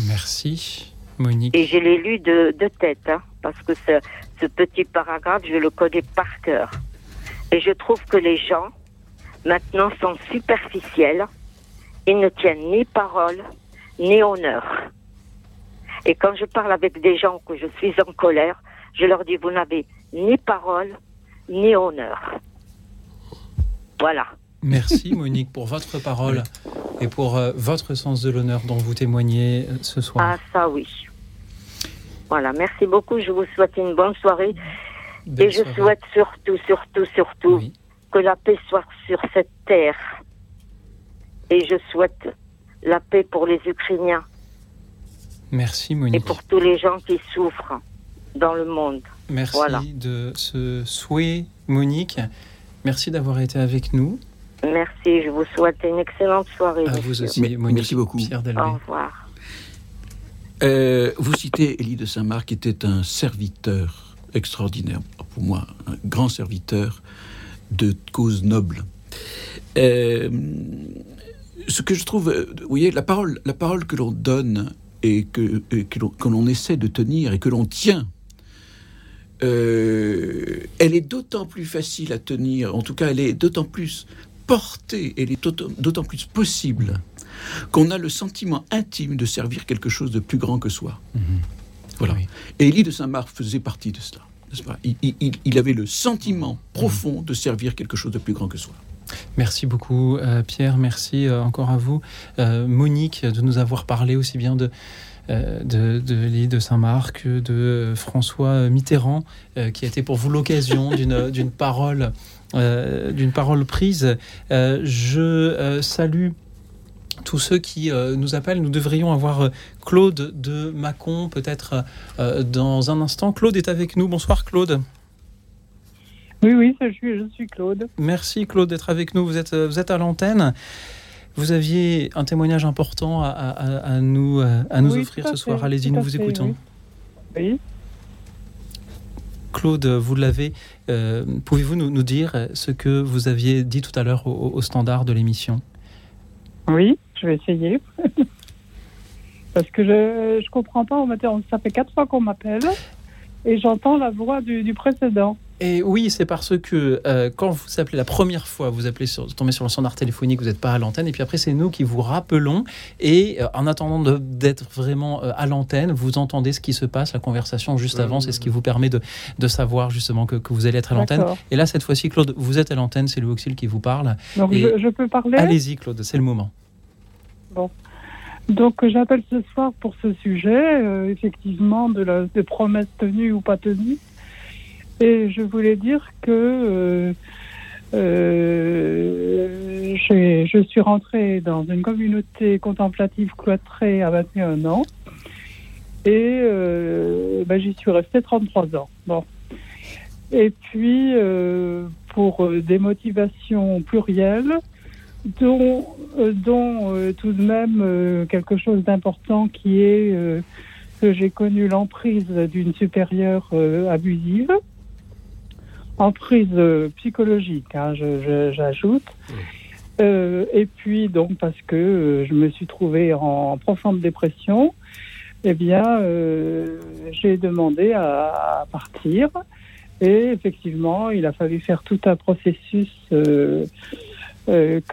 Merci, Monique. Et je l'ai lu de, tête, hein, parce que ce, ce petit paragraphe, je le connais par cœur. Et je trouve que les gens, maintenant, sont superficiels. Ils ne tiennent ni parole, ni honneur. Et quand je parle avec des gens que je suis en colère, je leur dis, vous n'avez ni parole, ni honneur. Voilà. Merci Monique pour votre parole et pour euh, votre sens de l'honneur dont vous témoignez euh, ce soir. Ah ça oui. Voilà, merci beaucoup. Je vous souhaite une bonne soirée. et je souhaite surtout, surtout, surtout que la paix soit sur cette terre. Et je souhaite la paix pour les Ukrainiens. Merci Monique. Et pour tous les gens qui souffrent dans le monde. Merci de ce souhait Monique. Merci d'avoir été avec nous. Merci, je vous souhaite une excellente soirée. À vous aussi, Monique. Merci beaucoup. Au revoir. Euh, vous citez Élie de Saint-Marc, qui était un serviteur extraordinaire, pour moi, un grand serviteur de causes nobles. Euh, ce que je trouve, euh, vous voyez, la parole, la parole que l'on donne et que, que l'on essaie de tenir et que l'on tient, euh, elle est d'autant plus facile à tenir, en tout cas, elle est d'autant plus portée, elle est d'autant plus possible qu'on a le sentiment intime de servir quelque chose de plus grand que soi. Mhm. Voilà. Et Élie de Saint-Marc faisait partie de cela. Pas? Il, il, avait le sentiment profond de servir quelque chose de plus grand que soi. Merci beaucoup euh, Pierre, merci euh, encore à vous euh, Monique de nous avoir parlé aussi bien de, de, de l'île de Saint-Marc, de François Mitterrand, qui a été pour vous l'occasion d'une parole, d'une parole prise. je salue tous ceux qui nous appellent. Nous devrions avoir Claude de Mâcon peut-être dans un instant. Claude est avec nous. Bonsoir Claude. Oui, oui, je suis, je suis Claude. Merci Claude d'être avec nous. Vous êtes, vous êtes à l'antenne. Vous aviez un témoignage important à, à, nous, à nous offrir ce soir. Allez-y, nous vous écoutons. Oui. Claude, vous l'avez. Euh, pouvez-vous nous, nous, dire ce que vous aviez dit tout à l'heure au, standard de l'émission? Oui, je vais essayer. Parce que je ne comprends pas. Ça fait quatre fois qu'on m'appelle et j'entends la voix du précédent. Et oui, c'est parce que euh, quand vous appelez la première fois, vous appelez sur, tombez sur le standard téléphonique, vous n'êtes pas à l'antenne, et puis après c'est nous qui vous rappelons. Et euh, en attendant d'être vraiment euh, à l'antenne, vous entendez ce qui se passe, la conversation juste avant, c'est ce qui vous permet de, de savoir justement que, que, vous allez être à l'antenne. Et là, cette fois-ci, Claude, vous êtes à l'antenne, c'est Louis Auxil qui vous parle. Donc je, peux parler? Allez-y, Claude, c'est le moment. Bon. Donc j'appelle ce soir pour ce sujet, effectivement, de, la, de promesses tenues ou pas tenues. Et je voulais dire que euh, euh, je suis rentrée dans une communauté contemplative cloîtrée à 21 ans et euh, ben, j'y suis restée 33 ans. Bon. Et puis, pour des motivations plurielles, dont, dont tout de même quelque chose d'important qui est que j'ai connu l'emprise d'une supérieure abusive en prise euh, psychologique, hein, j'ajoute. Euh, et puis donc parce que euh, je me suis trouvée en, profonde dépression, eh bien j'ai demandé à, partir. Et effectivement, il a fallu faire tout un processus que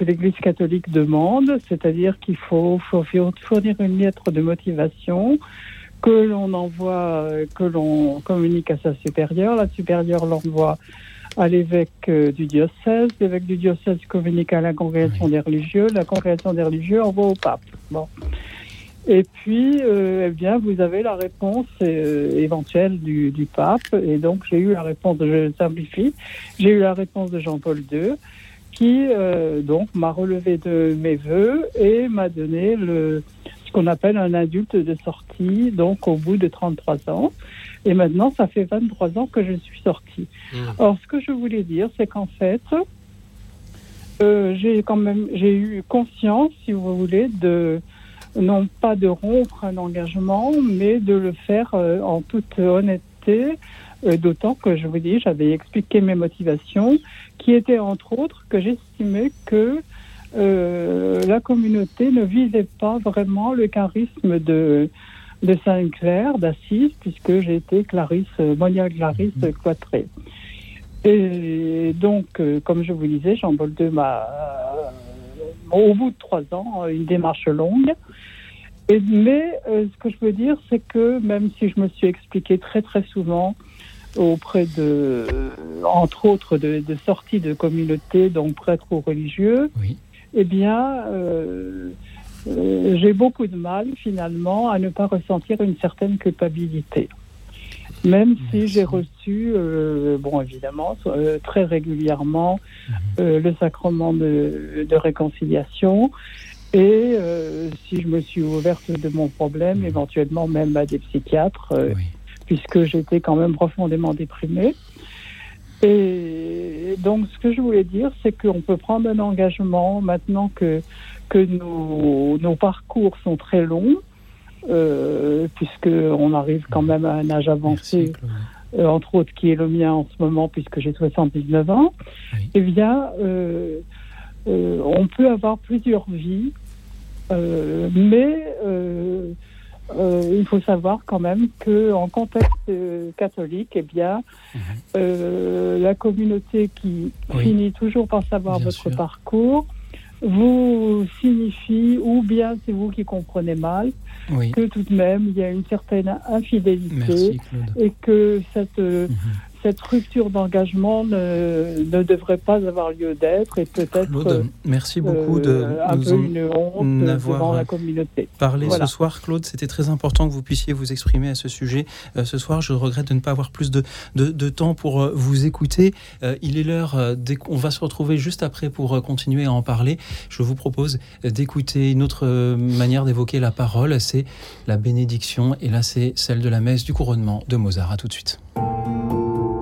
l'Église catholique demande, c'est-à-dire qu'il faut, faut, fournir une lettre de motivation, que l'on envoie, euh, que l'on communique à sa supérieure. La supérieure l'envoie à l'évêque euh, du diocèse. L'évêque du diocèse communique à la congrégation des religieux. La congrégation des religieux envoie au pape. Bon. Et puis, euh, eh bien, vous avez la réponse éventuelle du, du, pape. Et donc, j'ai eu la réponse, je simplifie, j'ai eu la réponse de Jean-Paul II, qui donc m'a relevé de mes voeux et m'a donné le, qu'on appelle un adulte de sortie, donc au bout de 33 ans. Et maintenant, ça fait 23 ans que je suis sortie. Mmh. Or, ce que je voulais dire, c'est qu'en fait, euh, j'ai quand même j'ai eu conscience, si vous voulez, de non pas de rompre un engagement, mais de le faire euh, en toute honnêteté. Euh, d'autant que je vous dis, j'avais expliqué mes motivations, qui étaient entre autres que j'estimais que euh, la communauté ne visait pas vraiment le charisme de, de Saint-Clair d'Assise, puisque j'ai été Clarisse, Monia Clarisse mhm. cloîtrée. Et donc, euh, comme je vous disais, Jean-Paul II m'a, euh, au bout de trois ans, une démarche longue. Et, mais ce que je veux dire, c'est que même si je me suis expliqué très très souvent auprès de, entre autres, de, de sorties de communautés, donc prêtres ou religieux, oui eh bien, euh, euh, j'ai beaucoup de mal finalement à ne pas ressentir une certaine culpabilité. même si j'ai reçu, euh, bon évidemment, euh, très régulièrement euh, le sacrement de, de réconciliation. Et si je me suis ouverte de mon problème, éventuellement même à des psychiatres, puisque j'étais quand même profondément déprimée. Et donc, ce que je voulais dire, c'est qu'on peut prendre un engagement maintenant que, que nos, nos parcours sont très longs euh, puisqu'on arrive quand même à un âge avancé, euh, entre autres qui est le mien en ce moment, puisque j'ai 79 ans, eh bien, euh, euh, on peut avoir plusieurs vies, mais il faut savoir quand même qu'en contexte catholique, eh bien, mhm. la communauté qui finit toujours par savoir votre parcours, vous signifie, ou bien c'est vous qui comprenez mal, que tout de même il y a une certaine infidélité et que cette, mhm cette rupture d'engagement ne, ne, devrait pas avoir lieu d'être et peut-être Claude, merci beaucoup de euh, un peu une honte devant la communauté. Parler ce soir, Claude, c'était très important que vous puissiez vous exprimer à ce sujet. Euh, ce soir, je regrette de ne pas avoir plus de, de, de temps pour euh, vous écouter. il est l'heure, on va se retrouver juste après pour continuer à en parler. Je vous propose d'écouter une autre manière d'évoquer la parole, c'est la bénédiction, et là c'est celle de la messe du couronnement de Mozart. À tout de suite.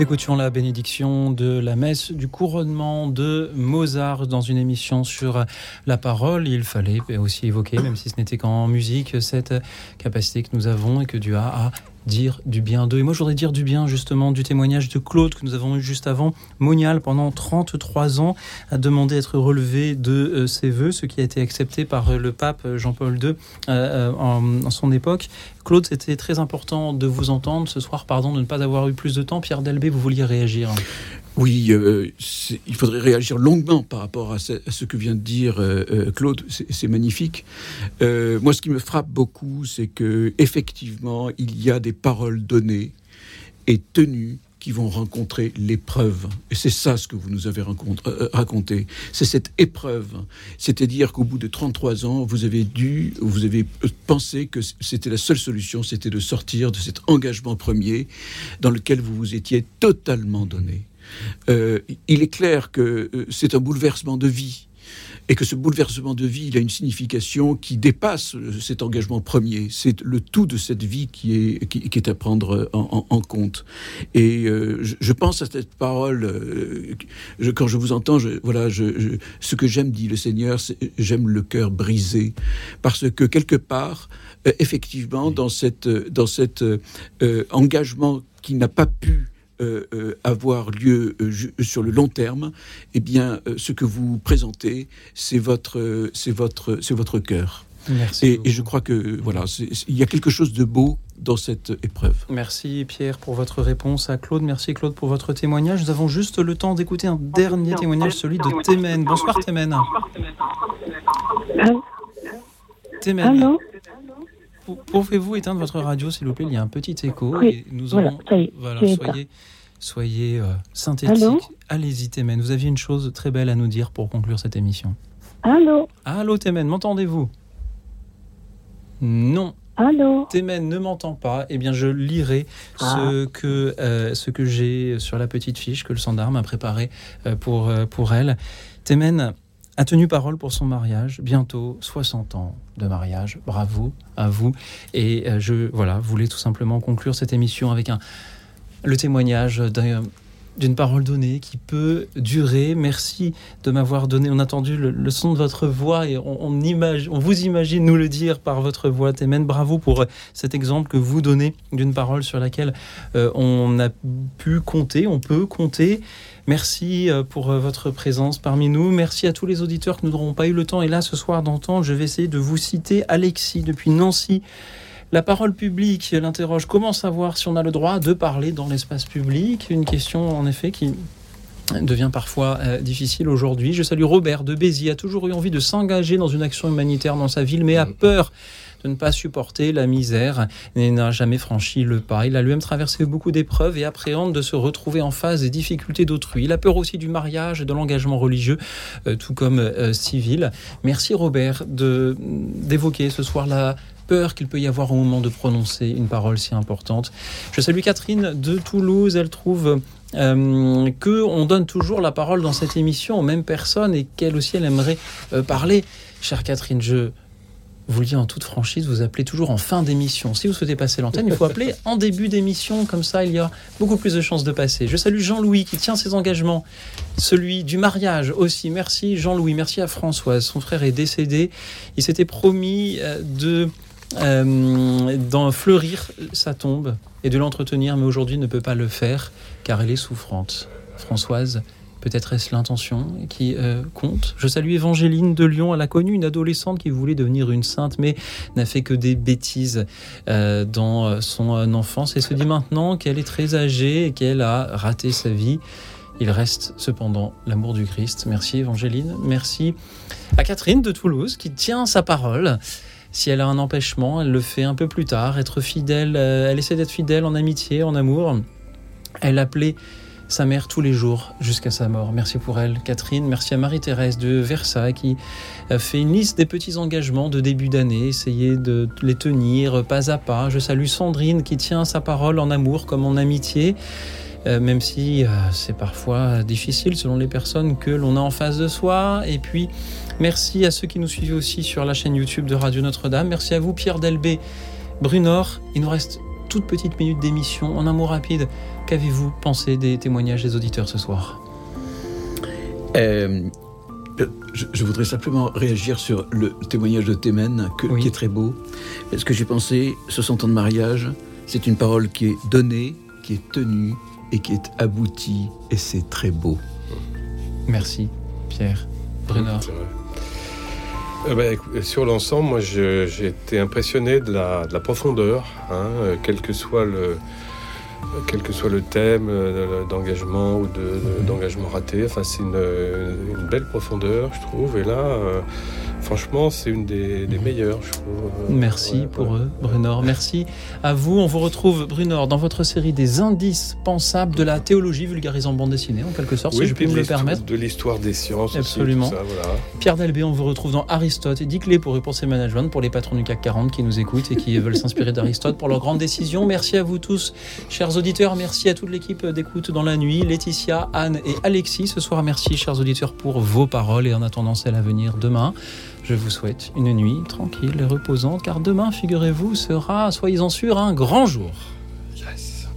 Écoutions la bénédiction de la messe du couronnement de Mozart dans une émission sur la parole. Il fallait aussi évoquer, même si ce n'était qu'en musique, cette capacité que nous avons et que Dieu a à dire du bien d'eux. Et moi, je voudrais dire du bien justement du témoignage de Claude que nous avons eu juste avant. Monial, pendant 33 ans, a demandé d'être relevé de euh, ses voeux, ce qui a été accepté par euh, le pape Jean-Paul II euh, en, son époque. Claude, c'était très important de vous entendre ce soir. Pardon de ne pas avoir eu plus de temps. Pierre Delbé, vous vouliez réagir oui, il faudrait réagir longuement par rapport à ce, que vient de dire Claude. C'est magnifique. moi, ce qui me frappe beaucoup, c'est que effectivement, il y a des paroles données et tenues qui vont rencontrer l'épreuve. Et c'est ça ce que vous nous avez euh, raconté. C'est cette épreuve. C'est-à-dire qu'au bout de 33 ans, vous avez dû, vous avez pensé que c'était la seule solution, c'était de sortir de cet engagement premier dans lequel vous vous étiez totalement donné. Euh, il est clair que euh, c'est un bouleversement de vie et que ce bouleversement de vie, a une signification qui dépasse cet engagement premier. C'est le tout de cette vie qui est, à prendre en, compte. Et euh, je, pense à cette parole, euh, quand je vous entends, voilà, ce que j'aime, dit le Seigneur, j'aime le cœur brisé, parce que quelque part, euh, effectivement, dans cette, dans cet engagement qui n'a pas pu euh, euh, avoir lieu euh, sur le long terme, eh bien, ce que vous présentez, c'est votre, c'est votre, c'est votre cœur. Merci et, je crois que voilà, il y a quelque chose de beau dans cette épreuve. Merci Pierre pour votre réponse à Claude. Merci Claude pour votre témoignage. Nous avons juste le temps d'écouter un dernier témoignage, celui de Témen. Bonsoir Témen. Témen. Pouvez-vous éteindre votre radio, s'il vous plaît? Il y a un petit écho. et nous voilà, soyez, soyez euh, synthétique. Allez-y, Témen. Vous aviez une chose très belle à nous dire pour conclure cette émission. Allô Allô, Témen, m'entendez-vous? Non. Allô Témen ne m'entend pas. Eh bien, je lirai ce ah. que, euh, ce que j'ai sur la petite fiche que le gendarme a préparé euh, pour, pour elle. Témen, a tenu parole pour son mariage, bientôt 60 ans de mariage. Bravo à vous. Et je voilà, voulais tout simplement conclure cette émission avec un, le témoignage d'une parole donnée qui peut durer. Merci de m'avoir donné. On a entendu le, son de votre voix et on, on vous imagine nous le dire par votre voix. Témen, bravo pour euh, cet exemple que vous donnez d'une parole sur laquelle euh, on a pu compter, on peut compter. Merci euh, pour votre présence parmi nous. Merci à tous les auditeurs que nous n'aurons pas eu le temps, et là, ce soir, d'entendre. Je vais essayer de vous citer Alexis depuis Nancy. La parole publique l'interroge comment savoir si on a le droit de parler dans l'espace public? Une question, en effet, qui devient parfois euh, difficile aujourd'hui. Je salue Robert de Béziers, a toujours eu envie de s'engager dans une action humanitaire dans sa ville, mais a peur de ne pas supporter la misère et n'a jamais franchi le pas. Il a lui-même traversé beaucoup d'épreuves et appréhende de se retrouver en face des difficultés d'autrui. Il a peur aussi du mariage et de l'engagement religieux, euh, tout comme euh, civil. Merci Robert d'évoquer ce soir la peur qu'il peut y avoir au moment de prononcer une parole si importante. Je salue Catherine de Toulouse. Elle trouve euh, que on donne toujours la parole dans cette émission aux mêmes personnes et qu'elle aussi elle aimerait parler. Chère Catherine, je vous le dis en toute franchise, vous appelez toujours en fin d'émission. Si vous souhaitez passer l'antenne, il faut appeler en début d'émission, comme ça il y a beaucoup plus de chances de passer. Je salue Jean-Louis qui tient ses engagements, celui du mariage aussi. Merci Jean-Louis, merci à Françoise. Son frère est décédé. Il s'était promis euh, de euh, d'en fleurir sa tombe et de l'entretenir, mais aujourd'hui ne peut pas le faire car elle est souffrante. Françoise, Peut-être est-ce l'intention qui euh, compte? Je salue Évangéline de Lyon. Elle a connu une adolescente qui voulait devenir une sainte, mais n'a fait que des bêtises euh, dans son enfance et se dit maintenant qu'elle est très âgée et qu'elle a raté sa vie. Il reste cependant l'amour du Christ. Merci Évangéline. Merci à Catherine de Toulouse qui tient sa parole. Si elle a un empêchement, elle le fait un peu plus tard. Être fidèle, elle essaie d'être fidèle en amitié, en amour. Elle appelait sa mère tous les jours jusqu'à sa mort. Merci pour elle, Catherine. Merci à Marie-Thérèse de Versailles qui fait une liste des petits engagements de début d'année, essayer de les tenir pas à pas. Je salue Sandrine qui tient sa parole en amour comme en amitié. Euh, même si euh, c'est parfois difficile selon les personnes que l'on a en face de soi. Et puis, merci à ceux qui nous suivent aussi sur la chaîne YouTube de Radio Notre-Dame. Merci à vous, Pierre Delbé, Brunor. Il nous reste toute petite minute d'émission. En un mot rapide, qu'avez-vous pensé des témoignages des auditeurs ce soir? Euh, je, voudrais simplement réagir sur le témoignage de Témen, qui est très beau. Ce que j'ai pensé, 60 ans de mariage, c'est une parole qui est donnée, qui est tenue et qui est aboutie, et c'est très beau. Merci, Pierre. Bruno. Euh, bah, sur l'ensemble, moi j'ai été impressionné de la, profondeur, hein, euh, quel que soit le, quel que soit le thème euh, d'engagement ou mhm. d'engagement raté. Enfin, c'est une, une, belle profondeur, je trouve. Et là, franchement, c'est une des, meilleures, je trouve. Merci pour eux, Brunor. Merci à vous. On vous retrouve, Brunor, dans votre série des indices pensables de la théologie vulgarisant bande dessinée, en quelque sorte, si je puis me le permettre. De l'histoire des sciences. Absolument. Aussi, Pierre Dalbé, on vous retrouve dans Aristote et 10 clés pour repenser le management pour les patrons du CAC 40 qui nous écoutent et qui veulent s'inspirer d'Aristote pour leurs grandes décisions. Merci à vous tous, chers Chers auditeurs, merci à toute l'équipe d'écoute dans la nuit, Laetitia, Anne et Alexis. Ce soir, merci, chers auditeurs, pour vos paroles et en attendant celle à venir demain. Je vous souhaite une nuit tranquille et reposante, car demain, figurez-vous, sera, soyez-en sûrs, un grand jour. Yes.